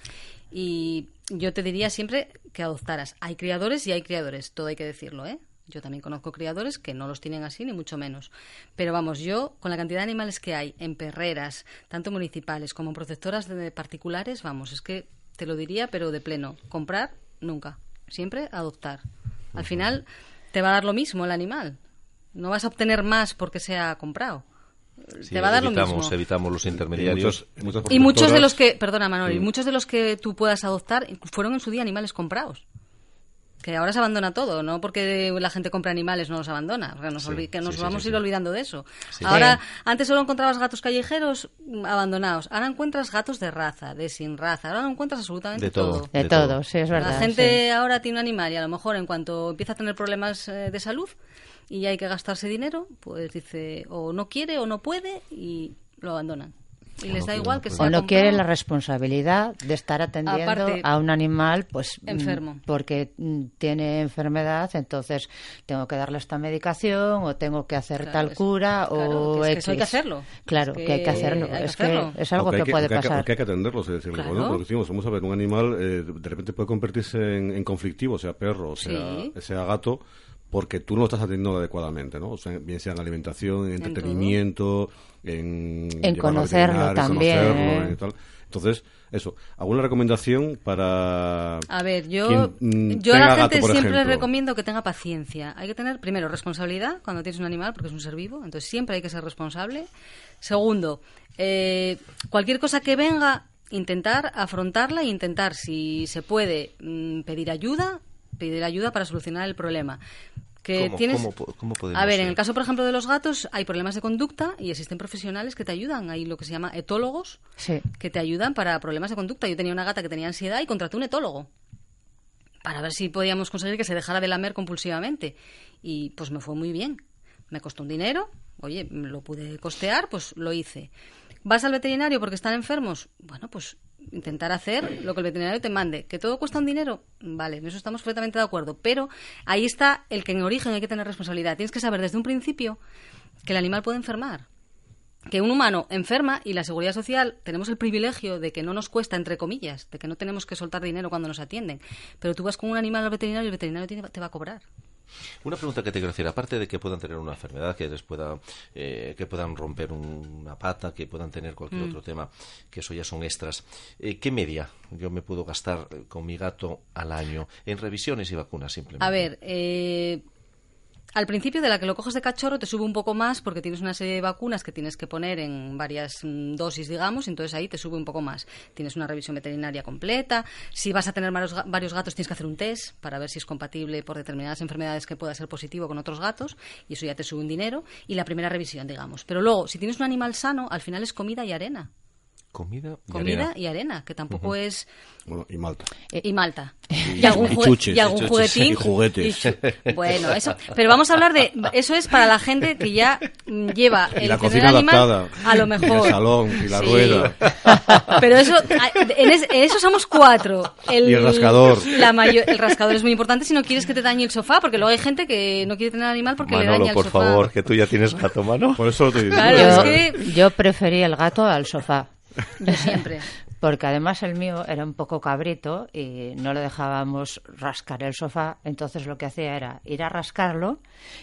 Y yo te diría siempre que adoptaras. Hay criadores y hay criadores, todo hay que decirlo, ¿eh? Yo también conozco criadores que no los tienen así, ni mucho menos. Pero vamos, yo, con la cantidad de animales que hay en perreras, tanto municipales como protectoras de particulares, vamos, es que te lo diría, pero de pleno. Comprar, nunca. Siempre adoptar. Al final, te va a dar lo mismo el animal. No vas a obtener más porque sea comprado. Sí, te va a dar evitamos, lo mismo. evitamos los intermediarios. Y muchos de los que, perdona Manoli, Sí. muchos de los que tú puedas adoptar fueron en su día animales comprados. Que ahora se abandona todo, no porque la gente compra animales no los abandona, que nos, Sí, que nos sí, vamos sí, a ir sí. olvidando de eso. Sí. Ahora, antes solo encontrabas gatos callejeros mm, abandonados, ahora encuentras gatos de raza, de sin raza, ahora encuentras absolutamente De todo. De, De todo, todo. sí, es verdad. la gente sí. ahora tiene un animal y a lo mejor en cuanto empieza a tener problemas eh, de salud y hay que gastarse dinero, pues dice o no quiere o no puede y lo abandonan. Y les da quiere, igual que sea O no comprado. quiere la responsabilidad de estar atendiendo Aparte, a un animal pues mm, enfermo. porque mm, tiene enfermedad, entonces tengo que darle esta medicación o tengo que hacer Claro, tal es- cura claro, o que es que eso hay que hacerlo. Claro, Es que, hay que hacerlo. hay que es hacerlo. que es algo que, puede pasar. porque hay que atenderlos, es decir, Claro. bueno, porque decimos, vamos a ver, un animal eh, de repente puede convertirse en, en conflictivo, sea perro, sea, Sí. sea gato, porque tú no lo estás atendiendo adecuadamente, ¿no? O sea, bien sea en alimentación, en En entretenimiento, en... En conocerlo también, conocerlo, ¿eh? y tal. Entonces, eso, ¿alguna recomendación para A ver, yo, quien, mm, yo a la gente siempre ejemplo? recomiendo que tenga paciencia. Hay que tener, primero, responsabilidad cuando tienes un animal, porque es un ser vivo, entonces siempre hay que ser responsable. Segundo, eh, cualquier cosa que venga, intentar afrontarla e intentar, si se puede, mm, pedir ayuda, pedir ayuda para solucionar el problema. Que ¿Cómo- tienes... cómo cómo podemos, a ver, en el caso, por ejemplo, de los gatos, hay problemas de conducta y existen profesionales que te ayudan. Hay lo que se llama etólogos, Sí. que te ayudan para problemas de conducta. Yo tenía una gata que tenía ansiedad y contraté un etólogo para ver si podíamos conseguir que se dejara de lamer compulsivamente. Y pues me fue muy bien. Me costó un dinero, oye, lo pude costear, pues lo hice. ¿Vas al veterinario porque están enfermos? Bueno, pues intentar hacer lo que el veterinario te mande. ¿Que todo cuesta un dinero? Vale, en eso estamos completamente de acuerdo. Pero ahí está el que en origen hay que tener responsabilidad. Tienes que saber desde un principio que el animal puede enfermar que un humano enferma y la seguridad social tenemos el privilegio de que no nos cuesta, entre comillas, de que no tenemos que soltar dinero cuando nos atienden. Pero tú vas con un animal al veterinario y el veterinario te, va a cobrar. Una pregunta que te quiero decir, aparte de que puedan tener una enfermedad, que les pueda, eh, que puedan romper un- una pata, que puedan tener cualquier Mm. otro tema, que eso ya son extras, eh, ¿qué media yo me puedo gastar eh, con mi gato al año en revisiones y vacunas simplemente? A ver, eh, Al principio de la que lo coges de cachorro te sube un poco más porque tienes una serie de vacunas que tienes que poner en varias mm, dosis, digamos, entonces ahí te sube un poco más. Tienes una revisión veterinaria completa. Si vas a tener varios gatos tienes que hacer un test para ver si es compatible por determinadas enfermedades que pueda ser positivo con otros gatos y eso ya te sube un dinero y la primera revisión, digamos. Pero luego, si tienes un animal sano, al final es comida y arena. Comida y Comida arena. y arena, que tampoco es Bueno, y Malta. y Malta. Y- <laughs> Y algún, y chuches. y algún Y juguetín. Y juguetes. Y chu- <laughs> Bueno, eso. Pero vamos a hablar de. Eso es para la gente que ya lleva Y el la tener cocina animal adaptada. a lo Y mejor. el salón, y la Sí. rueda. <laughs> Pero eso, en, es- en eso somos cuatro. El, Y el rascador. La el rascador es muy importante si no quieres que te dañe el sofá, porque luego hay gente que no quiere tener animal porque le Manolo, daña el por sofá. favor, que tú ya tienes gato, mano. Por eso lo te digo. Claro, yo, es que- yo preferí el gato al sofá. Yo siempre. Porque además el mío era un poco cabrito y no le dejábamos rascar el sofá, entonces lo que hacía era ir a rascarlo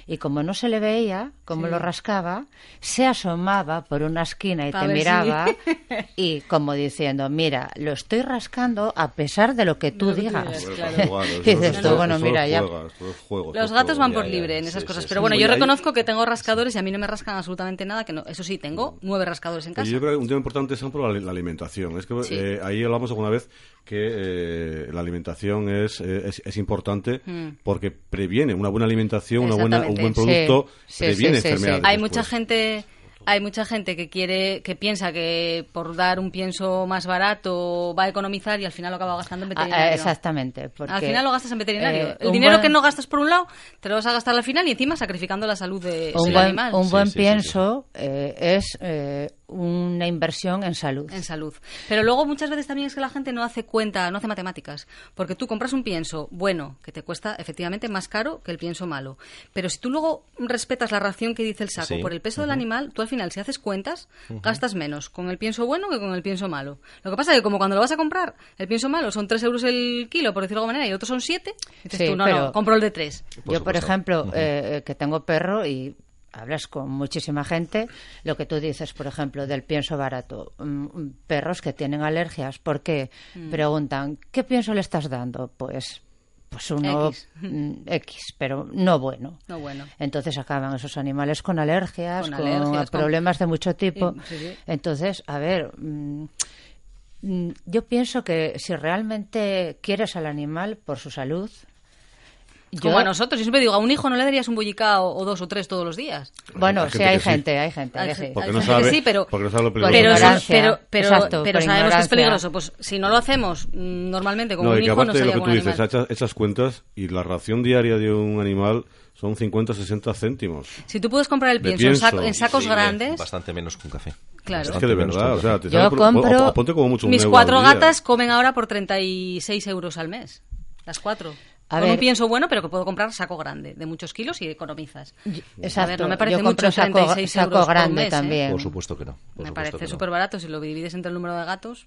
y como no se le veía como Sí. lo rascaba, se asomaba por una esquina y te si- miraba <laughs> y como diciendo, mira, lo estoy rascando a pesar de lo que tú digas. claro. <laughs> Dices tú, bueno, mira, ya- Los gatos juego. van por ya, libre en esas sí, cosas. sí. Pero bueno, yo reconozco que tengo rascadores y a mí no me rascan absolutamente nada. que no Eso sí, tengo nueve rascadores en casa. Oye, yo creo que un tema importante es por la, la alimentación. Es que Sí. eh, ahí hablamos alguna vez que eh, la alimentación es, eh, es, es importante Mm. porque previene una buena alimentación, una buena, un buen producto, Sí, previene sí, sí, enfermedades. hay después. mucha gente hay mucha gente que quiere que piensa que por dar un pienso más barato va a economizar y al final lo acaba gastando en Ah, veterinario. eh, exactamente. Porque, al final lo gastas en veterinario. eh, el dinero buen- que no gastas por un lado te lo vas a gastar al final y encima sacrificando la salud de, un del buen, animal. un buen Sí, sí, sí, pienso eh, es eh, una inversión en salud. En salud. Pero luego muchas veces también es que la gente no hace cuenta, no hace matemáticas. Porque tú compras un pienso bueno, que te cuesta efectivamente más caro que el pienso malo. Pero si tú luego respetas la ración que dice el saco Sí. por el peso del animal, tú al final, si haces cuentas, gastas menos con el pienso bueno que con el pienso malo. Lo que pasa es que como cuando lo vas a comprar, el pienso malo son 3 euros el kilo, por decirlo de alguna manera, y otros son 7, dices Sí, tú, no, pero- no, compro el de 3. Yo, por ejemplo, eh, eh, que tengo perro y hablas con muchísima gente, lo que tú dices, por ejemplo, del pienso barato. Mm, mm, perros que tienen alergias, ¿por qué? Mm. Preguntan, ¿qué pienso le estás dando? Pues, pues uno X. X, pero no bueno. No bueno. Entonces acaban esos animales con alergias, Con con, alergias, con- problemas de mucho tipo. Sí, sí, sí. Entonces, a ver, yo pienso que si realmente quieres al animal por su salud, Como yo- a nosotros. Yo siempre digo, a un hijo no le darías un bollicao o dos o tres todos los días. Bueno, Hay sí, gente hay gente, hay gente. Hay que gen- sí. Porque hay no gente sabe- sí, pero, porque no sabe lo peligroso. pero, pero, pero, Exacto, pero sabemos que es peligroso. Pues si no lo hacemos mm, normalmente con No, un hijo, no aparte de sería lo que tú un dices, animal. echas, echas cuentas y la ración diaria de un animal son 50 60 céntimos. Si tú puedes comprar el De pienso, en, pienso. saco- en sacos Sí, grandes, Bastante menos que un café. Claro. Es que de verdad, o sea, te Yo por- compro- o- o ponte como mucho un mis euro cuatro gatas comen ahora por 36 euros al mes. Las cuatro. A con un pienso bueno, pero que puedo comprar saco grande, de muchos kilos y economizas. Exacto. A ver, no me parece Yo mucho saco, 36 saco euros por un grande mes, ¿eh? también. Por supuesto que no. por Me parece no. súper barato. Si lo divides entre el número de gatos,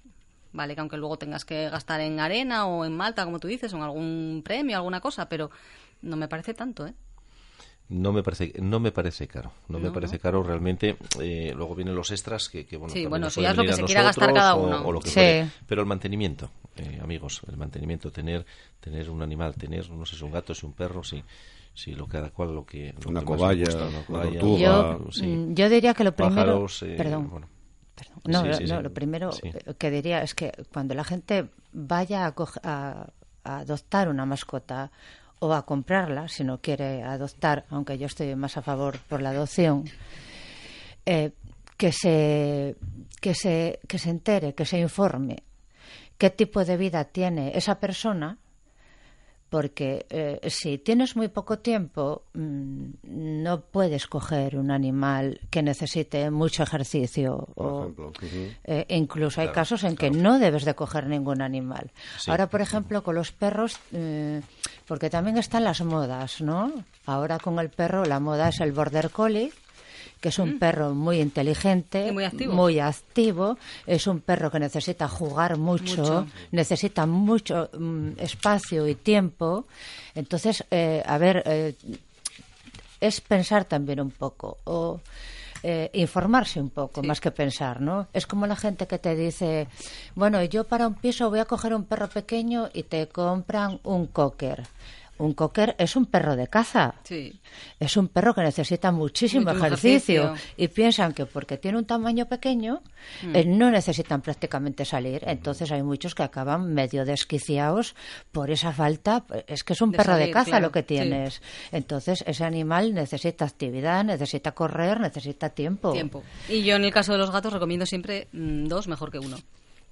vale, que aunque luego tengas que gastar en arena o en malta, como tú dices, o en algún premio, alguna cosa, pero no me parece tanto, ¿eh? No me parece, no me parece caro. No, me parece caro realmente. eh, luego vienen los extras que, que, bueno, Sí, bueno, ya es lo que se quiera gastar cada uno. o lo que Sí. fuere. Pero el mantenimiento, eh, amigos, el mantenimiento, tener, tener un animal, tener, no sé si un gato, si un perro, si, si lo cada cual lo que. lo Una que cobaya, gusta, una cobaya, tortuga. Yo, sí, mm, yo diría que lo primero. pájaros, eh, perdón. bueno. perdón. No, Sí, no, sí, no, sí. lo primero Sí. que diría es que cuando la gente vaya a, coge- a- a adoptar una mascota o a comprarla, si no quiere adoptar, aunque yo estoy más a favor por la adopción, eh, que, se, que, se, que se entere, que se informe qué tipo de vida tiene esa persona, porque eh, si tienes muy poco tiempo, mm, no puedes coger un animal que necesite mucho ejercicio. Por o, ejemplo. Eh, incluso hay casos en que no debes de coger ningún animal. Sí. Ahora, por ejemplo, con los perros, eh, porque también están las modas, ¿no? Ahora con el perro la moda es el border collie que es un perro muy inteligente. Y muy activo. muy activo, es un perro que necesita jugar mucho, Mucho. necesita mucho mm, espacio y tiempo. Entonces, eh, a ver, eh, es pensar también un poco o eh, informarse un poco Sí. más que pensar, ¿no? Es como la gente que te dice, bueno, yo para un piso voy a coger un perro pequeño y te compran un cocker Un cocker es un perro de caza. Sí. Es un perro que necesita muchísimo ejercicio. ejercicio. y piensan que porque tiene un tamaño pequeño Mm. eh, no necesitan prácticamente salir. Entonces hay muchos que acaban medio desquiciados por esa falta. Es que es un De perro de caza claro, lo que sí. tienes. Entonces ese animal necesita actividad, necesita correr, necesita tiempo. Tiempo. Y yo en el caso de los gatos recomiendo siempre mm, dos mejor que uno.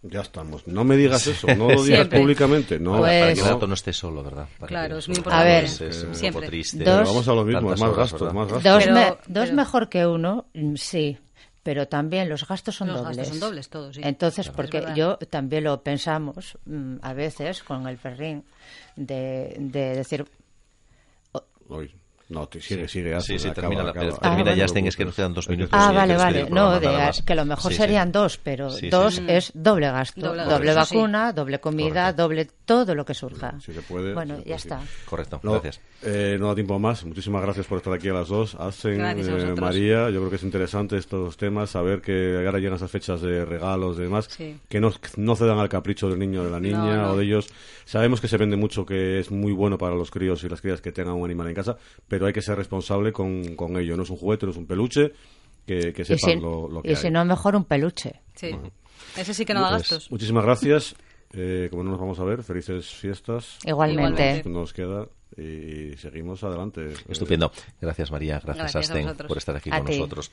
Ya estamos. No me digas eso, no lo digas Siempre. públicamente. No, Para- para que el Pues- gato no esté solo, ¿verdad? Para Claro, que es muy importante. A ver, es, es un siempre. poco triste. Dos- Pero vamos a lo mismo, más horas, gasto, ¿verdad? más gasto. Dos, Pero- me- dos pero- mejor que uno, mm, sí. Pero también los gastos son Los dobles. gastos son dobles todos, sí. Entonces, Claro. porque yo también lo pensamos mm, a veces con el perrín de, de decir, Hoy. No, te sigue, sigue. Sí, hazlo, sí, acaba, termina, la- acaba. termina Ah, ya, vale. Sten, es que nos quedan dos minutos. ah, vale, que vale, no, de, que lo mejor Sí, sí. serían dos, pero Sí, sí, dos sí. es doble gasto, Doble doble, gasto, sí. vacuna, doble comida, doble todo lo que surja. Si se puede. Bueno, se ya puede, está. Correcto, No, gracias. eh, no da tiempo más. Muchísimas gracias por estar aquí a las dos. Hacen, vosotros. María, yo creo que es interesante estos temas, saber que ahora llegan esas fechas de regalos y demás, Sí. que no, no cedan al capricho del niño o de la niña No, no. o de ellos. Sabemos que se vende mucho, que es muy bueno para los críos y las crías que tengan un animal en casa, pero hay que ser responsable con, con ello. No es un juguete, no es un peluche, que, que Y sepan si, lo, lo que y si hay. no, mejor un peluche. Sí. Ese sí que no da Pues, gastos. Muchísimas gracias. Eh, como no nos vamos a ver, felices fiestas. Igualmente. Nos queda y seguimos adelante. Estupendo. Gracias, María. Gracias, Gracias a Asten, por estar aquí A con ti. nosotros.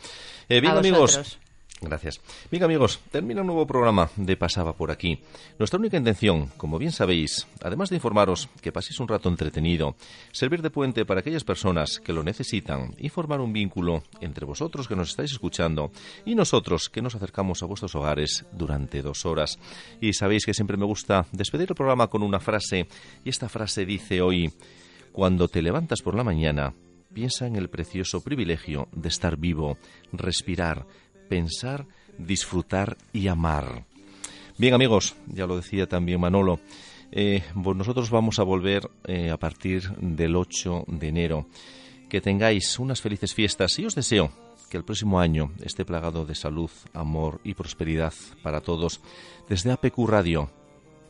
Eh, bien, A amigos. Gracias. Bien, amigos, termina un nuevo programa de Pasaba por aquí. Nuestra única intención, como bien sabéis, además de informaros que paséis un rato entretenido, servir de puente para aquellas personas que lo necesitan y formar un vínculo entre vosotros que nos estáis escuchando y nosotros que nos acercamos a vuestros hogares durante dos horas. Y sabéis que siempre me gusta despedir el programa con una frase, y esta frase dice hoy, cuando te levantas por la mañana, piensa en el precioso privilegio de estar vivo, respirar, pensar, disfrutar y amar. Bien amigos, ya lo decía también Manolo, eh, pues nosotros vamos a volver eh, a partir del 8 de enero. Que tengáis unas felices fiestas y os deseo que el próximo año esté plagado de salud, amor y prosperidad para todos. Desde APQ Radio,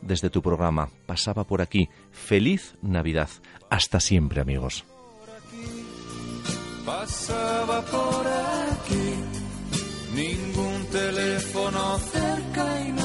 desde tu programa, pasaba por aquí. Feliz Navidad. Hasta siempre amigos. Ningún teléfono cerca y